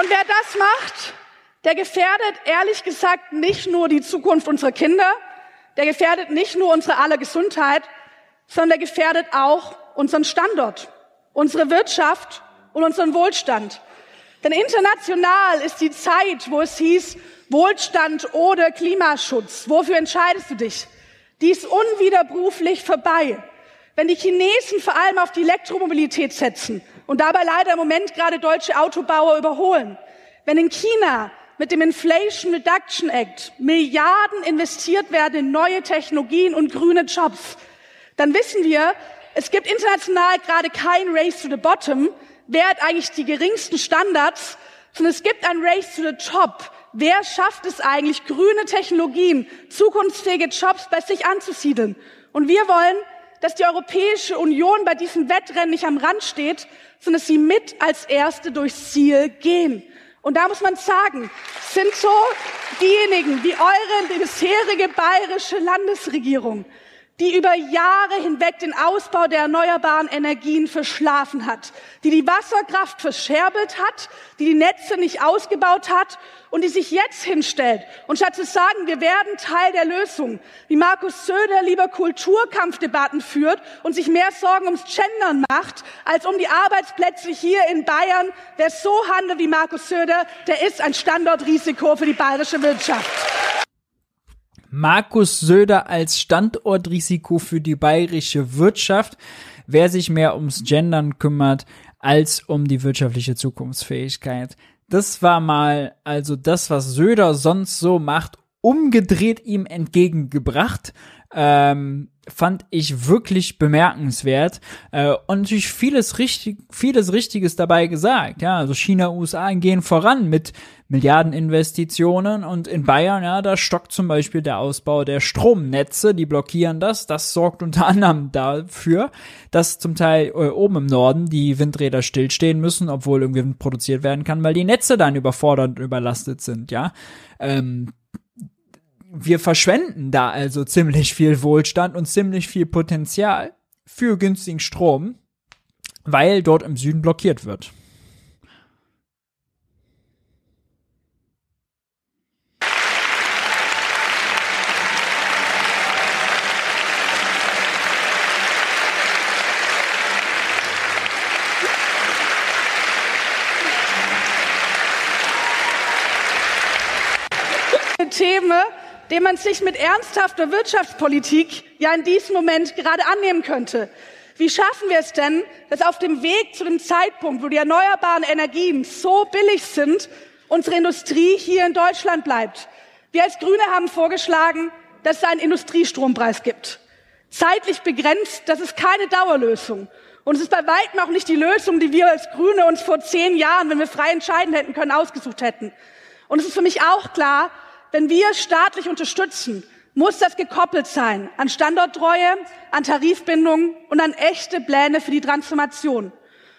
S10: Und wer das macht, der gefährdet ehrlich gesagt nicht nur die Zukunft unserer Kinder, der gefährdet nicht nur unsere aller Gesundheit, sondern der gefährdet auch unseren Standort, unsere Wirtschaft und unseren Wohlstand. Denn international ist die Zeit, wo es hieß, Wohlstand oder Klimaschutz. Wofür entscheidest du dich? Die ist unwiderruflich vorbei. Wenn die Chinesen vor allem auf die Elektromobilität setzen und dabei leider im Moment gerade deutsche Autobauer überholen, wenn in China mit dem Inflation Reduction Act Milliarden investiert werden in neue Technologien und grüne Jobs, dann wissen wir, es gibt international gerade kein Race to the Bottom, wer hat eigentlich die geringsten Standards, sondern es gibt ein Race to the Top. Wer schafft es eigentlich, grüne Technologien, zukunftsfähige Jobs bei sich anzusiedeln? Und wir wollen, dass die Europäische Union bei diesem Wettrennen nicht am Rand steht, sondern dass sie mit als Erste durchs Ziel gehen. Und da muss man sagen, sind so diejenigen wie eure bisherige bayerische Landesregierung, die über Jahre hinweg den Ausbau der erneuerbaren Energien verschlafen hat, die die Wasserkraft verscherbelt hat, die die Netze nicht ausgebaut hat und die sich jetzt hinstellt und statt zu sagen, wir werden Teil der Lösung, wie Markus Söder lieber Kulturkampfdebatten führt und sich mehr Sorgen ums Gendern macht, als um die Arbeitsplätze hier in Bayern. Wer so handelt wie Markus Söder, der ist ein Standortrisiko für die bayerische Wirtschaft.
S1: Markus Söder als Standortrisiko für die bayerische Wirtschaft. Wer sich mehr ums Gendern kümmert als um die wirtschaftliche Zukunftsfähigkeit. Das war mal also das, was Söder sonst so macht, umgedreht ihm entgegengebracht. Ähm, fand ich wirklich bemerkenswert äh, und natürlich vieles richtig, vieles Richtiges dabei gesagt. Ja, also China, USA gehen voran mit Milliardeninvestitionen und in Bayern, ja, da stockt zum Beispiel der Ausbau der Stromnetze, die blockieren das. Das sorgt unter anderem dafür, dass zum Teil äh, oben im Norden die Windräder stillstehen müssen, obwohl irgendwie Wind produziert werden kann, weil die Netze dann überfordert und überlastet sind. Ja, ähm, wir verschwenden da also ziemlich viel Wohlstand und ziemlich viel Potenzial für günstigen Strom, weil dort im Süden blockiert wird.
S10: Themen dem man sich mit ernsthafter Wirtschaftspolitik ja in diesem Moment gerade annehmen könnte. Wie schaffen wir es denn, dass auf dem Weg zu dem Zeitpunkt, wo die erneuerbaren Energien so billig sind, unsere Industrie hier in Deutschland bleibt? Wir als Grüne haben vorgeschlagen, dass es einen Industriestrompreis gibt. Zeitlich begrenzt, das ist keine Dauerlösung. Und es ist bei weitem auch nicht die Lösung, die wir als Grüne uns vor zehn Jahren, wenn wir frei entscheiden hätten können, ausgesucht hätten. Und es ist für mich auch klar, wenn wir staatlich unterstützen, muss das gekoppelt sein an Standorttreue, an Tarifbindung und an echte Pläne für die Transformation.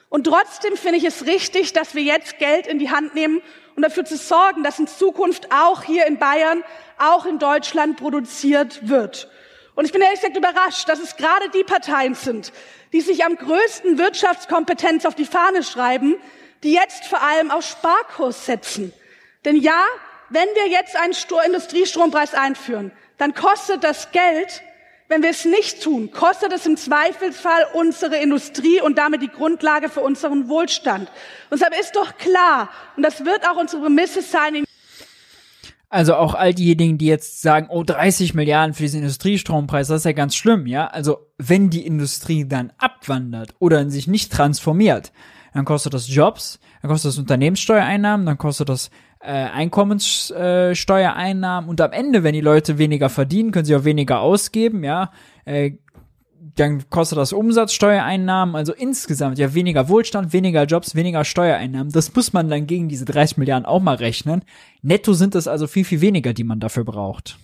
S10: Und trotzdem finde ich es richtig, dass wir jetzt Geld in die Hand nehmen um dafür zu sorgen, dass in Zukunft auch hier in Bayern, auch in Deutschland produziert wird. Und ich bin ehrlich gesagt überrascht, dass es gerade die Parteien sind, die sich am größten Wirtschaftskompetenz auf die Fahne schreiben, die jetzt vor allem auf Sparkurs setzen. Denn ja, wenn wir jetzt einen Industriestrompreis einführen, dann kostet das Geld. Wenn wir es nicht tun, kostet es im Zweifelsfall unsere Industrie und damit die Grundlage für unseren Wohlstand. Und deshalb ist doch klar, und das wird auch unsere Prämisse sein,
S1: also auch all diejenigen, die jetzt sagen, oh, 30 Milliarden für diesen Industriestrompreis, das ist ja ganz schlimm, ja. Also wenn die Industrie dann abwandert oder sich nicht transformiert, dann kostet das Jobs, dann kostet das Unternehmenssteuereinnahmen, dann kostet das äh, Einkommenssteuereinnahmen und am Ende, wenn die Leute weniger verdienen, können sie auch weniger ausgeben, ja. Äh, dann kostet das Umsatzsteuereinnahmen, also insgesamt ja weniger Wohlstand, weniger Jobs, weniger Steuereinnahmen. Das muss man dann gegen diese 30 Milliarden auch mal rechnen. Netto sind es also viel, viel weniger, die man dafür braucht.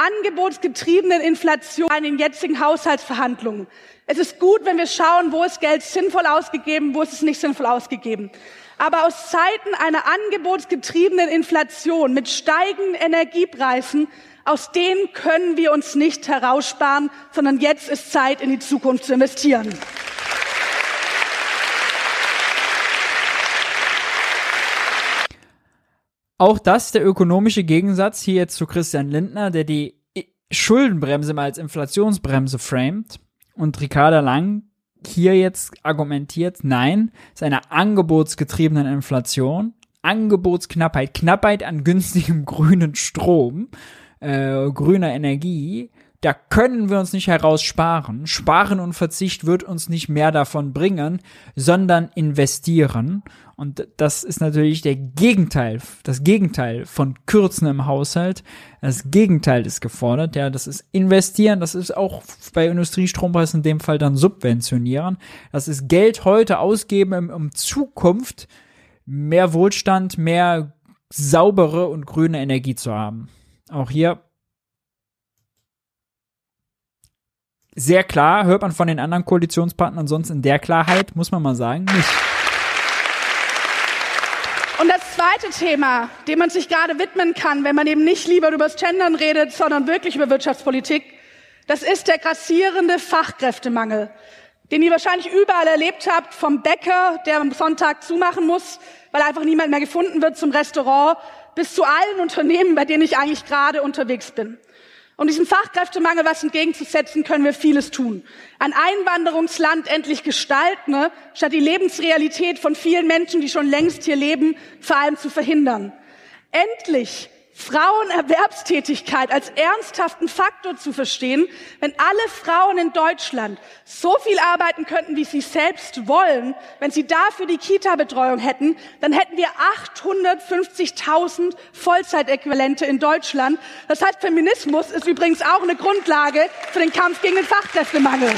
S10: angebotsgetriebenen Inflation in den jetzigen Haushaltsverhandlungen. Es ist gut, wenn wir schauen, wo ist Geld sinnvoll ausgegeben, wo ist es nicht sinnvoll ausgegeben. Aber aus Zeiten einer angebotsgetriebenen Inflation mit steigenden Energiepreisen, aus denen können wir uns nicht heraussparen, sondern jetzt ist Zeit, in die Zukunft zu investieren.
S1: Auch das der ökonomische Gegensatz hier jetzt zu Christian Lindner, der die Schuldenbremse mal als Inflationsbremse framet und Ricarda Lang hier jetzt argumentiert, nein, es ist eine angebotsgetriebene Inflation, Angebotsknappheit, Knappheit an günstigem grünen Strom, äh, grüner Energie, da können wir uns nicht heraussparen. Sparen und Verzicht wird uns nicht mehr davon bringen, sondern investieren. Und das ist natürlich der Gegenteil, das Gegenteil von Kürzen im Haushalt. Das Gegenteil ist gefordert. Ja, das ist investieren. Das ist auch bei Industriestrompreisen in dem Fall dann subventionieren. Das ist Geld heute ausgeben, um Zukunft mehr Wohlstand, mehr saubere und grüne Energie zu haben. Auch hier sehr klar, hört man von den anderen Koalitionspartnern sonst in der Klarheit, muss man mal sagen, nicht.
S10: Und das zweite Thema, dem man sich gerade widmen kann, wenn man eben nicht lieber über das Gendern redet, sondern wirklich über Wirtschaftspolitik, das ist der grassierende Fachkräftemangel, den ihr wahrscheinlich überall erlebt habt, vom Bäcker, der am Sonntag zumachen muss, weil einfach niemand mehr gefunden wird, zum Restaurant, bis zu allen Unternehmen, bei denen ich eigentlich gerade unterwegs bin. Um diesem Fachkräftemangel was entgegenzusetzen, können wir vieles tun. Ein Einwanderungsland endlich gestalten, ne, statt die Lebensrealität von vielen Menschen, die schon längst hier leben, vor allem zu verhindern. Endlich Frauenerwerbstätigkeit als ernsthaften Faktor zu verstehen, wenn alle Frauen in Deutschland so viel arbeiten könnten, wie sie selbst wollen, wenn sie dafür die Kita-Betreuung hätten, dann hätten wir 850.000 Vollzeitäquivalente in Deutschland. Das heißt, Feminismus ist übrigens auch eine Grundlage für den Kampf gegen den Fachkräftemangel.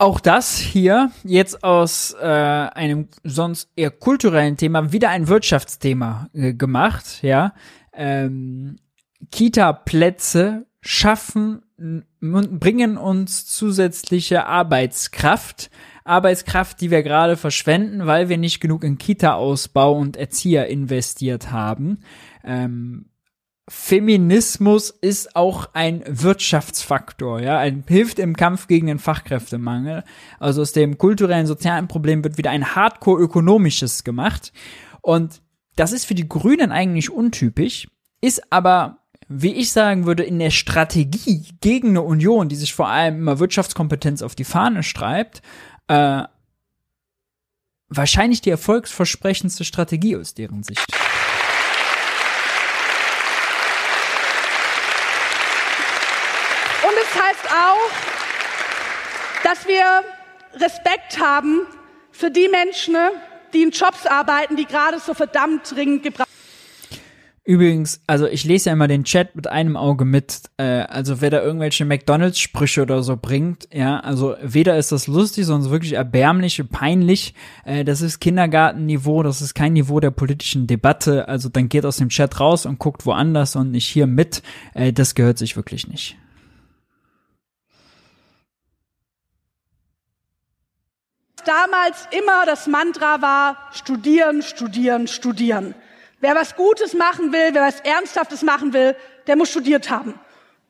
S1: Auch das hier jetzt aus äh, einem sonst eher kulturellen Thema wieder ein Wirtschaftsthema äh, gemacht, ja. Ähm, Kita-Plätze schaffen und bringen uns zusätzliche Arbeitskraft. Arbeitskraft, die wir gerade verschwenden, weil wir nicht genug in Kita-Ausbau und Erzieher investiert haben. Ähm, Feminismus ist auch ein Wirtschaftsfaktor, ja, ein, hilft im Kampf gegen den Fachkräftemangel. Also aus dem kulturellen, sozialen Problem wird wieder ein hardcore-ökonomisches gemacht. Und das ist für die Grünen eigentlich untypisch, ist aber, wie ich sagen würde, in der Strategie gegen eine Union, die sich vor allem immer Wirtschaftskompetenz auf die Fahne schreibt, äh, wahrscheinlich die erfolgsversprechendste Strategie aus deren Sicht.
S10: auch, dass wir Respekt haben für die Menschen, die in Jobs arbeiten, die gerade so verdammt dringend gebraucht
S1: Übrigens, also ich lese ja immer den Chat mit einem Auge mit. Äh, also wer da irgendwelche McDonalds-Sprüche oder so bringt, ja, also weder ist das lustig, sondern wirklich erbärmlich, peinlich. Äh, das ist Kindergartenniveau, das ist kein Niveau der politischen Debatte. Also dann geht aus dem Chat raus und guckt woanders und nicht hier mit. Äh, das gehört sich wirklich nicht.
S10: Damals immer das Mantra war, studieren, studieren, studieren. Wer was Gutes machen will, wer was Ernsthaftes machen will, der muss studiert haben.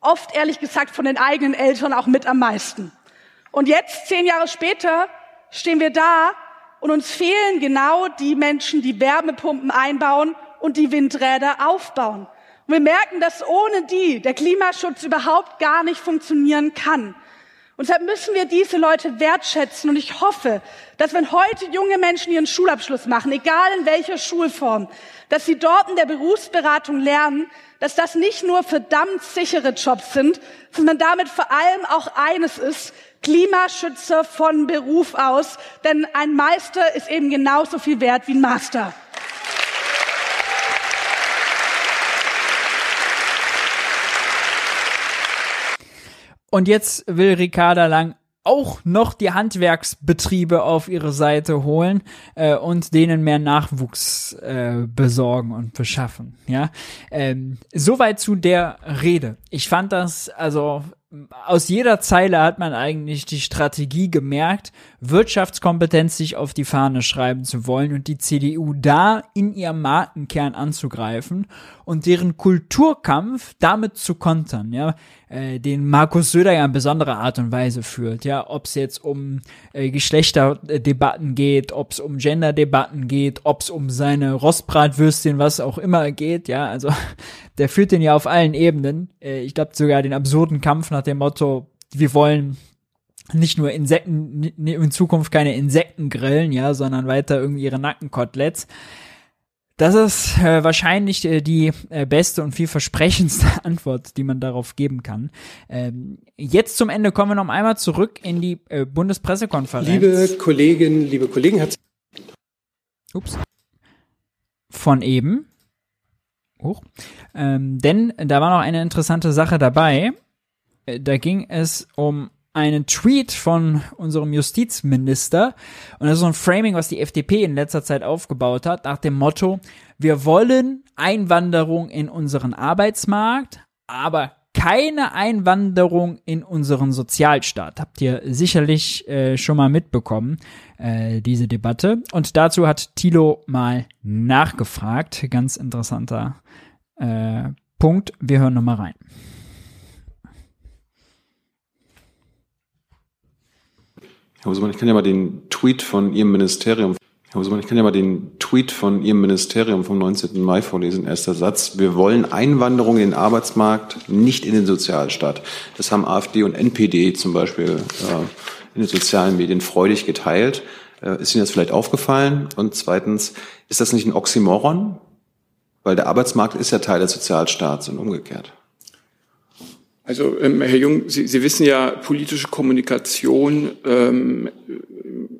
S10: Oft ehrlich gesagt von den eigenen Eltern auch mit am meisten. Und jetzt, zehn Jahre später, stehen wir da und uns fehlen genau die Menschen, die Wärmepumpen einbauen und die Windräder aufbauen. Und wir merken, dass ohne die der Klimaschutz überhaupt gar nicht funktionieren kann. Und deshalb müssen wir diese Leute wertschätzen. Und ich hoffe, dass wenn heute junge Menschen ihren Schulabschluss machen, egal in welcher Schulform, dass sie dort in der Berufsberatung lernen, dass das nicht nur verdammt sichere Jobs sind, sondern damit vor allem auch eines ist, Klimaschützer von Beruf aus. Denn ein Meister ist eben genauso viel wert wie ein Master.
S1: Und jetzt will Ricarda Lang auch noch die Handwerksbetriebe auf ihre Seite holen äh, und denen mehr Nachwuchs äh, besorgen und beschaffen. Ja, ähm, soweit zu der Rede. Ich fand das also aus jeder Zeile hat man eigentlich die Strategie gemerkt, Wirtschaftskompetenz sich auf die Fahne schreiben zu wollen und die CDU da in ihrem Markenkern anzugreifen und deren Kulturkampf damit zu kontern, ja, äh, den Markus Söder ja in besonderer Art und Weise führt, ja, ob es jetzt um äh, Geschlechterdebatten geht, ob es um Genderdebatten geht, ob es um seine Rostbratwürstchen, was auch immer geht, ja, also der führt den ja auf allen Ebenen. Äh, ich glaube sogar den absurden Kampf nach dem Motto, wir wollen nicht nur Insekten, in Zukunft keine Insekten grillen, ja, sondern weiter irgendwie ihre Nackenkoteletts. Das ist äh, wahrscheinlich äh, die äh, beste und vielversprechendste Antwort, die man darauf geben kann. Ähm, jetzt zum Ende kommen wir noch einmal zurück in die äh, Bundespressekonferenz.
S5: Liebe Kolleginnen, liebe Kollegen, hat
S1: Ups. Von eben. Hoch. Ähm, denn da war noch eine interessante Sache dabei. Äh, da ging es um einen Tweet von unserem Justizminister. Und das ist so ein Framing, was die FDP in letzter Zeit aufgebaut hat, nach dem Motto, wir wollen Einwanderung in unseren Arbeitsmarkt, aber keine Einwanderung in unseren Sozialstaat. Habt ihr sicherlich äh, schon mal mitbekommen, äh, diese Debatte. Und dazu hat Thilo mal nachgefragt. Ganz interessanter äh, Punkt. Wir hören nochmal rein.
S2: Herr Husemann, ich kann ja mal den Tweet von Ihrem Ministerium, Herr Husemann, ich kann ja mal den Tweet von Ihrem Ministerium vom 19. Mai vorlesen. Erster Satz. Wir wollen Einwanderung in den Arbeitsmarkt, nicht in den Sozialstaat. Das haben AfD und NPD zum Beispiel äh, in den sozialen Medien freudig geteilt. Äh, ist Ihnen das vielleicht aufgefallen? Und zweitens, ist das nicht ein Oxymoron? Weil der Arbeitsmarkt ist ja Teil des Sozialstaats und umgekehrt.
S11: Also ähm, Herr Jung, Sie, Sie wissen ja, politische Kommunikation ähm,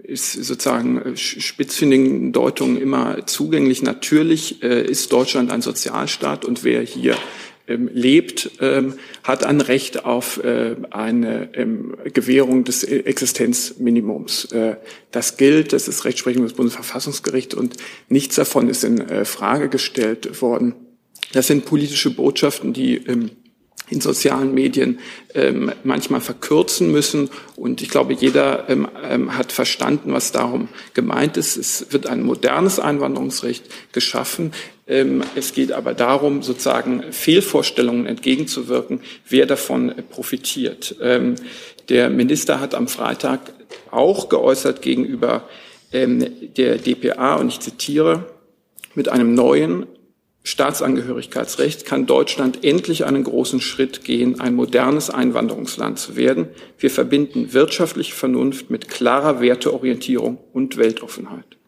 S11: ist sozusagen äh, spitzfindigen Deutungen immer zugänglich. Natürlich äh, ist Deutschland ein Sozialstaat und wer hier ähm, lebt, ähm, hat ein Recht auf äh, eine ähm, Gewährung des Existenzminimums. Äh, das gilt, das ist Rechtsprechung des Bundesverfassungsgerichts und nichts davon ist in äh, Frage gestellt worden. Das sind politische Botschaften, die ähm, in sozialen Medien ähm, manchmal verkürzen müssen. Und ich glaube, jeder ähm, ähm, hat verstanden, was darum gemeint ist. Es wird ein modernes Einwanderungsrecht geschaffen. Ähm, es geht aber darum, sozusagen Fehlvorstellungen entgegenzuwirken, wer davon profitiert. Ähm, der Minister hat am Freitag auch geäußert gegenüber ähm, der DPA, und ich zitiere, mit einem neuen Staatsangehörigkeitsrecht kann Deutschland endlich einen großen Schritt gehen, ein modernes Einwanderungsland zu werden. Wir verbinden wirtschaftliche Vernunft mit klarer Werteorientierung und Weltoffenheit.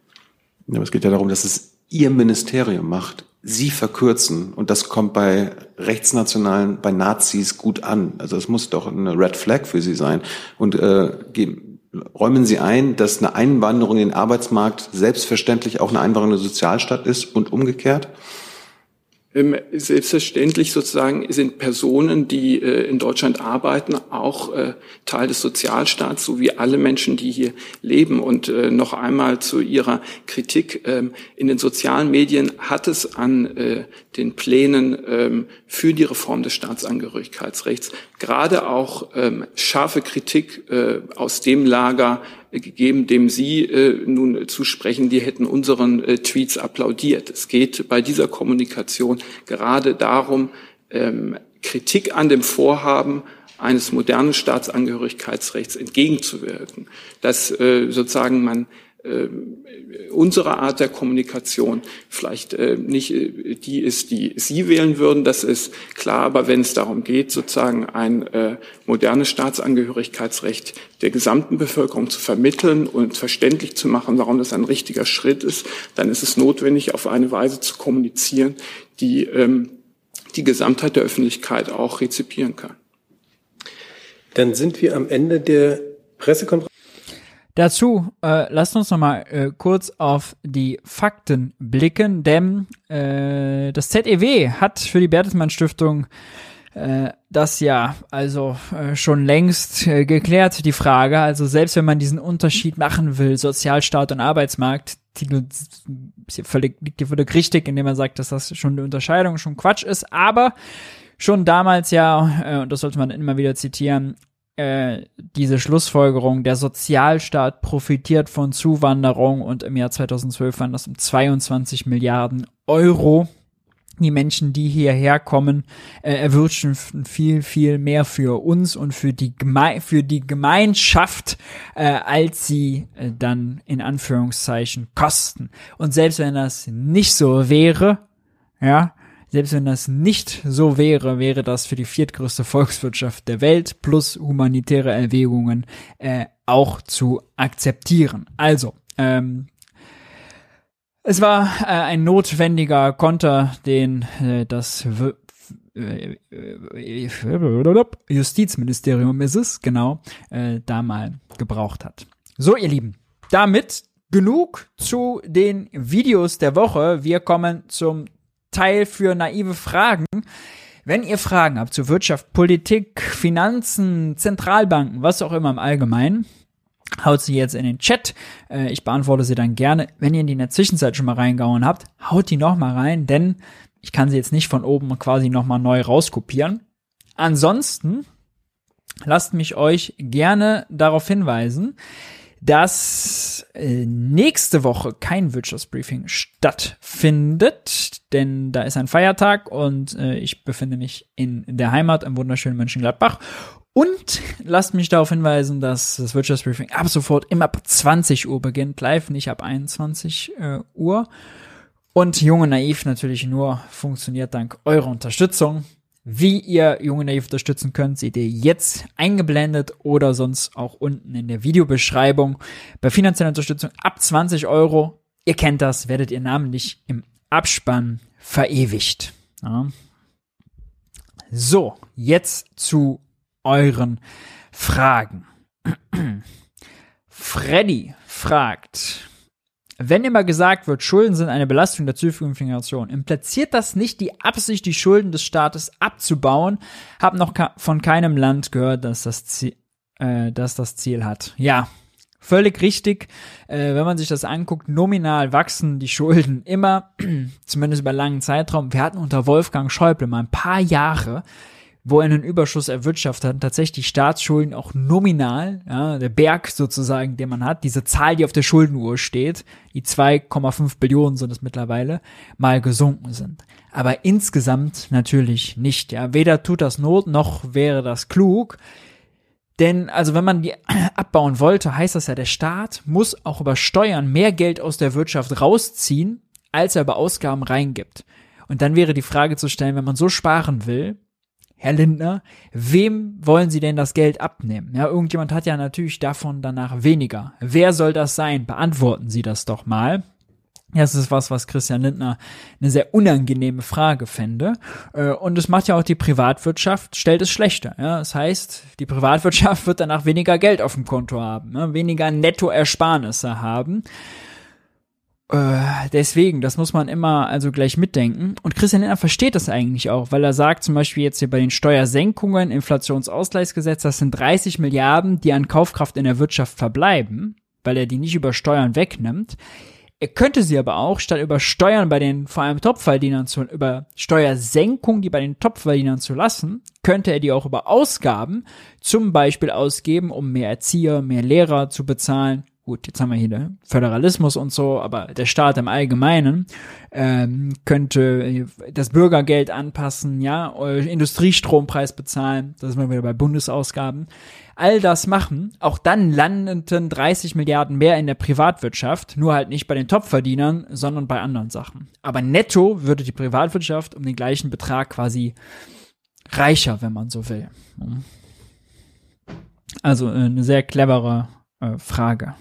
S2: Ja, es geht ja darum, dass es Ihr Ministerium macht. Sie verkürzen und das kommt bei Rechtsnationalen, bei Nazis gut an. Also es muss doch eine Red Flag für Sie sein. Und äh, räumen Sie ein, dass eine Einwanderung in den Arbeitsmarkt selbstverständlich auch eine Einwanderung in den Sozialstaat ist und umgekehrt?
S11: Ähm, selbstverständlich sozusagen sind Personen, die äh, in Deutschland arbeiten, auch äh, Teil des Sozialstaats, so wie alle Menschen, die hier leben. Und äh, noch einmal zu Ihrer Kritik. Ähm, in den sozialen Medien hat es an den Plänen ähm, für die Reform des Staatsangehörigkeitsrechts gerade auch scharfe Kritik aus dem Lager gegeben, dem Sie äh, nun zusprechen, die hätten unseren äh, Tweets applaudiert. Es geht bei dieser Kommunikation gerade darum, ähm, Kritik an dem Vorhaben eines modernen Staatsangehörigkeitsrechts entgegenzuwirken, dass äh, sozusagen man äh, unsere Art der Kommunikation vielleicht äh, nicht äh, die ist, die Sie wählen würden, das ist klar, aber wenn es darum geht, sozusagen ein äh, modernes Staatsangehörigkeitsrecht der gesamten Bevölkerung zu vermitteln und verständlich zu machen, warum das ein richtiger Schritt ist, dann ist es notwendig, auf eine Weise zu kommunizieren, die ähm, die Gesamtheit der Öffentlichkeit auch rezipieren kann.
S5: Dann sind wir am Ende der Pressekonferenz.
S1: Dazu äh, lasst uns noch mal äh, kurz auf die Fakten blicken, denn äh, das ZEW hat für die Bertelsmann Stiftung äh, das ja also äh, schon längst äh, geklärt, die Frage. Also selbst wenn man diesen Unterschied machen will, Sozialstaat und Arbeitsmarkt, die völlig, liegt hier völlig richtig, indem man sagt, dass das schon eine Unterscheidung schon Quatsch ist, aber schon damals ja, äh, und das sollte man immer wieder zitieren, äh, diese Schlussfolgerung, der Sozialstaat profitiert von Zuwanderung und im Jahr 2012 waren das um 22 Milliarden Euro. Die Menschen, die hierher kommen, äh, erwirtschaften viel, viel mehr für uns und für die, Geme für die Gemeinschaft, äh, als sie äh, dann in Anführungszeichen kosten. Und selbst wenn das nicht so wäre, ja, selbst wenn das nicht so wäre, wäre das für die viertgrößte Volkswirtschaft der Welt plus humanitäre Erwägungen äh, auch zu akzeptieren. Also, ähm, es war äh, ein notwendiger Konter, den äh, das w äh, Justizministerium ist es, genau, äh, da mal gebraucht hat. So, ihr Lieben, damit genug zu den Videos der Woche. Wir kommen zum Teil für naive Fragen. Wenn ihr Fragen habt zu Wirtschaft, Politik, Finanzen, Zentralbanken, was auch immer im Allgemeinen, haut sie jetzt in den Chat. Äh, ich beantworte sie dann gerne. Wenn ihr die in der Zwischenzeit schon mal reingehauen habt, haut die noch mal rein, denn ich kann sie jetzt nicht von oben quasi noch mal neu rauskopieren. Ansonsten lasst mich euch gerne darauf hinweisen, dass äh, nächste Woche kein Wirtschaftsbriefing stattfindet, denn da ist ein Feiertag und äh, ich befinde mich in der Heimat im wunderschönen Mönchengladbach. Und lasst mich darauf hinweisen, dass das Wirtschaftsbriefing ab sofort immer ab 20 Uhr beginnt, live, nicht ab 21 äh, Uhr. Und Junge Naiv natürlich nur funktioniert dank eurer Unterstützung. Wie ihr Junge Naiv unterstützen könnt, seht ihr jetzt eingeblendet oder sonst auch unten in der Videobeschreibung. Bei finanzieller Unterstützung ab 20 Euro, ihr kennt das, werdet ihr namentlich im Abspann verewigt. Ja. So, jetzt zu euren Fragen. Freddy fragt, wenn immer gesagt wird, Schulden sind eine Belastung der zukünftigen Generation, impliziert das nicht die Absicht, die Schulden des Staates abzubauen? Hab noch von keinem Land gehört, dass das Ziel, äh, dass das Ziel hat. Ja, völlig richtig. Äh, wenn man sich das anguckt, nominal wachsen die Schulden immer, zumindest über langen Zeitraum. Wir hatten unter Wolfgang Schäuble mal ein paar Jahre, wo er einen Überschuss erwirtschaftet hat, tatsächlich Staatsschulden auch nominal, ja, der Berg sozusagen, den man hat, diese Zahl, die auf der Schuldenuhr steht, die 2,5 Billionen sind es mittlerweile, mal gesunken sind. Aber insgesamt natürlich nicht, ja. Weder tut das Not, noch wäre das klug. Denn, also wenn man die abbauen wollte, heißt das ja, der Staat muss auch über Steuern mehr Geld aus der Wirtschaft rausziehen, als er über Ausgaben reingibt. Und dann wäre die Frage zu stellen, wenn man so sparen will, Herr Lindner, wem wollen Sie denn das Geld abnehmen? Ja, irgendjemand hat ja natürlich davon danach weniger. Wer soll das sein? Beantworten Sie das doch mal. Das ist was, was Christian Lindner eine sehr unangenehme Frage fände. Äh, und es macht ja auch die Privatwirtschaft, stellt es schlechter. Ja, das heißt, die Privatwirtschaft wird danach weniger Geld auf dem Konto haben, weniger Nettoersparnisse haben. Äh, deswegen, das muss man immer also gleich mitdenken. Und Christian Lindner versteht das eigentlich auch, weil er sagt zum Beispiel jetzt hier bei den Steuersenkungen, Inflationsausgleichsgesetz, das sind 30 Milliarden, die an Kaufkraft in der Wirtschaft verbleiben, weil er die nicht über Steuern wegnimmt. Er könnte sie aber auch statt über Steuern bei den vor allem Topverdienern zu, über Steuersenkung, die bei den Topverdienern zu lassen, könnte er die auch über Ausgaben zum Beispiel ausgeben, um mehr Erzieher, mehr Lehrer zu bezahlen, gut, jetzt haben wir hier Föderalismus und so, aber der Staat im Allgemeinen ähm, könnte das Bürgergeld anpassen, ja, Industriestrompreis bezahlen, das sind wir wieder bei Bundesausgaben. All das machen, auch dann landeten 30 Milliarden mehr in der Privatwirtschaft, nur halt nicht bei den Topverdienern, sondern bei anderen Sachen. Aber netto würde die Privatwirtschaft um den gleichen Betrag quasi reicher, wenn man so will. Also äh, eine sehr clevere äh, Frage.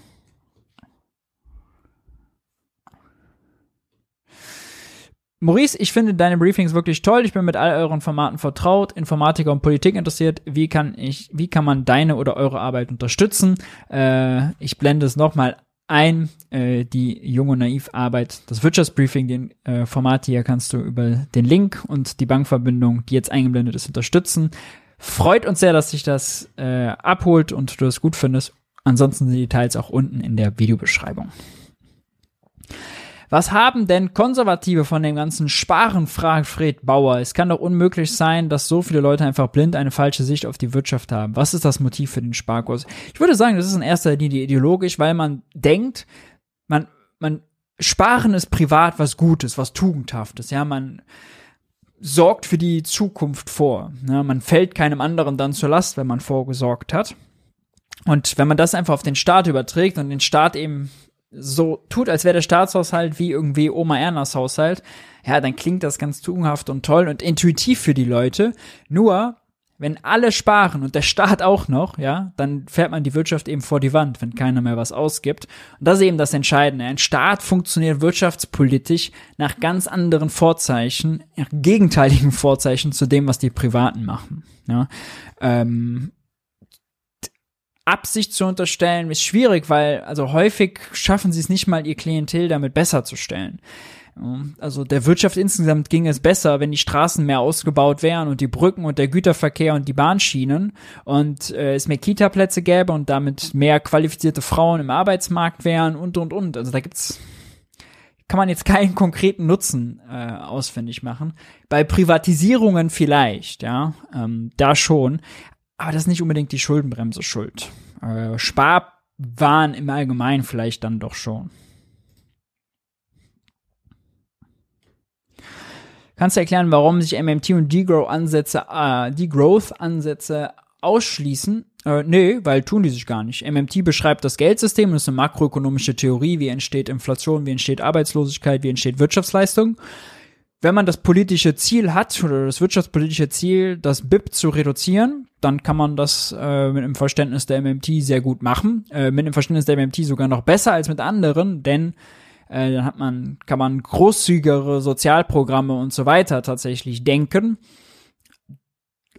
S1: Maurice, ich finde deine Briefings wirklich toll. Ich bin mit all euren Formaten vertraut, Informatiker und Politik interessiert. Wie kann ich, wie kann man deine oder eure Arbeit unterstützen? Äh, ich blende es nochmal ein, äh, die junge Naiv-Arbeit, das Wirtschaftsbriefing, den äh, Format hier kannst du über den Link und die Bankverbindung, die jetzt eingeblendet ist, unterstützen. Freut uns sehr, dass sich das äh, abholt und du es gut findest. Ansonsten sind die Details auch unten in der Videobeschreibung. Was haben denn Konservative von dem ganzen Sparen, fragt Fred Bauer. Es kann doch unmöglich sein, dass so viele Leute einfach blind eine falsche Sicht auf die Wirtschaft haben. Was ist das Motiv für den Sparkurs? Ich würde sagen, das ist in erster Linie ideologisch, weil man denkt, man, man, Sparen ist privat was Gutes, was Tugendhaftes. Ja, man, sorgt für die Zukunft vor. Ja, man fällt keinem anderen dann zur Last, wenn man vorgesorgt hat. Und wenn man das einfach auf den Staat überträgt und den Staat eben so tut, als wäre der Staatshaushalt wie irgendwie Oma Ernas Haushalt, ja, dann klingt das ganz tugendhaft und toll und intuitiv für die Leute. Nur wenn alle sparen und der Staat auch noch, ja, dann fährt man die Wirtschaft eben vor die Wand, wenn keiner mehr was ausgibt. Und das ist eben das Entscheidende. Ein Staat funktioniert wirtschaftspolitisch nach ganz anderen Vorzeichen, nach gegenteiligen Vorzeichen zu dem, was die Privaten machen. Ja. Ähm, Absicht zu unterstellen ist schwierig, weil also häufig schaffen sie es nicht mal, ihr Klientel damit besser zu stellen. Also der Wirtschaft insgesamt ging es besser, wenn die Straßen mehr ausgebaut wären und die Brücken und der Güterverkehr und die Bahnschienen und äh, es mehr Kita-Plätze gäbe und damit mehr qualifizierte Frauen im Arbeitsmarkt wären und und und. Also da gibt's kann man jetzt keinen konkreten Nutzen äh, ausfindig machen. Bei Privatisierungen vielleicht, ja, ähm, da schon, aber das ist nicht unbedingt die Schuldenbremse schuld. Äh, Sparwahn im Allgemeinen vielleicht dann doch schon. Kannst du erklären, warum sich MMT und Degrowth-Ansätze äh, Degrowth-Ansätze ausschließen? Äh, nee, weil tun die sich gar nicht. MMT beschreibt das Geldsystem, das ist eine makroökonomische Theorie, wie entsteht Inflation, wie entsteht Arbeitslosigkeit, wie entsteht Wirtschaftsleistung. Wenn man das politische Ziel hat oder das wirtschaftspolitische Ziel, das BIP zu reduzieren, dann kann man das äh, mit dem Verständnis der MMT sehr gut machen. Äh, mit dem Verständnis der MMT sogar noch besser als mit anderen, denn äh, dann hat man, kann man großzügigere Sozialprogramme und so weiter tatsächlich denken,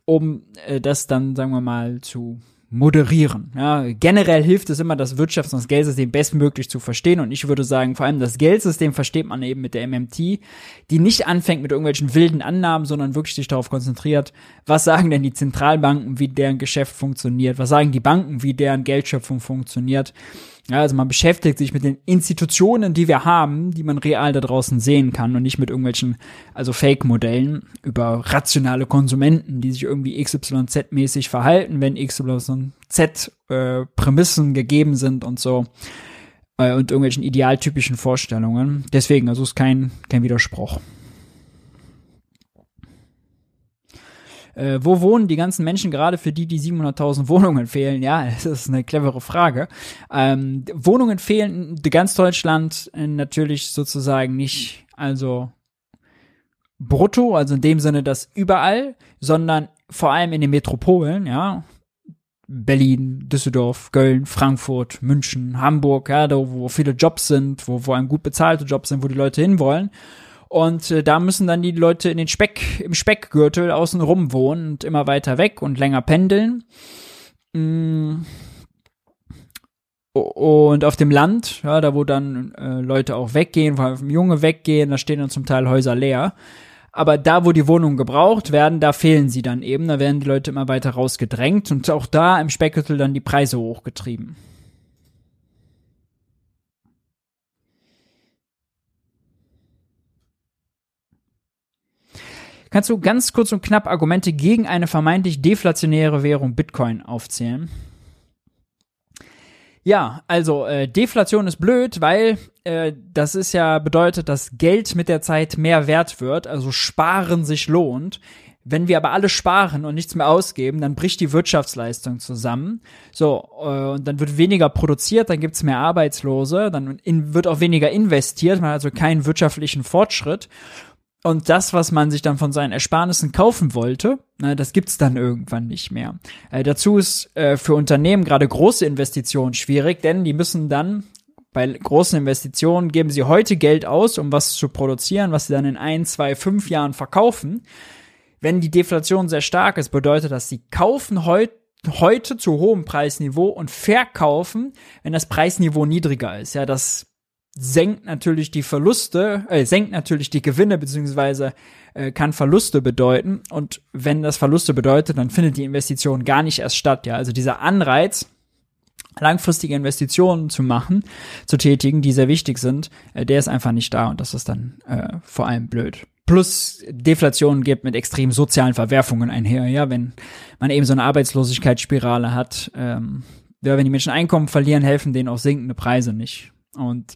S1: um äh, das dann, sagen wir mal, zu moderieren. Ja, generell hilft es immer, das Wirtschafts- und das Geldsystem bestmöglich zu verstehen. Und ich würde sagen, vor allem das Geldsystem versteht man eben mit der MMT, die nicht anfängt mit irgendwelchen wilden Annahmen, sondern wirklich sich darauf konzentriert, was sagen denn die Zentralbanken, wie deren Geschäft funktioniert, was sagen die Banken, wie deren Geldschöpfung funktioniert ja, also man beschäftigt sich mit den Institutionen, die wir haben, die man real da draußen sehen kann und nicht mit irgendwelchen, also Fake-Modellen über rationale Konsumenten, die sich irgendwie XYZ-mäßig verhalten, wenn XYZ-Prämissen äh, gegeben sind und so äh, und irgendwelchen idealtypischen Vorstellungen. Deswegen, also ist kein, kein Widerspruch. Äh, wo wohnen die ganzen Menschen gerade, für die die 700.000 Wohnungen fehlen? Ja, das ist eine clevere Frage. Ähm, Wohnungen fehlen in ganz Deutschland äh, natürlich sozusagen nicht, also brutto, also in dem Sinne, dass überall, sondern vor allem in den Metropolen, ja, Berlin, Düsseldorf, Köln, Frankfurt, München, Hamburg, ja, da wo viele Jobs sind, wo wo einem gut bezahlte Jobs sind, wo die Leute hinwollen. Und äh, da müssen dann die Leute in den Speck, im Speckgürtel außen rum wohnen und immer weiter weg und länger pendeln. Mm. Und auf dem Land, ja, da wo dann äh, Leute auch weggehen, vor allem Junge weggehen, da stehen dann zum Teil Häuser leer. Aber da, wo die Wohnungen gebraucht werden, da fehlen sie dann eben. Da werden die Leute immer weiter rausgedrängt und auch da im Speckgürtel dann die Preise hochgetrieben. Kannst du ganz kurz und knapp Argumente gegen eine vermeintlich deflationäre Währung Bitcoin aufzählen? Ja, also äh, Deflation ist blöd, weil äh, das ist ja bedeutet, dass Geld mit der Zeit mehr wert wird, also Sparen sich lohnt. Wenn wir aber alle sparen und nichts mehr ausgeben, dann bricht die Wirtschaftsleistung zusammen. So, äh, und dann wird weniger produziert, dann gibt's mehr Arbeitslose, dann in, wird auch weniger investiert, man hat also keinen wirtschaftlichen Fortschritt. Und das, was man sich dann von seinen Ersparnissen kaufen wollte, na, das gibt's dann irgendwann nicht mehr. Äh, dazu ist äh, für Unternehmen gerade große Investitionen schwierig, denn die müssen dann bei großen Investitionen geben sie heute Geld aus, um was zu produzieren, was sie dann in ein, zwei, fünf Jahren verkaufen. Wenn die Deflation sehr stark ist, bedeutet das, sie kaufen heute heute zu hohem Preisniveau und verkaufen, wenn das Preisniveau niedriger ist. Ja, das senkt natürlich die Verluste, äh, senkt natürlich die Gewinne beziehungsweise äh, kann Verluste bedeuten. Und wenn das Verluste bedeutet, dann findet die Investition gar nicht erst statt. Ja, also dieser Anreiz, langfristige Investitionen zu machen, zu tätigen, die sehr wichtig sind, äh, der ist einfach nicht da und das ist dann äh, vor allem blöd. Plus Deflation geht mit extrem sozialen Verwerfungen einher, ja, wenn man eben so eine Arbeitslosigkeitsspirale hat, ähm, ja, wenn die Menschen Einkommen verlieren, helfen denen auch sinkende Preise nicht. Und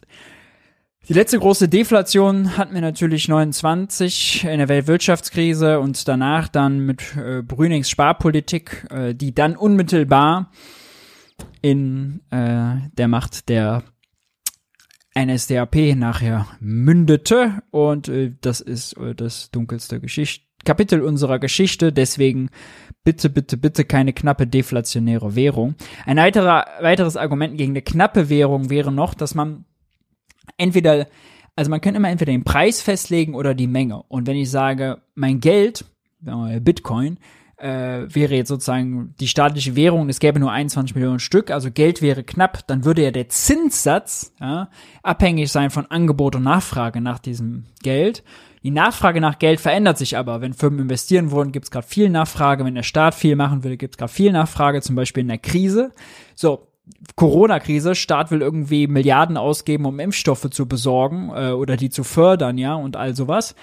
S1: die letzte große Deflation hatten wir natürlich 29 in der Weltwirtschaftskrise und danach dann mit äh, Brünings Sparpolitik, äh, die dann unmittelbar in äh, der Macht der NSDAP nachher mündete. Und äh, das ist äh, das dunkelste Geschichte Kapitel unserer Geschichte, deswegen bitte, bitte, bitte keine knappe deflationäre Währung. Ein weiterer, weiteres Argument gegen eine knappe Währung wäre noch, dass man entweder, also man kann immer entweder den Preis festlegen oder die Menge. Und wenn ich sage, mein Geld, Bitcoin, äh, wäre jetzt sozusagen die staatliche Währung, es gäbe nur 21 Millionen Stück, also Geld wäre knapp, dann würde ja der Zinssatz ja, abhängig sein von Angebot und Nachfrage nach diesem Geld. Die Nachfrage nach Geld verändert sich aber. Wenn Firmen investieren wollen, gibt es gerade viel Nachfrage. Wenn der Staat viel machen will, gibt es gerade viel Nachfrage, zum Beispiel in der Krise. So, Corona-Krise, Staat will irgendwie Milliarden ausgeben, um Impfstoffe zu besorgen äh, oder die zu fördern, ja, und all sowas.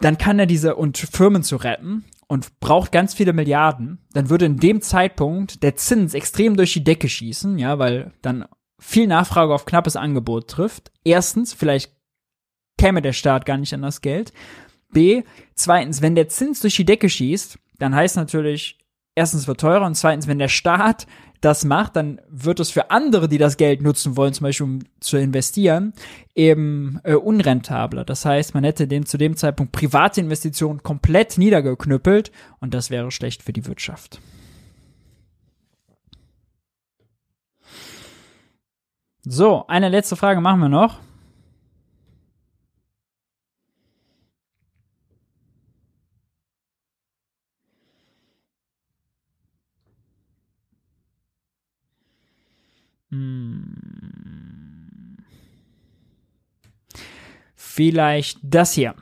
S1: Dann kann er diese und Firmen zu retten und braucht ganz viele Milliarden, dann würde in dem Zeitpunkt der Zins extrem durch die Decke schießen, ja, weil dann viel Nachfrage auf knappes Angebot trifft. Erstens, vielleicht käme der Staat gar nicht an das Geld. B, zweitens, wenn der Zins durch die Decke schießt, dann heißt natürlich, erstens wird teurer und zweitens, wenn der Staat das macht, dann wird es für andere, die das Geld nutzen wollen, zum Beispiel um zu investieren, eben äh, unrentabler. Das heißt, man hätte den zu dem Zeitpunkt private Investitionen komplett niedergeknüppelt und das wäre schlecht für die Wirtschaft. So, eine letzte Frage machen wir noch. Vielleicht das hier.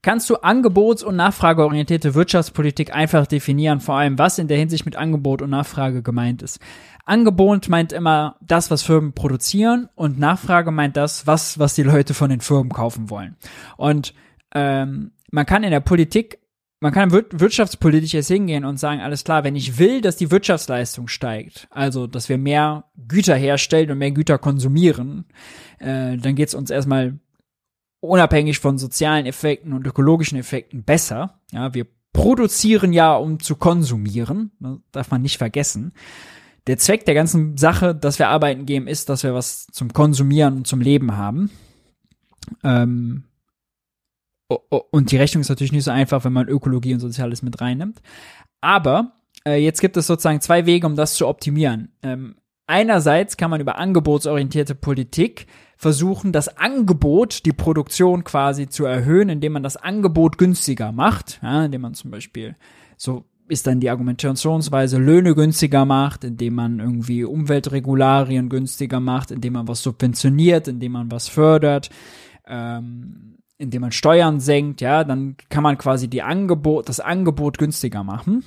S1: Kannst du angebots- und nachfrageorientierte Wirtschaftspolitik einfach definieren, vor allem was in der Hinsicht mit Angebot und Nachfrage gemeint ist? Angebot meint immer das, was Firmen produzieren und Nachfrage meint das, was, was die Leute von den Firmen kaufen wollen. Und ähm, man kann in der Politik man kann wirtschaftspolitisch jetzt hingehen und sagen, alles klar, wenn ich will, dass die Wirtschaftsleistung steigt, also dass wir mehr Güter herstellen und mehr Güter konsumieren, äh, dann geht es uns erstmal unabhängig von sozialen Effekten und ökologischen Effekten besser. Ja, wir produzieren ja, um zu konsumieren, das ne, darf man nicht vergessen. Der Zweck der ganzen Sache, dass wir arbeiten gehen, ist, dass wir was zum Konsumieren und zum Leben haben. Ähm, und die Rechnung ist natürlich nicht so einfach, wenn man Ökologie und Soziales mit reinnimmt. Aber äh, jetzt gibt es sozusagen zwei Wege, um das zu optimieren. Ähm, einerseits kann man über angebotsorientierte Politik versuchen, das Angebot, die Produktion quasi zu erhöhen, indem man das Angebot günstiger macht, ja, indem man zum Beispiel so ist dann die Argumentationsweise Löhne günstiger macht, indem man irgendwie Umweltregularien günstiger macht, indem man was subventioniert, indem man was fördert. Ähm, indem man Steuern senkt, ja, dann kann man quasi die Angebot, das Angebot günstiger machen,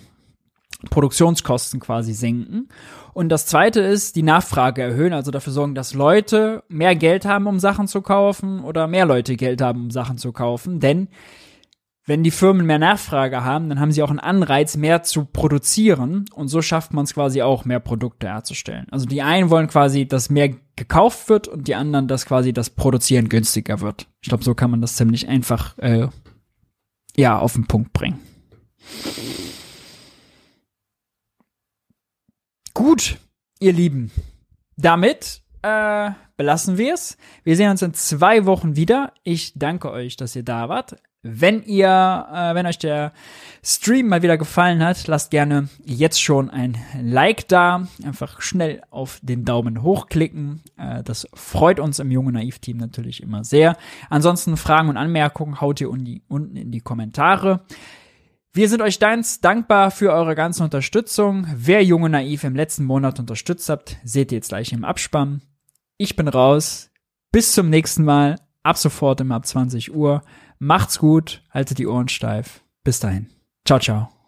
S1: Produktionskosten quasi senken. Und das zweite ist, die Nachfrage erhöhen, also dafür sorgen, dass Leute mehr Geld haben, um Sachen zu kaufen oder mehr Leute Geld haben, um Sachen zu kaufen. Denn wenn die Firmen mehr Nachfrage haben, dann haben sie auch einen Anreiz, mehr zu produzieren und so schafft man es quasi auch, mehr Produkte herzustellen. Also die einen wollen quasi, dass mehr gekauft wird und die anderen, dass quasi das Produzieren günstiger wird. Ich glaube, so kann man das ziemlich einfach äh, ja auf den Punkt bringen. Gut, ihr Lieben, damit äh, belassen wir es. Wir sehen uns in zwei Wochen wieder. Ich danke euch, dass ihr da wart. Wenn ihr, äh, wenn euch der Stream mal wieder gefallen hat, lasst gerne jetzt schon ein Like da. Einfach schnell auf den Daumen hochklicken. Äh, das freut uns im Junge Naiv-Team natürlich immer sehr. Ansonsten Fragen und Anmerkungen haut ihr unten in die Kommentare. Wir sind euch ganz dankbar für eure ganze Unterstützung. Wer Junge Naiv im letzten Monat unterstützt habt, seht ihr jetzt gleich im Abspann. Ich bin raus. Bis zum nächsten Mal. Ab sofort immer ab 20 Uhr. Macht's gut, haltet die Ohren steif. Bis dahin. Ciao, ciao.